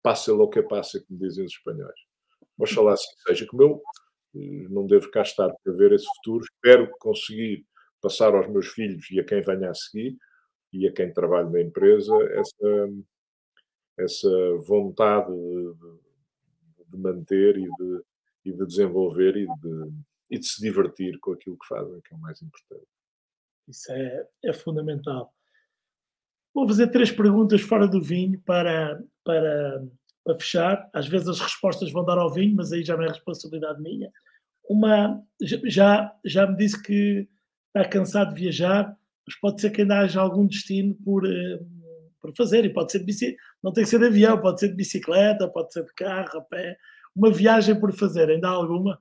passa lo que passa, como dizem os espanhóis. Oxalá assim seja. Como eu não devo cá estar para ver esse futuro. Espero conseguir passar aos meus filhos e a quem venha a seguir e a quem trabalha na empresa essa, essa vontade de, de manter e de, e de desenvolver e de, e de se divertir com aquilo que fazem, que é o mais importante. Isso é, é fundamental. Vou fazer três perguntas fora do vinho para, para, para fechar. Às vezes as respostas vão dar ao vinho, mas aí já não é responsabilidade minha uma. Já, já me disse que está cansado de viajar, mas pode ser que ainda haja algum destino por, eh, por fazer, e pode ser de bicicleta, não tem que ser de avião, pode ser de bicicleta, pode ser de carro, a pé. Uma viagem por fazer, ainda há alguma?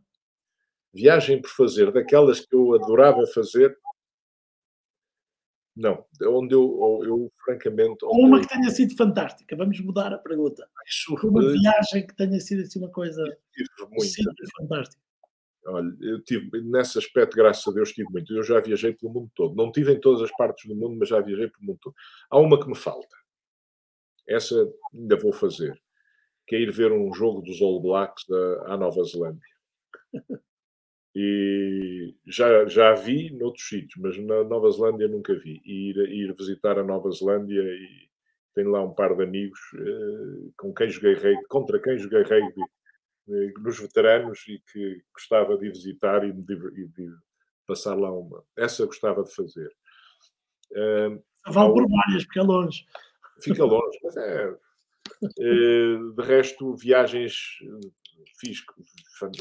Viagem por fazer, daquelas que eu adorava fazer, não, onde eu, eu francamente. Ou uma que tenha sido fantástica, vamos mudar a pergunta. Isso, uma viagem que tenha sido assim uma coisa fantástica. Olha, eu tive, nesse aspecto, graças a Deus, tive muito. Eu já viajei pelo mundo todo. Não tive em todas as partes do mundo, mas já viajei pelo mundo todo. Há uma que me falta. Essa ainda vou fazer. Que é ir ver um jogo dos All Blacks à Nova Zelândia. E já, já vi noutros sítios, mas na Nova Zelândia nunca vi. E ir, ir visitar a Nova Zelândia e tenho lá um par de amigos uh, com quem joguei rugby, contra quem joguei rugby eh, nos veteranos e que gostava de visitar e de, e de passar lá uma. Essa gostava de fazer. Uh, vale por várias, porque é longe. Fica longe, mas é. Uh, de resto, viagens, fiz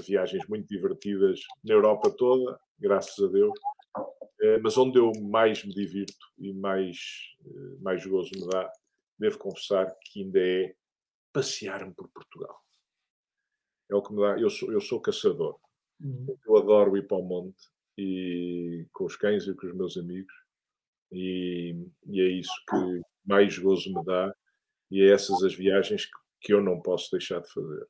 viagens muito divertidas na Europa toda, graças a Deus. Uh, mas onde eu mais me divirto e mais, mais gozo me dá, devo confessar que ainda é passear-me por Portugal é o que me dá. Eu sou, eu sou caçador. Uhum. Eu adoro ir para o monte e com os cães e com os meus amigos. E, e é isso que mais gozo me dá. E é essas as viagens que, que eu não posso deixar de fazer.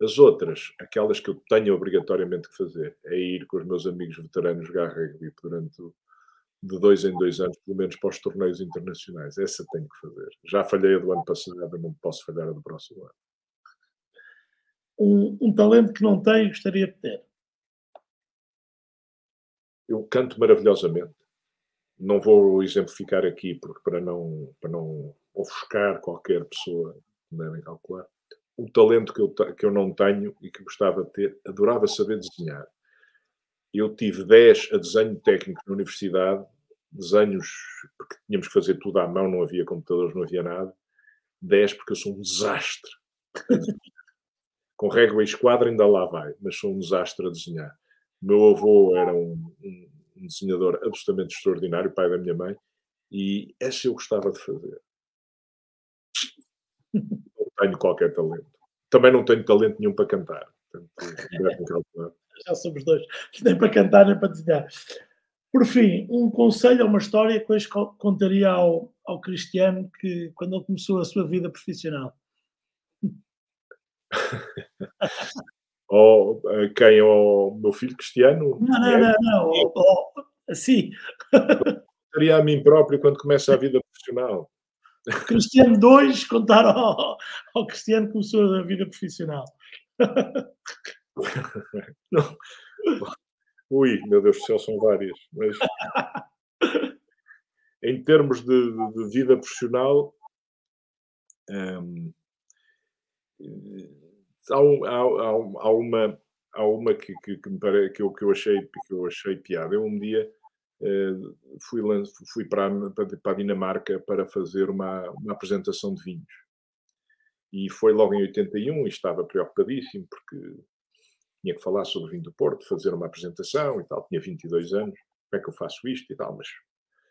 As outras, aquelas que eu tenho obrigatoriamente que fazer, é ir com os meus amigos veteranos jogar rugby durante de dois em dois anos, pelo menos para os torneios internacionais. Essa tenho que fazer. Já falhei a do ano passado, não posso falhar a do próximo ano. Um, um talento que não tenho gostaria de ter? Eu canto maravilhosamente. Não vou exemplificar aqui porque para não, para não ofuscar qualquer pessoa, que devem calcular. O talento que eu, que eu não tenho e que gostava de ter, adorava saber desenhar. Eu tive 10 a desenho técnico na universidade, desenhos, porque tínhamos que fazer tudo à mão, não havia computadores, não havia nada. 10 porque eu sou um desastre. (laughs) Com régua e esquadra ainda lá vai, mas sou um desastre a desenhar. Meu avô era um, um, um desenhador absolutamente extraordinário, pai da minha mãe, e essa eu gostava de fazer. Tenho qualquer talento. Também não tenho talento nenhum para cantar. Portanto, Já somos dois. Nem para cantar, nem para desenhar. Por fim, um conselho ou uma história que hoje contaria ao, ao Cristiano que quando ele começou a sua vida profissional. (laughs) ou quem? O meu filho Cristiano? Não, não, não, não. Ou, assim. Contaria a mim próprio quando começa a vida profissional. Cristiano 2 contar ao, ao Cristiano que começou a vida profissional. Não. (laughs) Ui, meu Deus do céu, são várias. Mas em termos de, de vida profissional, hum, há, há, há, uma, há uma que, que, que, eu, que, eu achei, que eu achei piada. Eu um dia fui, fui para, para a Dinamarca para fazer uma, uma apresentação de vinhos. E foi logo em 81 e estava preocupadíssimo porque tinha que falar sobre o vinho do Porto, fazer uma apresentação e tal. Tinha 22 anos, como é que eu faço isto e tal, mas,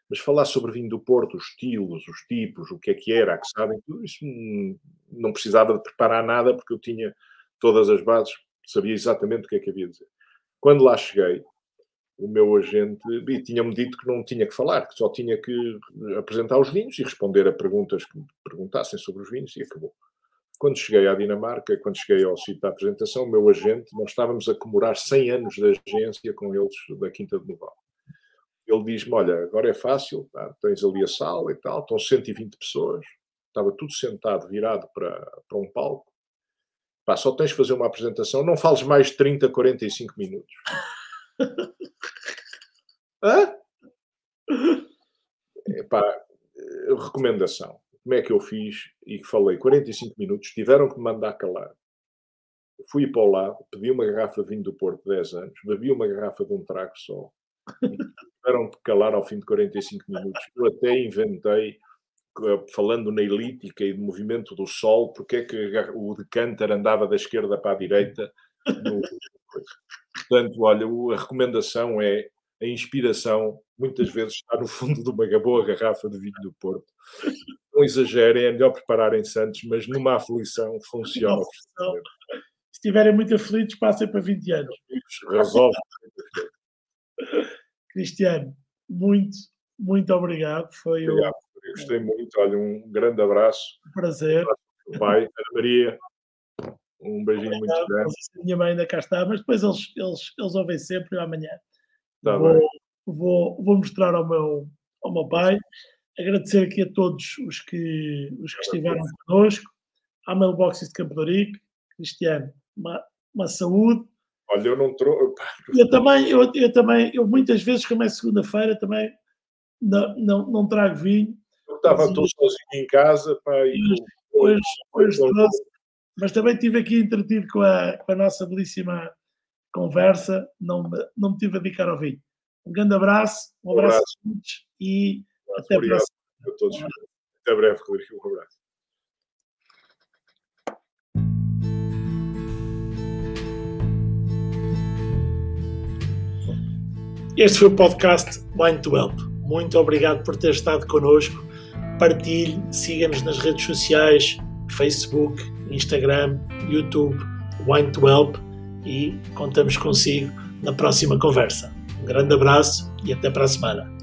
mas falar sobre vinho do Porto, os estilos, os tipos, o que é que era, que sabem, tudo isso não precisava de preparar nada porque eu tinha todas as bases, sabia exatamente o que é que havia de dizer. Quando lá cheguei, o meu agente tinha-me dito que não tinha que falar, que só tinha que apresentar os vinhos e responder a perguntas que me perguntassem sobre os vinhos e acabou. Quando cheguei à Dinamarca, quando cheguei ao sítio da apresentação, o meu agente, nós estávamos a comemorar 100 anos de agência com eles da Quinta de Noval. Ele diz-me: Olha, agora é fácil, tá? tens ali a sala e tal, estão 120 pessoas, estava tudo sentado, virado para, para um palco. Pá, só tens de fazer uma apresentação, não fales mais de 30, 45 minutos. Hã? Epá, recomendação como é que eu fiz e falei 45 minutos, tiveram que me mandar calar. Fui para o lado, pedi uma garrafa de vinho do Porto de 10 anos, bebi uma garrafa de um trago só. Tiveram que calar ao fim de 45 minutos. Eu até inventei, eh, falando na elítica e do movimento do sol, porque é que o decanter andava da esquerda para a direita. No... Portanto, olha, a recomendação é a inspiração muitas vezes está no fundo de uma boa garrafa de vinho do Porto. Não exagerem, é melhor prepararem-se antes, mas numa aflição funciona. Se estiverem muito aflitos, passem para 20 anos. Resolve. (laughs) Cristiano, muito, muito obrigado. Foi obrigado. Eu gostei muito. Olha, um grande abraço. Prazer. Pai, Ana Maria. Um beijinho obrigado. muito grande. A minha mãe ainda cá está, mas depois eles, eles, eles ouvem sempre amanhã. Tá vou, vou, vou, mostrar ao meu, ao meu pai. Agradecer aqui a todos os que, os que estiveram connosco, à Mailboxes de Campo de Cristiano, uma, uma saúde. Olha, eu não trouxe. Eu também, eu, eu também, eu muitas vezes, como é segunda-feira, também não, não, não trago vinho. Eu estava todo sozinho em casa, pá, e hoje, hoje, hoje mas também estive aqui entretido com a, com a nossa belíssima conversa, não me, não me tive a dedicar ao vinho. Um grande abraço, um, um abraço, abraço, a todos e um até a próxima. A todos. Até breve, Rodrigo. Um abraço. Este foi o podcast Wine to Help. Muito obrigado por ter estado connosco. Partilhe, siga-nos nas redes sociais, Facebook, Instagram, YouTube Wine to Help e contamos consigo na próxima conversa. Um grande abraço e até para a semana.